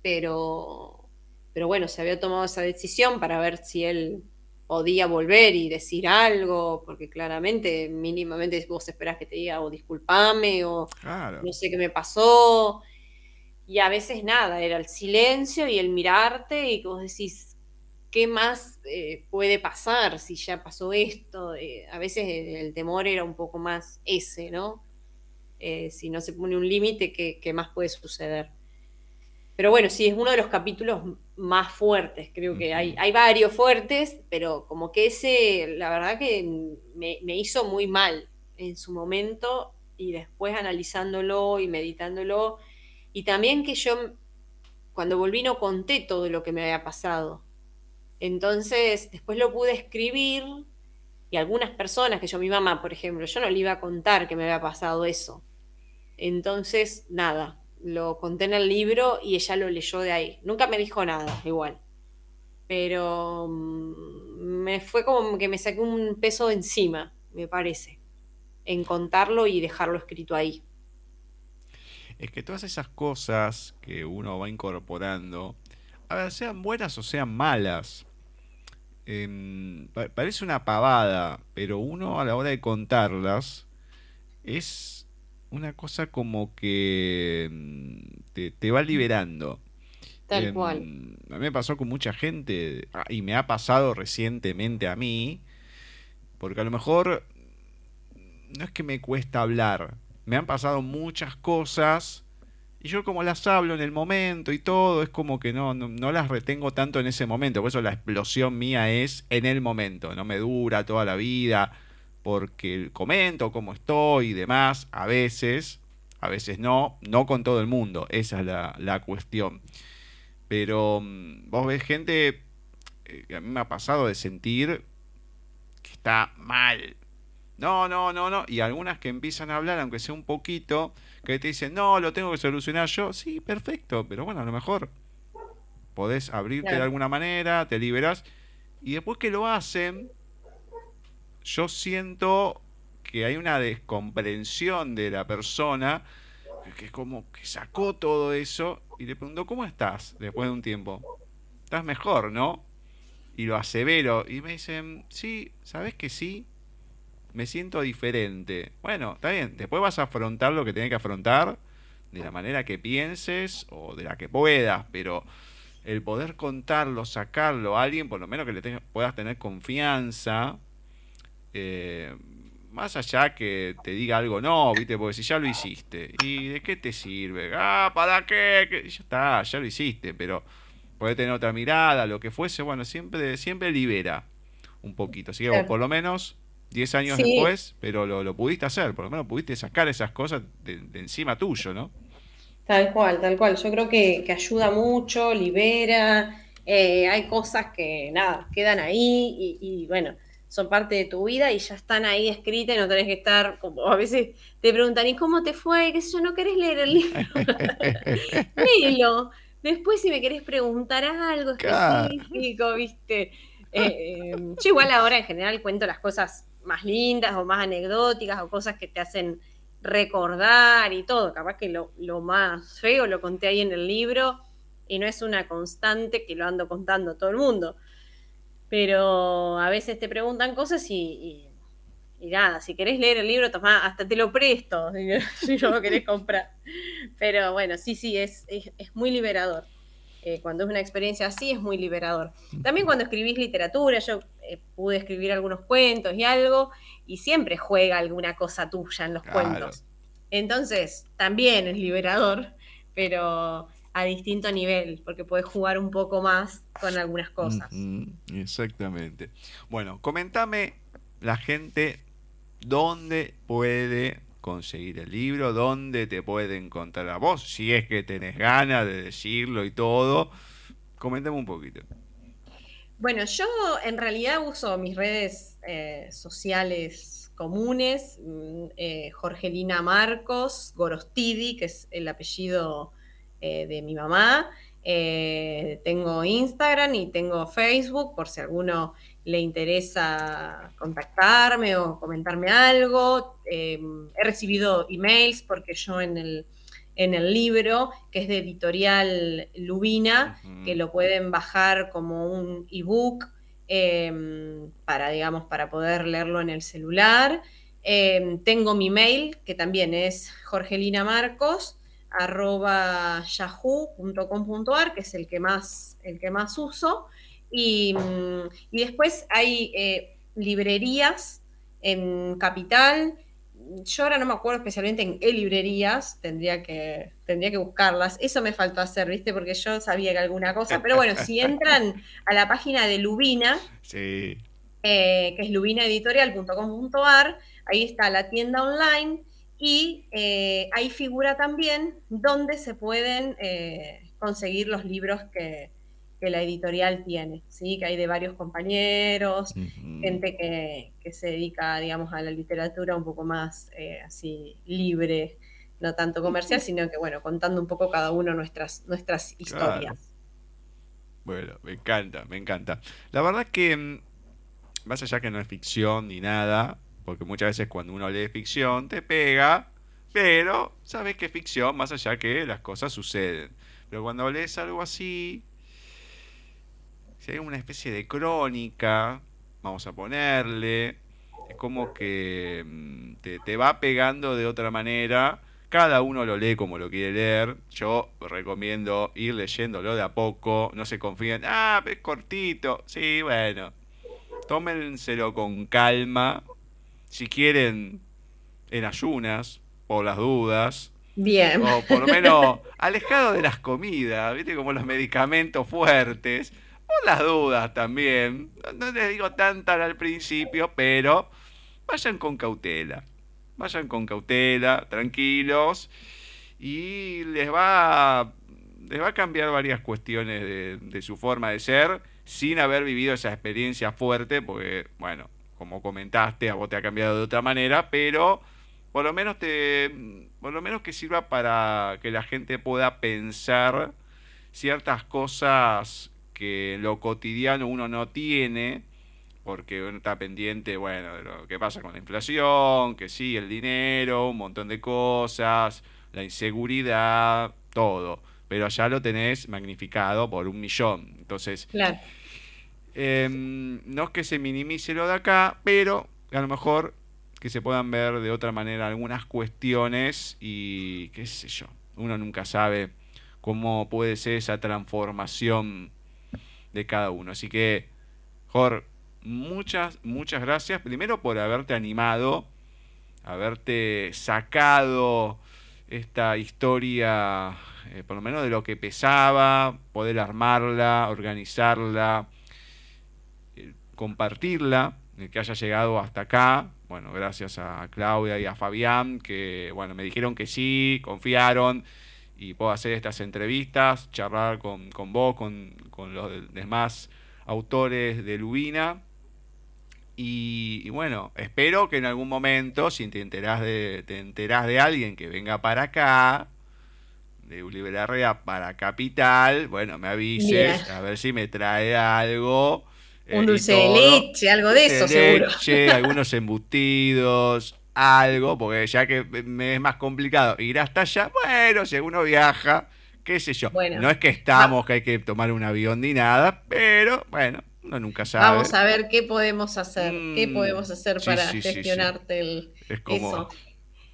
pero, pero bueno, se había tomado esa decisión para ver si él podía volver y decir algo, porque claramente, mínimamente vos esperás que te diga o disculpame o no sé qué me pasó. Y a veces nada, era el silencio y el mirarte y vos decís, ¿qué más eh, puede pasar si ya pasó esto? Eh, a veces el, temor era un poco más ese, ¿no? Eh, si no se pone un límite, ¿qué, más puede suceder? Pero bueno, sí, es uno de los capítulos más fuertes. Creo que hay, hay varios fuertes, pero como que ese, la verdad que me, hizo muy mal en su momento y después analizándolo y meditándolo. Y también que yo, cuando volví, no conté todo lo que me había pasado. Entonces, después lo pude escribir y algunas personas, que yo, mi mamá, por ejemplo, yo no le iba a contar que me había pasado eso. Entonces, nada, lo conté en el libro y ella lo leyó de ahí. Nunca me dijo nada, igual. Pero mm, me fue como que me saqué un peso encima, me parece, en contarlo y dejarlo escrito ahí. Es que todas esas cosas que uno va incorporando, a ver, sean buenas o sean malas, em, parece una pavada, pero uno a la hora de contarlas es una cosa como que mm, te, va liberando. Tal em, cual. A mí me pasó con mucha gente ah, y me ha pasado recientemente a mí, porque a lo mejor no es que me cuesta hablar, me han pasado muchas cosas y yo como las hablo en el momento y todo, es como que no, no, no, las retengo tanto en ese momento, por eso la explosión mía es en el momento, no me dura toda la vida porque comento cómo estoy y demás, a veces, a veces no, no con todo el mundo, esa es la, cuestión. Pero mm, vos ves gente, eh, que a mí me ha pasado de sentir que está mal. No, no, no, no. Y algunas que empiezan a hablar, aunque sea un poquito, que te dicen, no, lo tengo que solucionar yo. Sí, perfecto, pero bueno, a lo mejor podés abrirte de alguna manera, te liberas. Y después que lo hacen, yo siento que hay una descomprensión de la persona que es como que sacó todo eso y le preguntó, ¿cómo estás después de un tiempo? ¿Estás mejor, no? Y lo asevero y me dicen, sí, ¿sabes que sí? Me siento diferente. Bueno, está bien, después vas a afrontar lo que tienes que afrontar de la manera que pienses o de la que puedas, pero el poder contarlo, sacarlo a alguien, por lo menos que le puedas tener confianza, eh, más allá que te diga algo no, ¿viste? Porque si ya lo hiciste, ¿y de qué te sirve? Ah, ¿para qué? Ya está, ya lo hiciste, pero puede tener otra mirada, lo que fuese, bueno, siempre, siempre libera un poquito. Así que por lo menos 10 años después, pero lo, pudiste hacer, por lo menos pudiste sacar esas cosas de, encima tuyo, ¿no? Tal cual, tal cual. Yo creo que, ayuda mucho, libera. Eh, hay cosas que, nada, quedan ahí y bueno son parte de tu vida y ya están ahí escritas y no tenés que estar, como a veces te preguntan, ¿y cómo te fue? ¿Qué sé yo? ¿No querés leer el libro? Léelo. Después si me querés preguntar algo específico, ¿viste? Eh, yo igual ahora en general cuento las cosas más lindas o más anecdóticas o cosas que te hacen recordar y todo. Capaz que lo, lo más feo lo conté ahí en el libro y no es una constante que lo ando contando todo el mundo pero a veces te preguntan cosas y, nada, si querés leer el libro, toma, hasta te lo presto, si no lo querés comprar. Pero bueno, sí, sí, es, es, muy liberador. Eh, cuando es una experiencia así, es muy liberador. También cuando escribís literatura, yo eh, pude escribir algunos cuentos y algo, y siempre juega alguna cosa tuya en los cuentos. Entonces, también es liberador, pero a distinto nivel, porque puedes jugar un poco más con algunas cosas. exactamente. Bueno, comentame la gente dónde puede conseguir el libro, dónde te puede encontrar a vos, si es que tenés ganas de decirlo y todo. Coméntame un poquito. Bueno, yo en realidad uso mis redes eh, sociales comunes, mm, eh, Jorgelina Marcos, Gorostidi, que es el apellido eh, de mi mamá. Eh, tengo Instagram y tengo Facebook por si a alguno le interesa contactarme o comentarme algo. He recibido emails porque yo en el, en el libro, que es de editorial Lubina, que lo pueden bajar como un ebook em, para, digamos, para poder leerlo en el celular. Em, tengo mi mail, que también es Jorgelina Marcos, arroba yahoo.com.ar, que es el que más, el que más uso. Y, mm, después hay eh, librerías en Capital. Yo ahora no me acuerdo especialmente en qué librerías, tendría que, tendría que buscarlas. Eso me faltó hacer, ¿viste? Porque yo sabía que alguna cosa. Pero bueno, si entran a la página de Lubina, eh, que es lubinaeditorial.com.ar, ahí está la tienda online y eh, ahí figura también dónde se pueden eh, conseguir los libros que, la editorial tiene, ¿sí? que hay de varios compañeros, gente que, se dedica, digamos, a la literatura un poco más eh, así libre, no tanto comercial, sino que, bueno, contando un poco cada uno nuestras, nuestras historias. Bueno, me encanta, me encanta. La verdad es que, mm, más allá que no es ficción ni nada, porque muchas veces cuando uno lee ficción te pega, pero sabes que es ficción más allá que las cosas suceden. Pero cuando lees algo así, hay una especie de crónica, vamos a ponerle, es como que mm, te, va pegando de otra manera. Cada uno lo lee como lo quiere leer. Yo recomiendo ir leyéndolo de a poco. No se confíen. Ah, es cortito. Sí, bueno. Tómenselo con calma si quieren, en ayunas, por las dudas. Bien. O por lo menos alejado de las comidas, ¿viste? Como los medicamentos fuertes. Por las dudas también. No les digo tantas al principio, pero vayan con cautela. Vayan con cautela, tranquilos. Y les va, les va a cambiar varias cuestiones de, de su forma de ser sin haber vivido esa experiencia fuerte, porque, bueno, como comentaste, a vos te ha cambiado de otra manera, pero por lo menos te por lo menos que sirva para que la gente pueda pensar ciertas cosas que lo cotidiano uno no tiene porque uno está pendiente, bueno, de lo que pasa con la inflación, que sí, el dinero, un montón de cosas, la inseguridad, todo. Pero allá lo tenés magnificado por un millón. Entonces, claro. Em, no es que se minimice lo de acá, pero a lo mejor que se puedan ver de otra manera algunas cuestiones y qué sé yo, uno nunca sabe cómo puede ser esa transformación de cada uno. Así que, Jor, muchas, muchas gracias. Primero por haberte animado, haberte sacado esta historia, eh, por lo menos de lo que pesaba, poder armarla, organizarla compartirla, que haya llegado hasta acá. Bueno, gracias a Claudia y a Fabián, que bueno, me dijeron que sí, confiaron y puedo hacer estas entrevistas, charlar con, vos, con, los demás autores de Lubina. Y, bueno, espero que en algún momento, si te enterás de, te enterás de alguien que venga para acá, de Uliberarrea para Capital, bueno, me avises, a ver si me trae algo eh, un dulce de leche, algo de eso, seguro. algunos embutidos, algo, porque ya que me es más complicado ir hasta allá, bueno, si uno viaja, qué sé yo. no es que estamos, que hay que tomar un avión ni nada, pero bueno, uno nunca sabe. Vamos a ver qué podemos hacer, qué mm, podemos hacer para gestionarte el, es eso.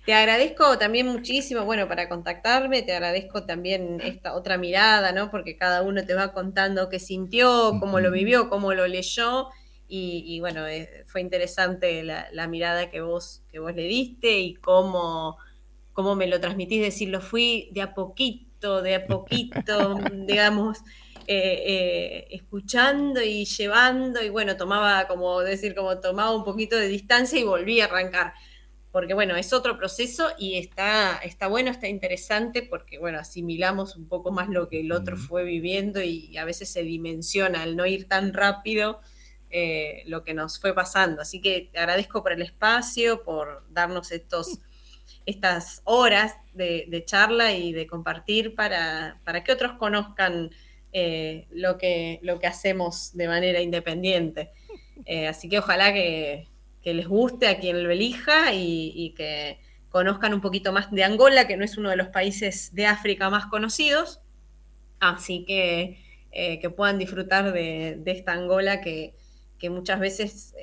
Te agradezco también muchísimo, bueno, para contactarme, te agradezco también esta otra mirada, ¿no? Porque cada uno te va contando qué sintió, cómo lo vivió, cómo lo leyó. Y, bueno, eh, fue interesante la, mirada que vos, que vos le diste y cómo, cómo me lo transmitís, decir, lo fui de a poquito, de a poquito, digamos, eh, eh, escuchando y llevando, y bueno, tomaba, como decir, como tomaba un poquito de distancia y volví a arrancar porque bueno, es otro proceso y está, está bueno, está interesante porque bueno, asimilamos un poco más lo que el otro fue viviendo y a veces se dimensiona al no ir tan rápido eh, lo que nos fue pasando. Así que te agradezco por el espacio, por darnos estos, estas horas de, charla y de compartir para, para que otros conozcan eh, lo, que, lo que hacemos de manera independiente. Eh, así que ojalá que, les guste a quien lo elija y, que conozcan un poquito más de Angola, que no es uno de los países de África más conocidos. Así que eh, que puedan disfrutar de, esta Angola que, muchas veces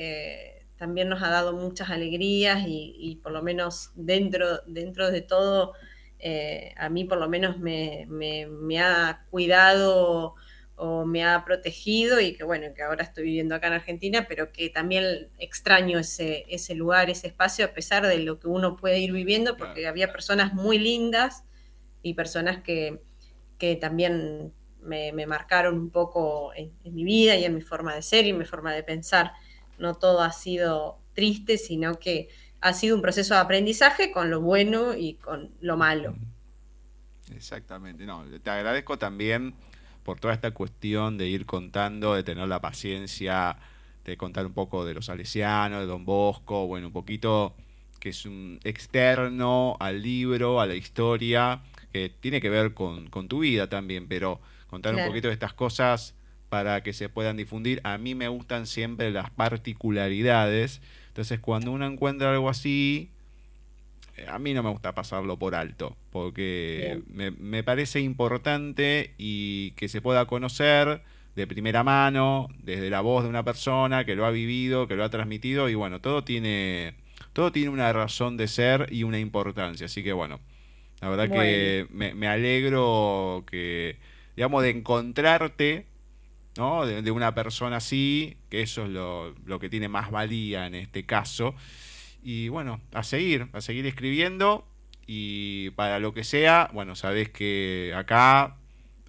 también nos ha dado muchas alegrías y, por lo menos dentro, dentro de todo, eh, a mí por lo menos me, ha cuidado o me ha protegido y que bueno, que ahora estoy viviendo acá en Argentina, pero que también extraño ese, ese lugar, ese espacio, a pesar de lo que uno puede ir viviendo, porque había personas muy lindas y personas que, también me, marcaron un poco en, mi vida y en mi forma de ser y en mi forma de pensar no todo ha sido triste, sino que ha sido un proceso de aprendizaje con lo bueno y con lo malo. Exactamente, no, te agradezco también por toda esta cuestión de ir contando, de tener la paciencia, de contar un poco de los salesianos, de Don Bosco, bueno, un poquito que es un externo al libro, a la historia, que tiene que ver con, tu vida también, pero contar un poquito de estas cosas para que se puedan difundir. A mí me gustan siempre las particularidades. Entonces, cuando uno encuentra algo así, eh, a mí no me gusta pasarlo por alto, porque me, parece importante y que se pueda conocer de primera mano, desde la voz de una persona que lo ha vivido, que lo ha transmitido, y bueno, todo tiene, todo tiene una razón de ser y una importancia. Así que bueno, la verdad que me, me alegro que, digamos, de encontrarte ¿no? De, una persona así, que eso es lo, lo, que tiene más valía en este caso. Y bueno, a seguir, a seguir escribiendo y para lo que sea, bueno, sabés que acá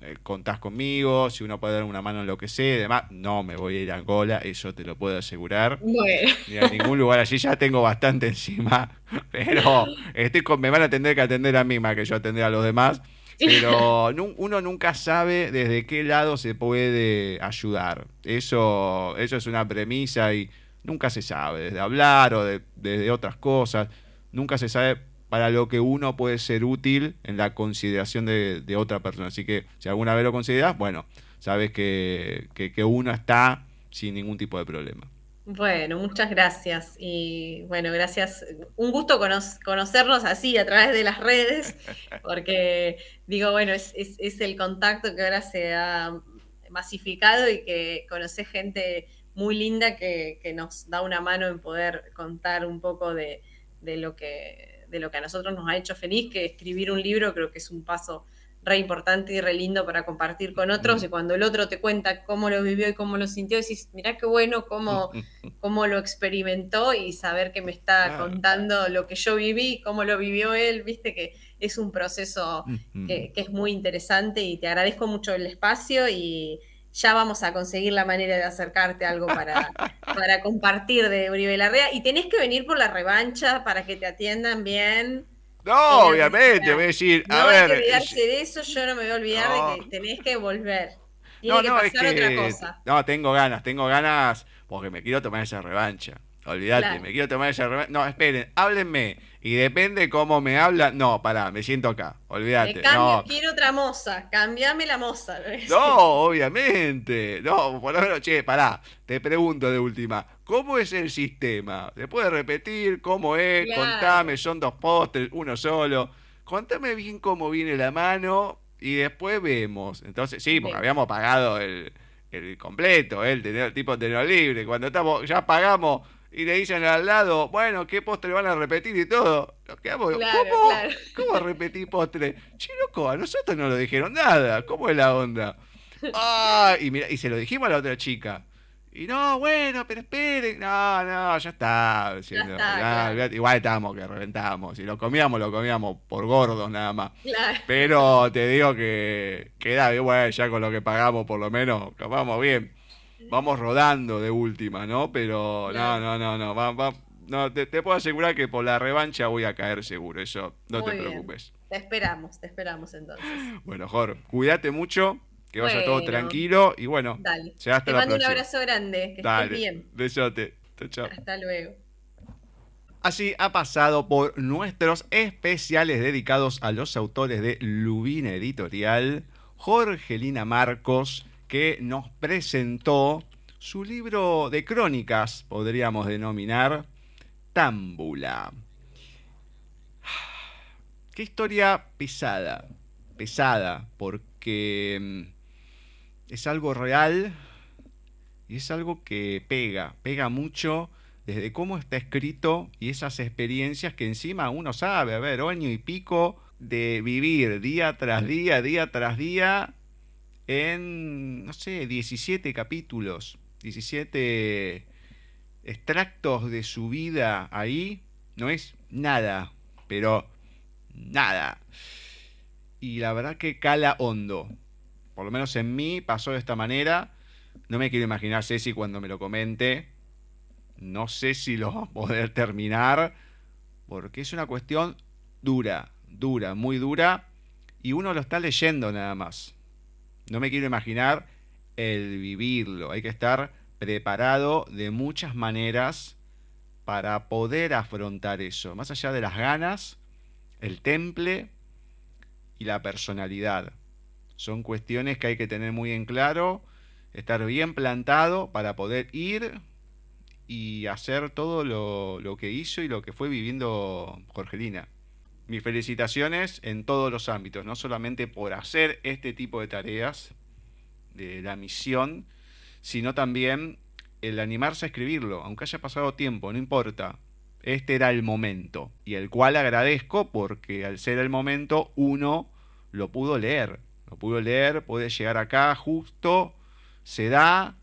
eh, contás conmigo, si uno puede dar una mano en lo que sea, además, no me voy a ir a Angola, eso te lo puedo asegurar. Ni a ningún lugar allí, ya tengo bastante encima, pero estoy con, me van a tener que atender a mí más que yo atender a los demás. Pero uno nunca sabe desde qué lado se puede ayudar. Eso, eso es una premisa y nunca se sabe, desde hablar o de, desde otras cosas. Nunca se sabe para lo que uno puede ser útil en la consideración de, otra persona. Así que si alguna vez lo consideras, bueno, sabes que, que uno está sin ningún tipo de problema. Bueno, muchas gracias. Y bueno, gracias. Un gusto conocernos así a través de las redes, porque digo, bueno, es, el contacto que ahora se ha masificado y que conoce gente muy linda que, nos da una mano en poder contar un poco de, lo que, de lo que a nosotros nos ha hecho feliz, que escribir un libro creo que es un paso re importante y re lindo para compartir con otros. Y cuando el otro te cuenta cómo lo vivió y cómo lo sintió, decís, mirá qué bueno cómo, cómo lo experimentó y saber que me está contando lo que yo viví, cómo lo vivió él, viste que es un proceso que, es muy interesante y te agradezco mucho el espacio y ya vamos a conseguir la manera de acercarte a algo para, para compartir de Uribe Larrea. Y tenés que venir por la revancha para que te atiendan bien. No, obviamente, voy a decir, no hay que olvidarse de eso, yo no me voy a olvidar de que tenés que volver. Tiene que pasar otra cosa. No, tengo ganas, tengo ganas porque me quiero tomar esa revancha. Olvídate, me quiero tomar esa revancha. No, esperen, háblenme. Y depende cómo me hablan. No, pará, me siento acá. Olvídate. no. quiero otra moza. Cambiame la moza. No, obviamente. No, por lo menos, che, pará. Te pregunto de última. ¿Cómo es el sistema? ¿Se puede repetir? ¿Cómo es? Contame, son dos postres, uno solo. Contame bien cómo viene la mano y después vemos. Entonces, sí, porque habíamos pagado el, el completo, el, el tipo de tener libre. Cuando estamos, ya pagamos y le dicen al lado, bueno, ¿qué postre van a repetir y todo? ¿Cómo? ¿Cómo repetir postre? Che, loco, a nosotros no lo dijeron nada. ¿Cómo es la onda? Ah, y mira, y se lo dijimos a la otra chica. Y no, bueno, pero esperen. No, no, ya está. Igual estábamos que reventábamos. Si lo comíamos, lo comíamos por gordos nada más. Pero te digo que queda bien, ya con lo que pagamos por lo menos, vamos bien. Vamos rodando de última, ¿no? Pero no, no, no, no. Va, no te, puedo asegurar que por la revancha voy a caer seguro. Eso, no te preocupes. Te esperamos, te esperamos entonces. Bueno, Jorge, cuídate mucho. Que vaya todo tranquilo y bueno, Dale. hasta Te mando un abrazo grande, que estés bien. Besote. Chao, Hasta luego. Así ha pasado por nuestros especiales dedicados a los autores de Lubina Editorial, Jorgelina Marcos, que nos presentó su libro de crónicas, podríamos denominar, Támbula. Qué historia pesada, pesada, porque mm, es algo real y es algo que pega, pega mucho desde cómo está escrito y esas experiencias que encima uno sabe, a ver, año y pico de vivir día tras día, día tras día, en, no sé, 17 capítulos, 17 extractos de su vida ahí, no es nada, pero nada. Y la verdad que cala hondo. Por lo menos en mí pasó de esta manera. No me quiero imaginar Ceci cuando me lo comente. No sé si lo va a poder terminar. Porque es una cuestión dura, dura, muy dura. Y uno lo está leyendo nada más. No me quiero imaginar el vivirlo. Hay que estar preparado de muchas maneras para poder afrontar eso. Más allá de las ganas, el temple y la personalidad. Son cuestiones que hay que tener muy en claro, estar bien plantado para poder ir y hacer todo lo, que hizo y lo que fue viviendo Jorgelina. Mis felicitaciones en todos los ámbitos, no solamente por hacer este tipo de tareas de la misión, sino también el animarse a escribirlo, aunque haya pasado tiempo, no importa. Este era el momento, y el cual agradezco porque al ser el momento uno lo pudo leer, lo pudo leer, puede llegar acá justo, se da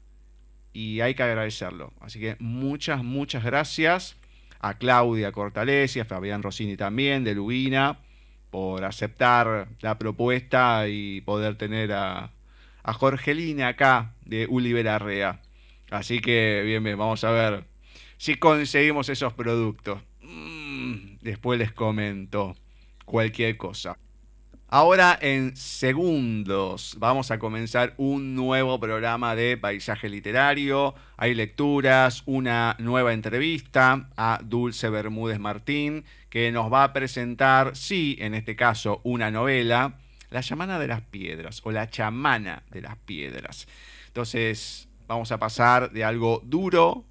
y hay que agradecerlo. Así que muchas, muchas gracias a Claudia Cortalesi, a Fabián Rossini también, de Lubina, por aceptar la propuesta y poder tener a, a Jorgelina acá de Uliberarrea. Así que bien, bien, vamos a ver si conseguimos esos productos. Mm, después les comento cualquier cosa. Ahora en segundos vamos a comenzar un nuevo programa de paisaje literario. Hay lecturas, una nueva entrevista a Dulce Bermúdez Martín que nos va a presentar, sí, en este caso, una novela, La chamana de las piedras o La chamana de las piedras. Entonces vamos a pasar de algo duro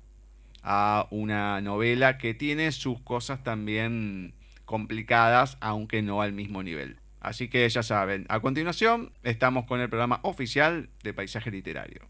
a una novela que tiene sus cosas también complicadas, aunque no al mismo nivel. Así que ya saben, a continuación estamos con el programa oficial de Paisaje Literario.